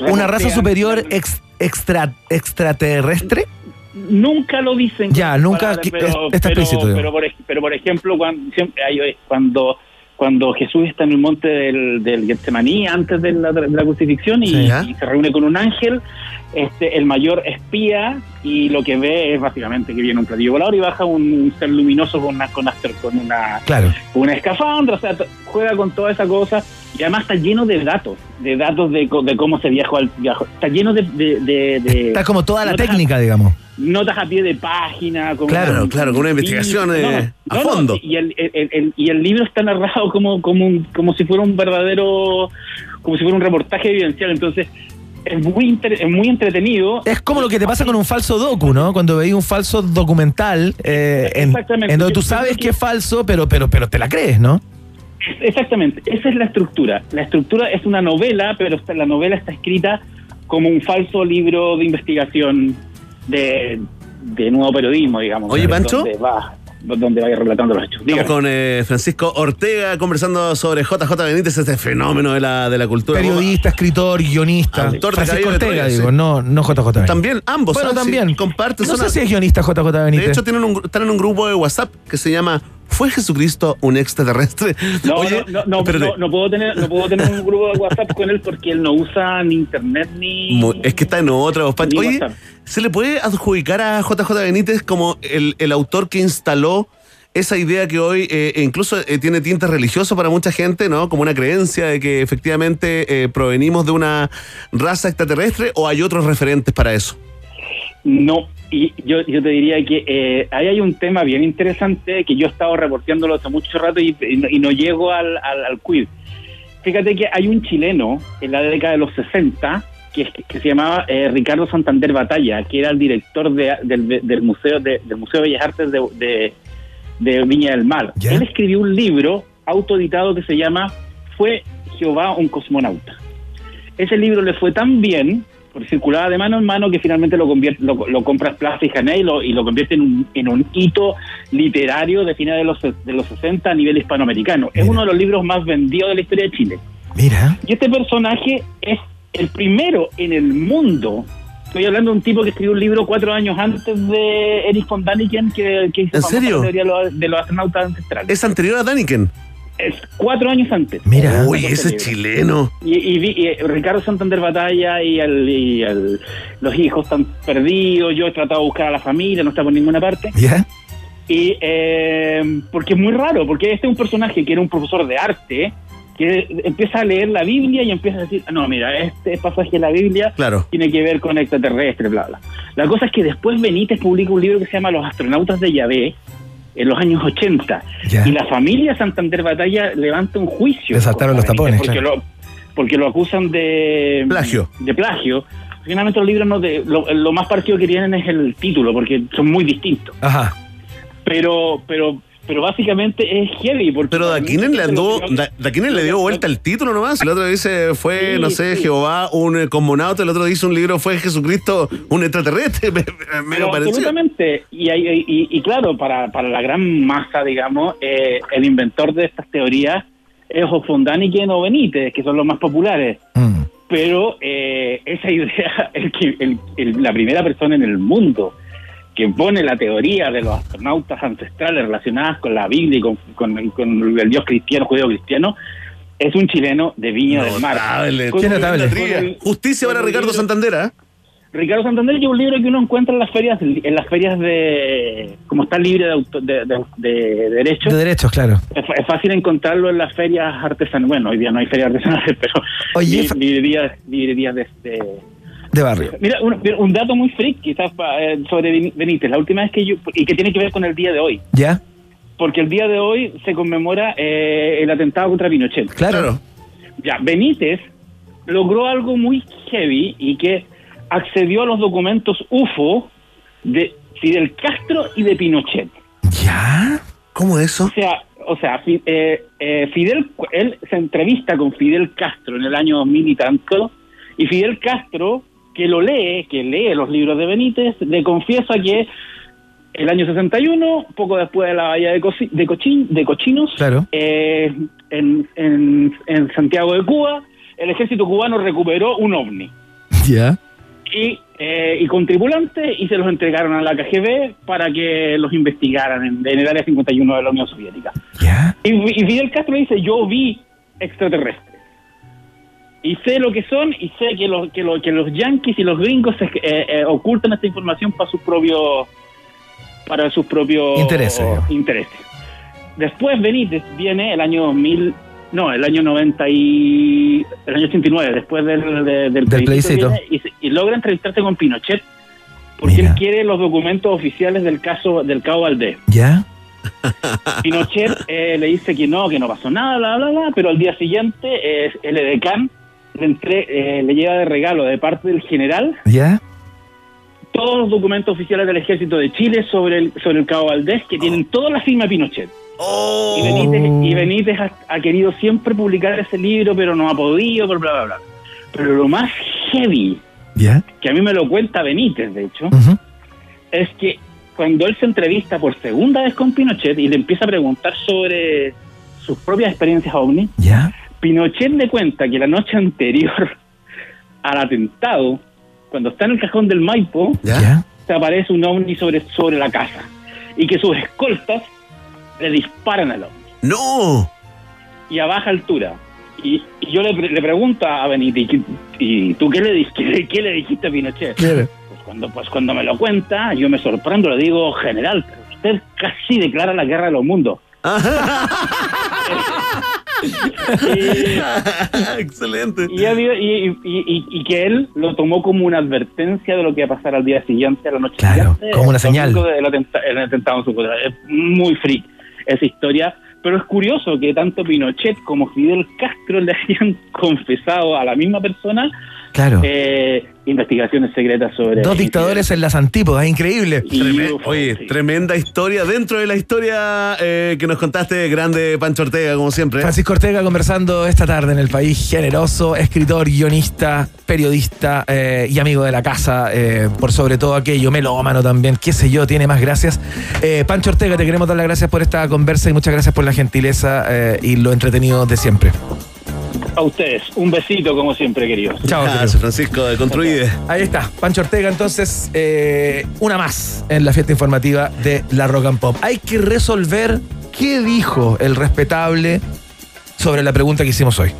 A: ¿Una raza superior ex- extra, extraterrestre?
W: Nunca lo dicen.
A: Ya, nunca
W: pero,
A: está
W: pero-
A: explícito, digo.
W: Pero por, pero por ejemplo, cuando, siempre cuando, cuando Jesús está en el monte del, del Getsemaní antes de la, de la crucifixión y,
A: Sí.
W: y se reúne con un ángel, este, el mayor espía y lo que ve es básicamente que viene un platillo volador y baja un ser luminoso con una, con una, con una,
A: Claro.
W: con una escafandra, o sea, juega con toda esa cosa y además está lleno de datos, de datos de, co- de cómo se viajó al viajo. Está lleno de... de, de- de-
A: Está como toda la
W: a-
A: técnica, digamos.
W: notas a pie de página. Con
B: Claro, claro, con una investigación, eh, a fondo.
W: y, el, el- el- y el libro está narrado como, como, un- como si fuera un verdadero, como si fuera un reportaje evidencial. Entonces, es muy, inter- es muy entretenido.
A: Es como lo que te pasa con un falso docu, ¿no? Cuando veis un falso documental eh, en, donde tú sabes que es falso, pero, pero, pero te la crees, ¿no?
W: Exactamente, esa es la estructura. La estructura es una novela, pero la novela está escrita como un falso libro de investigación de, de nuevo periodismo, digamos.
B: Oye, Pancho.
W: Va, donde vaya relatando los hechos.
B: Estamos con eh, Francisco Ortega conversando sobre JJ Benítez, este fenómeno de la, de la cultura.
A: Periodista, escritor, guionista.
B: Autor
A: Francisco Ortega,
B: Troya,
A: digo,
B: sí.
A: no, no JJ Benítez.
B: También, ambos.
A: Bueno,
B: ¿sabes?
A: también.
B: Sí, comparten.
A: No
B: son
A: sé si es guionista JJ Benítez.
B: De hecho, tienen un, están en un grupo de WhatsApp que se llama ¿Fue Jesucristo un extraterrestre?
W: No,
B: Oye,
W: no, no, no, no, puedo tener, no puedo tener un grupo de WhatsApp con él porque él no usa ni internet ni.
B: Es que está en otra. vos, Oye,
W: WhatsApp.
B: ¿se le puede adjudicar a JJ Benítez como el, el autor que instaló esa idea que hoy eh, incluso eh, tiene tinte religioso para mucha gente, ¿no? Como una creencia de que efectivamente eh, provenimos de una raza extraterrestre o hay otros referentes para eso?
W: No, y yo, yo te diría que eh, ahí hay un tema bien interesante que yo he estado reporteándolo hace mucho rato y, y no, y no llego al, al. Fíjate que hay un chileno en la década de los 60 que, se llamaba eh, Ricardo Santander Batalla, que era el director de- del, del museo de- del Museo de Bellas Artes de, de- de Viña del Mar. Él escribió un libro autoeditado que se llama Fue Jehová un cosmonauta. Ese libro le fue tan bien, por circulaba de mano en mano, que finalmente lo, convierte, lo, lo compra Plaza y Jané y lo, y lo convierte en un, en un hito literario de finales de los, de los 60 a nivel hispanoamericano. Es uno de los libros más vendidos de la historia de Chile.
A: Mira.
W: Y este personaje es el primero en el mundo. Estoy hablando de un tipo que escribió un libro cuatro años antes de Erich von Daniken, que, que hizo
B: ¿En serio?
W: teoría de los, de los astronautas ancestrales.
B: Es anterior a Daniken.
W: Es cuatro años antes.
B: Mira. Uy,
W: Ese
B: es chileno.
W: Y, y y, eh, Ricardo Santander Batalla y, el- y los hijos están perdidos. Yo he tratado de buscar a la familia, no está por ninguna parte.
A: ¿Ya?
W: Y eh, porque es muy raro, porque este es un personaje que era un profesor de arte que empieza a leer la Biblia y empieza a decir, "Ah, no, mira, este pasaje de la Biblia
B: Claro.
W: tiene que ver con extraterrestres, bla, bla. La cosa es que después Benítez publica un libro que se llama Los astronautas de Yahvé en los años 80
A: Ya.
W: y la familia Santander Batalla levanta un juicio.
A: Le saltaron los tapones,
W: Porque, lo, porque lo acusan de
B: Plagio.
W: De plagio. Finalmente los libros no de, lo, lo más parecido que tienen es el título, porque son muy distintos.
A: Ajá.
W: Pero, pero, pero básicamente es heavy. Porque
B: Pero Daquinen le andó, Da- Daquinen le dio vuelta el título nomás. El otro dice fue,
W: Sí,
B: no sé,
W: sí.
B: Jehová, un eh, cosmonauta. El otro dice un libro fue Jesucristo, un extraterrestre. Me, me-
W: Pero absolutamente. Y, hay- y, y claro, para, para la gran masa, digamos, eh, el inventor de estas teorías es o von Daniken o Benítez, que son los más populares.
A: Mm.
W: Pero eh, esa idea, el que, el- el- la primera persona en el mundo que pone la teoría de los astronautas ancestrales relacionadas con la Biblia y con, con- con el Dios cristiano, judío cristiano, es un chileno de Viña del Mar. Con- el-
B: Justicia para Ricardo
W: libro-
B: Santander, ¿ah?
W: Ricardo Santander lleva un libro que uno encuentra en las ferias, en las ferias de, como está libre de, auto- de, de- de derechos,
A: De derechos, claro.
W: es, es fácil encontrarlo en las ferias artesanales. Bueno, hoy día no hay ferias artesanales, pero
A: Oye,
W: librerías, librerías de, de-
A: barrio.
W: Mira, un, un dato muy freak quizás pa- eh, sobre Benítez. La última vez que yo, y que tiene que ver con el día de hoy,
A: ¿Ya?
W: porque el día de hoy se conmemora eh, el atentado contra Pinochet.
A: Claro.
W: Ya, Benítez logró algo muy heavy y que accedió a los documentos UFO de Fidel Castro y de Pinochet.
A: ¿Ya?
B: ¿Cómo eso?
W: O sea, o sea, eh, eh, Fidel, él se entrevista con Fidel Castro en el año 2000 y tanto, y Fidel Castro, que lo lee, que lee los libros de Benítez, le confiesa que el año 61, poco después de la bahía de, de, Cochin- de Cochinos,
A: Claro.
W: eh, en, en- en Santiago de Cuba, el ejército cubano recuperó un ovni
A: Ya.
W: y, eh, y con tripulantes y se los entregaron a la KGB para que los investigaran en, en el área 51 de la Unión Soviética. Y, y Fidel Castro dice, yo vi extraterrestres. Y sé lo que son y sé que los, que, lo- que los yanquis y los gringos eh, eh, ocultan esta información para sus propios para sus propios
A: Intereses,
W: intereses. Después Benítez viene el año 2000, no, el año 90 y el año 89, después del, de- del,
A: plebiscito.
W: viene y, y logra entrevistarse con Pinochet porque él quiere los documentos oficiales del caso del Cabo Valdés.
A: ¿Ya?
W: Pinochet eh, le dice que no, que no pasó nada, bla, bla, bla, pero al día siguiente eh, el edecán le, entre- eh, le lleva de regalo de parte del general
A: ¿Ya?
W: todos los documentos oficiales del ejército de Chile sobre el, sobre el Cabo Valdés que tienen toda la firma de Pinochet. Y Benítez, y Benítez ha, ha querido siempre publicar ese libro, pero no ha podido, bla, bla, bla, bla. Pero lo más heavy,
A: ¿Ya?
W: que a mí me lo cuenta Benítez, de hecho, es que cuando él se entrevista por segunda vez con Pinochet y le empieza a preguntar sobre sus propias experiencias ovni,
A: ¿Ya?
W: Pinochet le cuenta que la noche anterior al atentado, cuando está en el cajón del Maipo,
A: ¿Ya?
W: se aparece un ovni sobre, sobre la casa y que sus escoltas le disparan al ovni.
B: ¡No!
W: Y a baja altura. Y, y yo le, le pregunto a Benítez, ¿y, tú qué le, qué, qué le dijiste a Pinochet? Pues cuando, pues cuando me lo cuenta, yo me sorprendo, le digo, general, pero usted casi declara la guerra de los mundos.
B: Excelente.
W: Y, había- y, y- y- y que él lo tomó como una advertencia de lo que iba a pasar al día siguiente, a la noche
A: Claro,
W: siguiente.
A: como una
W: el
A: señal.
W: domingo del atenta- el atentado en su contra. Es muy freak esa historia. Pero es curioso que tanto Pinochet como Fidel Castro le hayan confesado a la misma persona
A: Claro.
W: eh, investigaciones secretas sobre...
A: Dos dictadores en las antípodas, increíble.
B: Treme- Oye, tremenda historia dentro de la historia eh, que nos contaste, grande Pancho Ortega, como siempre.
A: Francisco Ortega conversando esta tarde en el país, generoso, escritor, guionista, periodista eh, y amigo de la casa, eh, por sobre todo aquello, melómano también, qué sé yo, tiene más gracias. Eh, Pancho Ortega, te queremos dar las gracias por esta conversa y muchas gracias por la gentileza eh, y lo entretenido de siempre.
W: A ustedes, un besito como siempre, queridos.
A: Chao,
B: Gracias, Francisco de Construide.
A: Ahí está, Pancho Ortega, entonces, eh, una más en la fiesta informativa de la Rock and Pop. Hay que resolver qué dijo el respetable sobre la pregunta que hicimos hoy.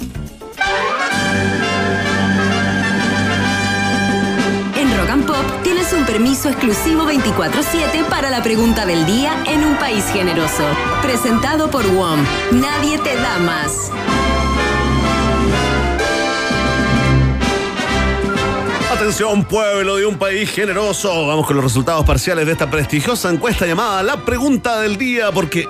H: En Rock and Pop tienes un permiso exclusivo 24-7 para la pregunta del día en un país generoso. Presentado por WOM. Nadie te da más.
B: Atención, pueblo de un país generoso. Vamos con los resultados parciales de esta prestigiosa encuesta llamada La Pregunta del Día, porque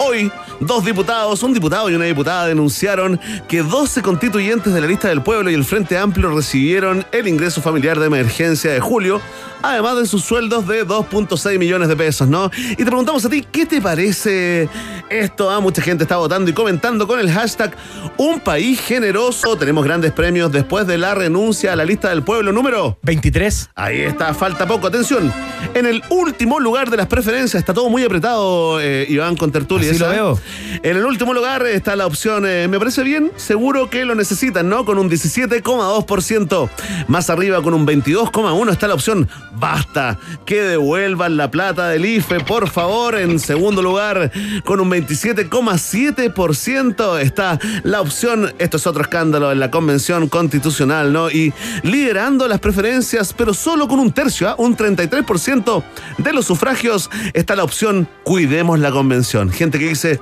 B: hoy dos diputados, un diputado y una diputada, denunciaron que 12 constituyentes de la lista del pueblo y el Frente Amplio recibieron el ingreso familiar de emergencia de julio, además de sus sueldos de 2.6 millones de pesos, ¿no? Y te preguntamos a ti, ¿qué te parece esto? Ah, mucha gente está votando y comentando con el hashtag Un País Generoso. Tenemos grandes premios después de la renuncia a la lista del pueblo número
A: 23.
B: Ahí está, falta poco. Atención. En el último lugar de las preferencias, está todo muy apretado, eh, Iván con Tertulia.
A: Así lo veo.
B: En el último lugar está la opción, eh, me parece bien, seguro que lo necesitan, ¿no? Con un 17,2%. Más arriba, con un 22,1%, está la opción, basta, que devuelvan la plata del IFE, por favor. En segundo lugar, con un 27,7% está la opción, esto es otro escándalo en la Convención Constitucional, ¿no? Y liderando las preferencias, pero solo con un tercio, ¿ah? un 33% de los sufragios, está la opción, cuidemos la convención. Gente que dice...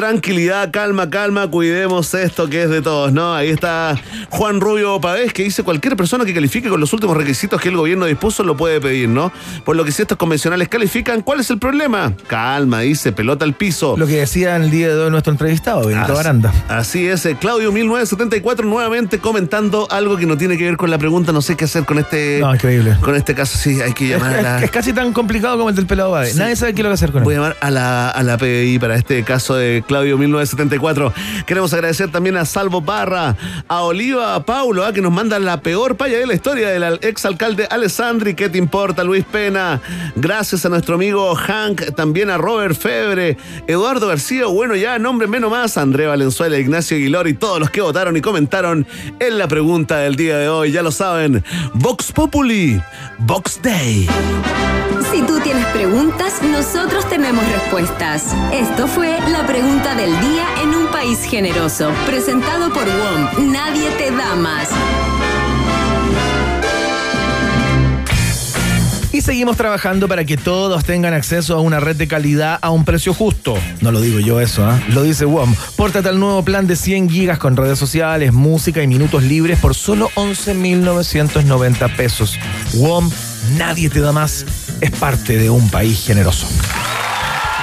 B: Tranquilidad, calma, calma, cuidemos esto que es de todos, ¿no? Ahí está Juan Rubio Pavés que dice cualquier persona que califique con los últimos requisitos que el gobierno dispuso lo puede pedir, ¿no? Por lo que si estos convencionales califican, ¿cuál es el problema? Calma, dice, pelota al piso.
A: Lo que decía el día de hoy nuestro entrevistado, Benito
B: Así-
A: Baranda.
B: Así es, eh, Claudio 1974 nuevamente comentando algo que no tiene que ver con la pregunta, no sé qué hacer con este
A: No, increíble.
B: con este caso, sí, hay que llamar a la
A: es- es casi tan complicado como el del pelado Bade.
B: Sí.
A: Nadie sabe qué lo que hacer con él.
B: Voy a llamar a la, a la PDI para este caso de Claudio 1974. Queremos agradecer también a Salvo Parra, a Oliva Paulo, a que nos mandan la peor paya de la historia del al- exalcalde Alessandri. ¿Qué te importa, Luis Pena? Gracias a nuestro amigo Hank, también a Robert Febre, Eduardo García, bueno, ya nombre menos más, André Valenzuela, Ignacio Aguilar y todos los que votaron y comentaron en la pregunta del día de hoy. Ya lo saben, Vox Populi, Vox Day.
H: Si tú tienes preguntas, nosotros tenemos respuestas. Esto fue la pregunta del día en un país generoso, presentado por WOM. Nadie te da más.
A: Y seguimos trabajando para que todos tengan acceso a una red de calidad a un precio justo. No lo digo yo eso, ¿ah? lo dice WOM. Pórtate al nuevo plan de 100 gigas con redes sociales, música y minutos libres por solo 11.990 pesos. WOM, nadie te da más. Es parte de un país generoso.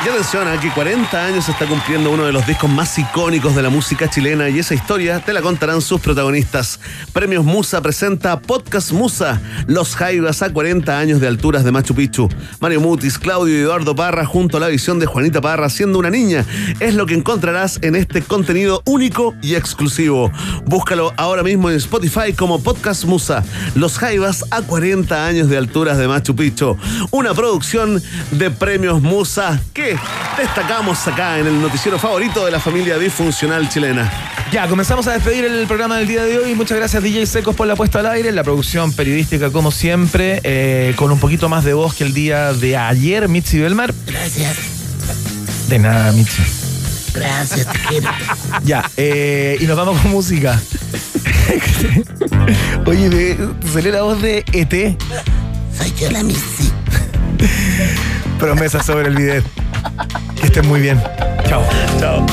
B: Y atención, aquí 40 años está cumpliendo uno de los discos más icónicos de la música chilena y esa historia te la contarán sus protagonistas. Premios Musa presenta Podcast Musa, Los Jaivas a 40 años de alturas de Machu Picchu. Mario Mutis, Claudio y Eduardo Parra junto a la visión de Juanita Parra siendo una niña. Es lo que encontrarás en este contenido único y exclusivo. Búscalo ahora mismo en Spotify como Podcast Musa, Los Jaivas a 40 años de alturas de Machu Picchu. Una producción de Premios Musa que destacamos acá en el noticiero favorito de la familia disfuncional chilena.
A: Ya, comenzamos a despedir el programa del día de hoy. Muchas gracias DJ Secos por la puesta al aire, la producción periodística como siempre, eh, con un poquito más de voz que el día de ayer, Mitzi Belmar.
X: Gracias.
A: De nada, Mitzi.
X: Gracias, te quiero.
A: Ya, eh, y nos vamos con música. Oye, de, salió la voz de ET.
X: Soy yo la Missy.
A: Promesa sobre el video. Que estén muy bien. Chao.
B: Chao.